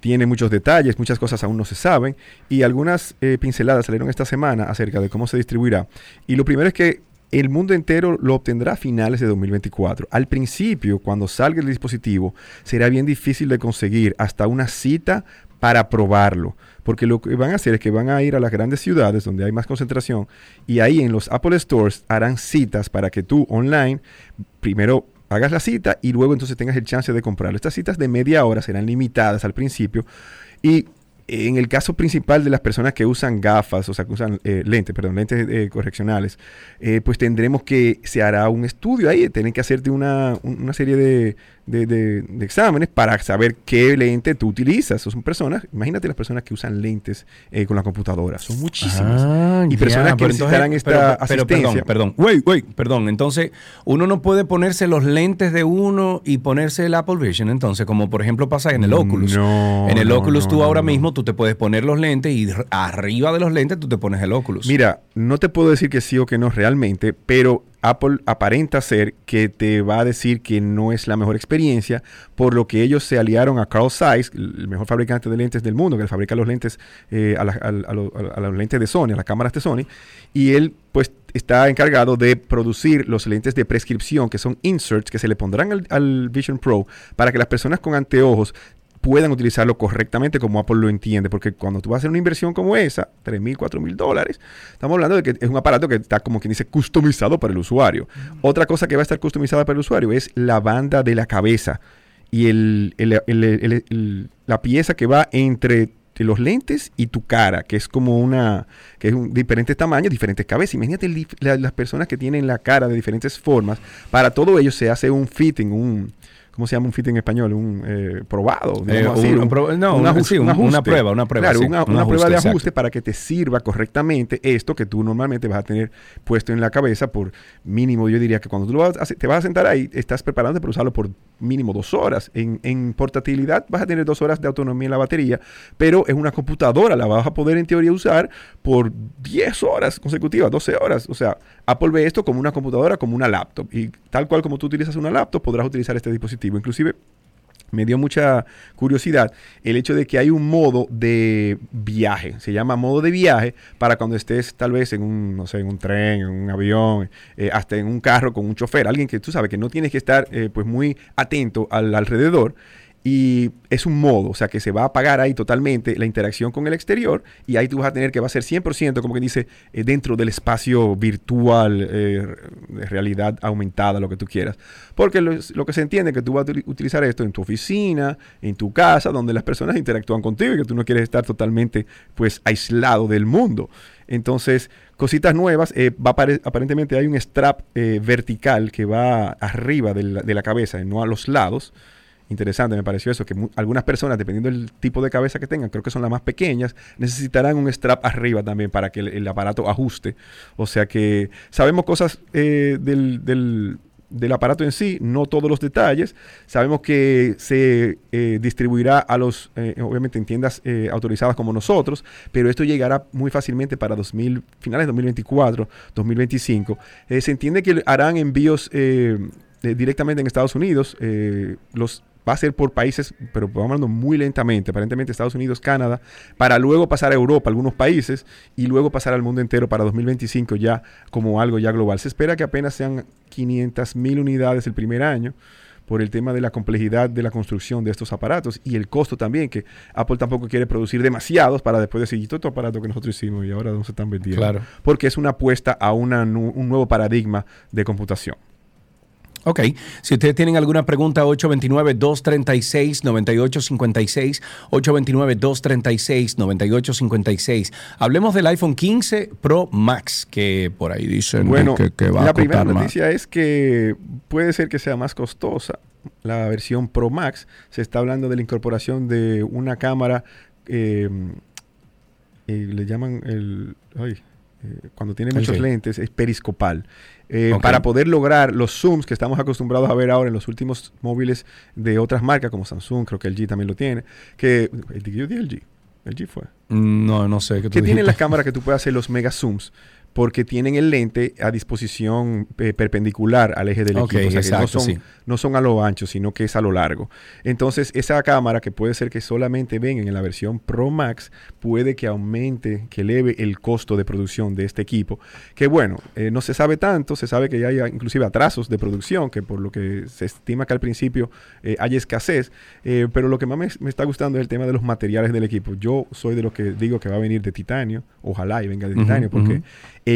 [SPEAKER 27] tiene muchos detalles, muchas cosas aún no se saben y algunas eh, pinceladas salieron esta semana acerca de cómo se distribuirá. Y lo primero es que el mundo entero lo obtendrá a finales de 2024. Al principio, cuando salga el dispositivo, será bien difícil de conseguir hasta una cita para probarlo. Porque lo que van a hacer es que van a ir a las grandes ciudades donde hay más concentración y ahí en los Apple Stores harán citas para que tú online primero hagas la cita y luego entonces tengas el chance de comprarlo. Estas citas de media hora serán limitadas al principio y en el caso principal de las personas que usan gafas, o sea, que usan eh, lentes, perdón, lentes eh, correccionales, eh, pues tendremos que, se hará un estudio ahí, tienen que hacerte una, un- una serie de, de- de- de exámenes para saber qué lente tú utilizas. Son personas, imagínate las personas que usan lentes eh, con la computadora, son muchísimas.
[SPEAKER 2] Ah,
[SPEAKER 27] y
[SPEAKER 2] ya,
[SPEAKER 27] personas que
[SPEAKER 2] entonces-
[SPEAKER 27] necesitarán esta
[SPEAKER 2] pero- pero
[SPEAKER 27] asistencia.
[SPEAKER 2] perdón, perdón, wait, wait, perdón. Entonces, uno no puede ponerse los lentes de uno y ponerse el Apple Vision, entonces, como por ejemplo pasa en el Oculus.
[SPEAKER 27] No,
[SPEAKER 2] en el
[SPEAKER 27] no,
[SPEAKER 2] Oculus
[SPEAKER 27] no,
[SPEAKER 2] tú ahora mismo tú te puedes poner los lentes y arriba de los lentes tú te pones el Oculus.
[SPEAKER 27] Mira, no te puedo decir que sí o que no realmente, pero Apple aparenta ser que te va a decir que no es la mejor experiencia, por lo que ellos se aliaron a Carl Zeiss, el mejor fabricante de lentes del mundo, que fabrica los lentes eh, a, los lentes de Sony, a las cámaras de Sony, y él pues está encargado de producir los lentes de prescripción, que son inserts que se le pondrán al Vision Pro para que las personas con anteojos puedan utilizarlo correctamente como Apple lo entiende, porque cuando tú vas a hacer una inversión como esa, 3 mil, 4 mil dólares, estamos hablando de que es un aparato que está como quien dice customizado para el usuario. Otra cosa que va a estar customizada para el usuario es la banda de la cabeza y el- la pieza que va entre los lentes y tu cara, que es como una, que es un diferentes tamaños, diferentes cabezas. Imagínate la- las personas que tienen la cara de diferentes formas. Para todo ello se hace un fitting, un, ¿cómo se llama un fitting en español? Un eh, probado.
[SPEAKER 2] Eh,
[SPEAKER 27] digamos así,
[SPEAKER 2] un-
[SPEAKER 27] un-
[SPEAKER 2] un pro- no,
[SPEAKER 27] un ajuste-
[SPEAKER 2] un- una prueba, una prueba,
[SPEAKER 27] Claro,
[SPEAKER 2] sí,
[SPEAKER 27] una,
[SPEAKER 2] un
[SPEAKER 27] una
[SPEAKER 2] ajuste,
[SPEAKER 27] prueba de
[SPEAKER 2] exacto.
[SPEAKER 27] ajuste para que te sirva correctamente esto que tú normalmente vas a tener puesto en la cabeza por mínimo, yo diría que cuando tú lo vas a te vas a sentar ahí, estás preparándote para usarlo por mínimo dos horas. En, en portabilidad vas a tener dos horas de autonomía en la batería, pero es una computadora, la vas a poder en teoría usar por 10 horas consecutivas, 12 horas. O sea, Apple ve esto como una computadora, como una laptop. Y tal cual como tú utilizas una laptop, podrás utilizar este dispositivo. Inclusive me dio mucha curiosidad el hecho de que hay un modo de viaje, se llama modo de viaje para cuando estés tal vez en un, no sé, en un tren, en un avión, eh, hasta en un carro con un chofer, alguien que tú sabes que no tienes que estar eh, pues muy atento al alrededor y es un modo, o sea que se va a apagar ahí totalmente la interacción con el exterior y ahí tú vas a tener que va a ser 100% como que dice eh, dentro del espacio virtual, eh, de realidad aumentada, lo que tú quieras. Porque lo, que se entiende es que tú vas a util- utilizar esto en tu oficina, en tu casa, donde las personas interactúan contigo y que tú no quieres estar totalmente pues aislado del mundo. Entonces, cositas nuevas, eh, va aparentemente hay un strap eh, vertical que va arriba de la, de la cabeza, no a los lados. Interesante, me pareció eso, que algunas personas, dependiendo del tipo de cabeza que tengan, creo que son las más pequeñas, necesitarán un strap arriba también para que el, aparato ajuste. O sea que sabemos cosas eh, del, del- aparato en sí, no todos los detalles. Sabemos que se eh, distribuirá a los, eh, obviamente en tiendas eh, autorizadas como nosotros, pero esto llegará muy fácilmente para 2000, finales de 2024, 2025. Eh, se entiende que harán envíos directamente en Estados Unidos. los va a ser por países, pero vamos hablando muy lentamente, aparentemente Estados Unidos, Canadá, para luego pasar a Europa, algunos países, y luego pasar al mundo entero para 2025 ya como algo ya global. Se espera que apenas sean 500 mil unidades el primer año por el tema de la complejidad de la construcción de estos aparatos y el costo también, que Apple tampoco quiere producir demasiados para después decir, "Y todo este aparato que nosotros hicimos y ahora no se están vendiendo.
[SPEAKER 2] Claro.
[SPEAKER 27] Porque es una apuesta a una un nuevo paradigma de computación.
[SPEAKER 2] Ok, si ustedes tienen alguna pregunta, 829-236-9856, 829-236-9856. Hablemos del iPhone 15 Pro Max, que por ahí dicen
[SPEAKER 27] Bueno,
[SPEAKER 2] que, que va a
[SPEAKER 27] la primera
[SPEAKER 2] más.
[SPEAKER 27] noticia es que puede ser que sea más costosa la versión Pro Max. Se está hablando de la incorporación de una cámara, eh, eh, le llaman el... ay, eh, cuando tiene
[SPEAKER 2] ¿El
[SPEAKER 27] muchos
[SPEAKER 2] qué?
[SPEAKER 27] lentes, es periscopal. Eh. Para poder lograr los zooms que estamos acostumbrados a ver ahora en los últimos móviles de otras marcas, como Samsung, creo que LG también lo tiene. Que, yo dije LG. LG fue
[SPEAKER 2] No, no sé. ¿qué
[SPEAKER 27] que tienen la
[SPEAKER 2] dijiste?
[SPEAKER 27] cámara que tú puedes hacer los mega zooms porque tienen el lente a disposición eh, perpendicular al eje del
[SPEAKER 2] Ok,
[SPEAKER 27] equipo. O sea, que no
[SPEAKER 2] exacto,
[SPEAKER 27] son,
[SPEAKER 2] sí.
[SPEAKER 27] no son a lo ancho, sino que es a lo largo. Entonces, esa cámara que puede ser que solamente vengan en la versión Pro Max, puede que aumente, que eleve el costo de producción de este equipo. Que bueno, eh, no se sabe tanto, se sabe que ya hay inclusive atrasos de producción, que por lo que se estima que al principio eh, hay escasez, eh, pero lo que más me, me está gustando es el tema de los materiales del equipo. Yo soy de los que digo que va a venir de titanio, ojalá y venga de titanio, porque
[SPEAKER 2] ujú.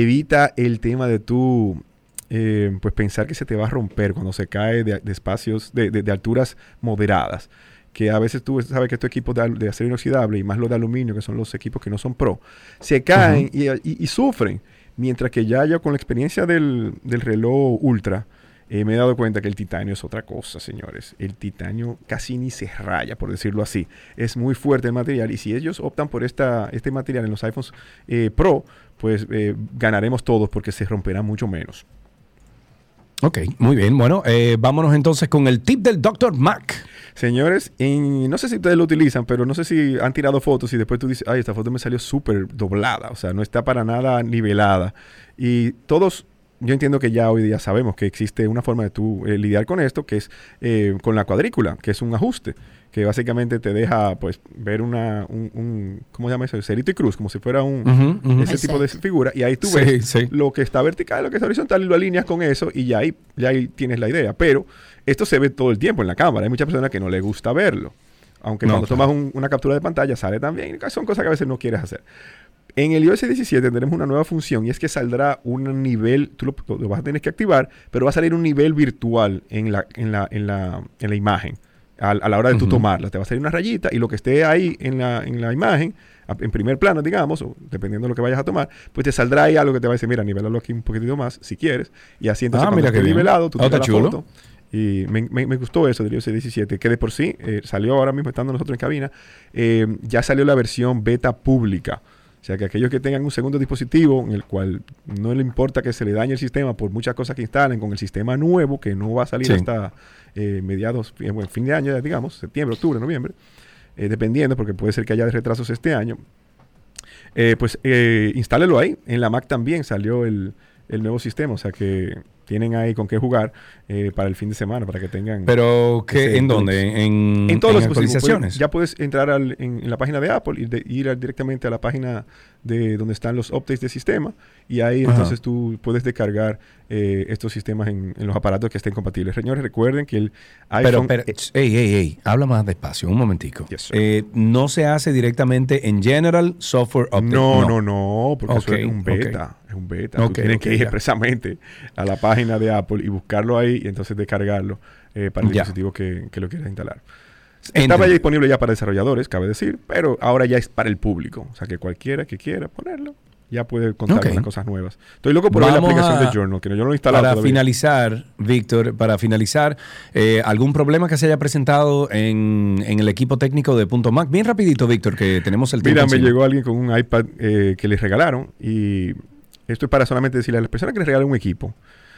[SPEAKER 27] Evita el tema de tú eh, pues pensar que se te va a romper cuando se cae de, de espacios, de, de- de alturas moderadas. Que a veces tú sabes que estos equipos de, acero inoxidable y más los de aluminio, que son los equipos que no son pro, se caen y, y- y sufren. Mientras que ya yo con la experiencia del, del reloj ultra, eh, me he dado cuenta que el titanio es otra cosa, señores. El titanio casi ni se raya, por decirlo así. Es muy fuerte el material y si ellos optan por esta, este material en los iPhones eh, Pro, pues eh, ganaremos todos porque se romperá mucho menos.
[SPEAKER 2] Ok, muy bien. Bueno, vámonos entonces con el tip del Dr. Mac.
[SPEAKER 27] Señores, no sé si ustedes lo utilizan, pero no sé si han tirado fotos y después tú dices, ay, esta foto me salió súper doblada, o sea, no está para nada nivelada. Y todos, yo entiendo que ya hoy día sabemos que existe una forma de tú eh, lidiar con esto, que es eh, con la cuadrícula, que es un ajuste, que básicamente te deja, pues, ver una, un, un- ¿cómo se llama eso? Cerito y cruz, como si fuera un, ese tipo de figura, y ahí tú
[SPEAKER 2] Sí,
[SPEAKER 27] ves
[SPEAKER 2] sí.
[SPEAKER 27] lo que está vertical, lo que está horizontal, y lo alineas con eso, y ya ahí, ya ahí tienes la idea. Pero esto se ve todo el tiempo en la cámara. Hay muchas personas que no les gusta verlo. Aunque
[SPEAKER 2] No,
[SPEAKER 27] cuando
[SPEAKER 2] claro.
[SPEAKER 27] tomas un- una captura de pantalla sale también. Son cosas que a veces no quieres hacer. En el iOS 17 tendremos una nueva función y es que saldrá un nivel, tú lo, lo vas a tener que activar, pero va a salir un nivel virtual en la, en la, en la, en la imagen a, a la hora de tú tomarla. Te va a salir una rayita y lo que esté ahí en la, en la imagen, en primer plano, digamos, o dependiendo de lo que vayas a tomar, pues te saldrá ahí algo que te va a decir, mira, nivelalo aquí un poquitito más, si quieres. Y así entonces
[SPEAKER 2] Ah,
[SPEAKER 27] cuando
[SPEAKER 2] mira
[SPEAKER 27] esté nivelado, tú
[SPEAKER 2] Ah,
[SPEAKER 27] tiras la
[SPEAKER 2] chulo.
[SPEAKER 27] foto. Y me, me- me gustó eso del iOS 17, que de por sí eh, salió ahora mismo estando nosotros en cabina, eh, ya salió la versión beta pública. O sea que aquellos que tengan un segundo dispositivo en el cual no le importa que se le dañe el sistema por muchas cosas que instalen con el sistema nuevo, que no va a salir
[SPEAKER 2] Sí.
[SPEAKER 27] hasta eh, mediados, eh, bueno, fin de año, digamos, septiembre, octubre, noviembre, eh, dependiendo, porque puede ser que haya retrasos este año, eh, pues eh, instálelo ahí. En la Mac también salió el, el nuevo sistema, o sea que tienen ahí con qué jugar eh, para el fin de semana, para que tengan...
[SPEAKER 2] Pero, ¿qué, ¿en dónde? En,
[SPEAKER 27] en los dispositivos.
[SPEAKER 2] actualizaciones.
[SPEAKER 27] Puedes- ya puedes entrar al- en, en la página de Apple y de- ir directamente a la página de donde están los updates de sistema y ahí
[SPEAKER 2] Ajá.
[SPEAKER 27] entonces tú puedes descargar eh, estos sistemas en, en los aparatos que estén compatibles. Señores, recuerden que el
[SPEAKER 2] Pero,
[SPEAKER 27] iPhone...
[SPEAKER 2] pero, ey, ey, ey, habla más despacio, un momentico. Eh, no se hace directamente en General Software Update.
[SPEAKER 27] No, no, no, porque eso es un beta. Es un beta. Tú
[SPEAKER 2] Ok,
[SPEAKER 27] tienes
[SPEAKER 2] ok,
[SPEAKER 27] que ir
[SPEAKER 2] ya.
[SPEAKER 27] expresamente a la página de Apple y buscarlo ahí y entonces descargarlo eh, para el
[SPEAKER 2] Ya.
[SPEAKER 27] dispositivo que, que lo quieras instalar. Estaba ya disponible ya para desarrolladores, cabe decir, pero ahora ya es para el público. O sea que cualquiera que quiera ponerlo ya puede contar
[SPEAKER 2] Ok.
[SPEAKER 27] con las cosas nuevas. Estoy loco por ver la aplicación
[SPEAKER 2] a-
[SPEAKER 27] de Journal, que yo no lo he instalado
[SPEAKER 2] Para
[SPEAKER 27] todavía.
[SPEAKER 2] finalizar, Víctor, para finalizar, eh, ¿algún problema que se haya presentado en, en el equipo técnico de Punto Mac? Bien rapidito, Víctor, que tenemos el tiempo
[SPEAKER 27] Mira, me llegó alguien con un iPad eh, que les regalaron y esto es para solamente decirle a las personas que les regalan un equipo.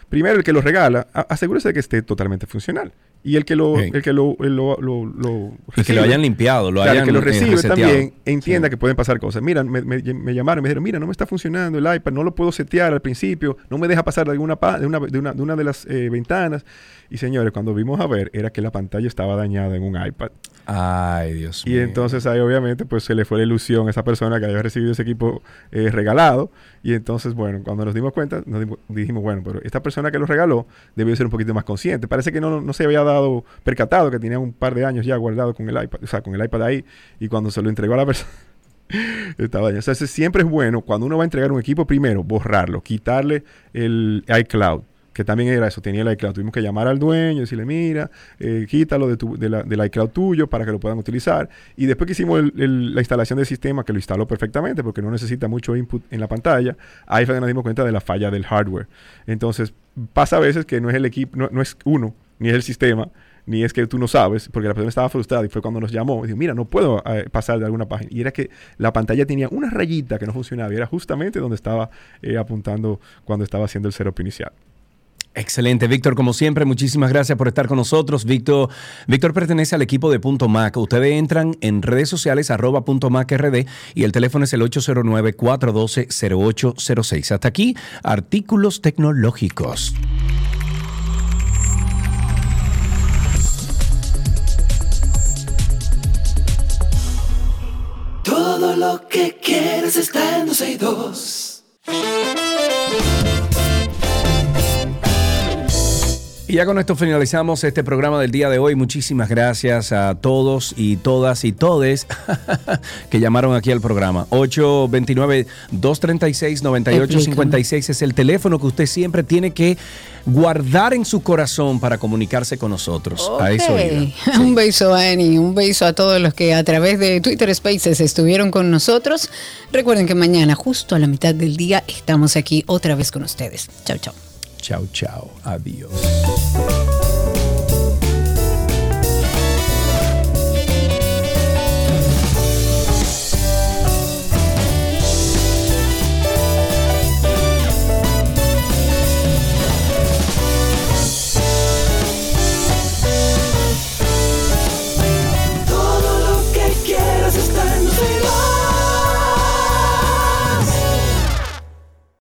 [SPEAKER 27] Primero, el que lo regala, asegúrese de que esté totalmente funcional. Y el que lo,
[SPEAKER 2] Ok.
[SPEAKER 27] el que lo, lo, lo- lo
[SPEAKER 2] Y que lo hayan limpiado, lo
[SPEAKER 27] claro,
[SPEAKER 2] hayan
[SPEAKER 27] el que lo recibe también entienda que pueden pasar cosas. Mira, me, me- me llamaron y me dijeron, mira, no me está funcionando el iPad, no lo puedo setear al principio, no me deja pasar de alguna de una, de una, de una de las eh, ventanas. Y señores, cuando vimos a ver, era que la pantalla estaba dañada en un iPad.
[SPEAKER 2] Ay, Dios
[SPEAKER 27] Y entonces ahí obviamente pues se le fue la ilusión a esa persona que había recibido ese equipo eh, regalado. Y entonces, bueno, cuando nos dimos cuenta, nos dimos- dijimos, bueno, pero esta persona que lo regaló debió ser un poquito más consciente. Parece que no, no se había dado percatado que tenía un par de años ya guardado con el iPad, o sea, con el iPad ahí. Y cuando se lo entregó a la persona, estaba dañado. Entonces siempre es bueno cuando uno va a entregar un equipo primero, borrarlo, quitarle el iCloud. Que también era eso, tenía el iCloud. Tuvimos que llamar al dueño y decirle, mira, eh, quítalo de tu, de la- del iCloud tuyo para que lo puedan utilizar. Y después que hicimos la instalación del sistema, que lo instaló perfectamente porque no necesita mucho input en la pantalla, ahí fue que nos dimos cuenta de la falla del hardware. Entonces, pasa a veces que no es el equipo, no es uno, ni es el sistema, ni es que tú no sabes, porque la persona estaba frustrada y fue cuando nos llamó y dijo, mira, no puedo eh, pasar de alguna página. Y era que la pantalla tenía una rayita que no funcionaba y era justamente donde estaba eh, apuntando cuando estaba haciendo el setup inicial.
[SPEAKER 2] Excelente, Víctor, como siempre, muchísimas gracias por estar con nosotros. Víctor, Víctor pertenece al equipo de Punto Mac. Ustedes entran en redes sociales arroba punto Mac RD y el teléfono es el 809-412-0806. Hasta aquí, artículos tecnológicos.
[SPEAKER 1] Todo lo que quieres está en 262.
[SPEAKER 2] Y ya con esto finalizamos este programa del día de hoy. Muchísimas gracias a todos y todas y todes que llamaron aquí al programa. 829-236-9856 es el teléfono que usted siempre tiene que guardar en su corazón para comunicarse con nosotros. A eso.
[SPEAKER 3] Un beso, Annie. Un beso a todos los que a través de Twitter Spaces estuvieron con nosotros. Recuerden que mañana, justo a la mitad del día, estamos aquí otra vez con ustedes. Chao, chao.
[SPEAKER 2] Chao, chao. Adiós.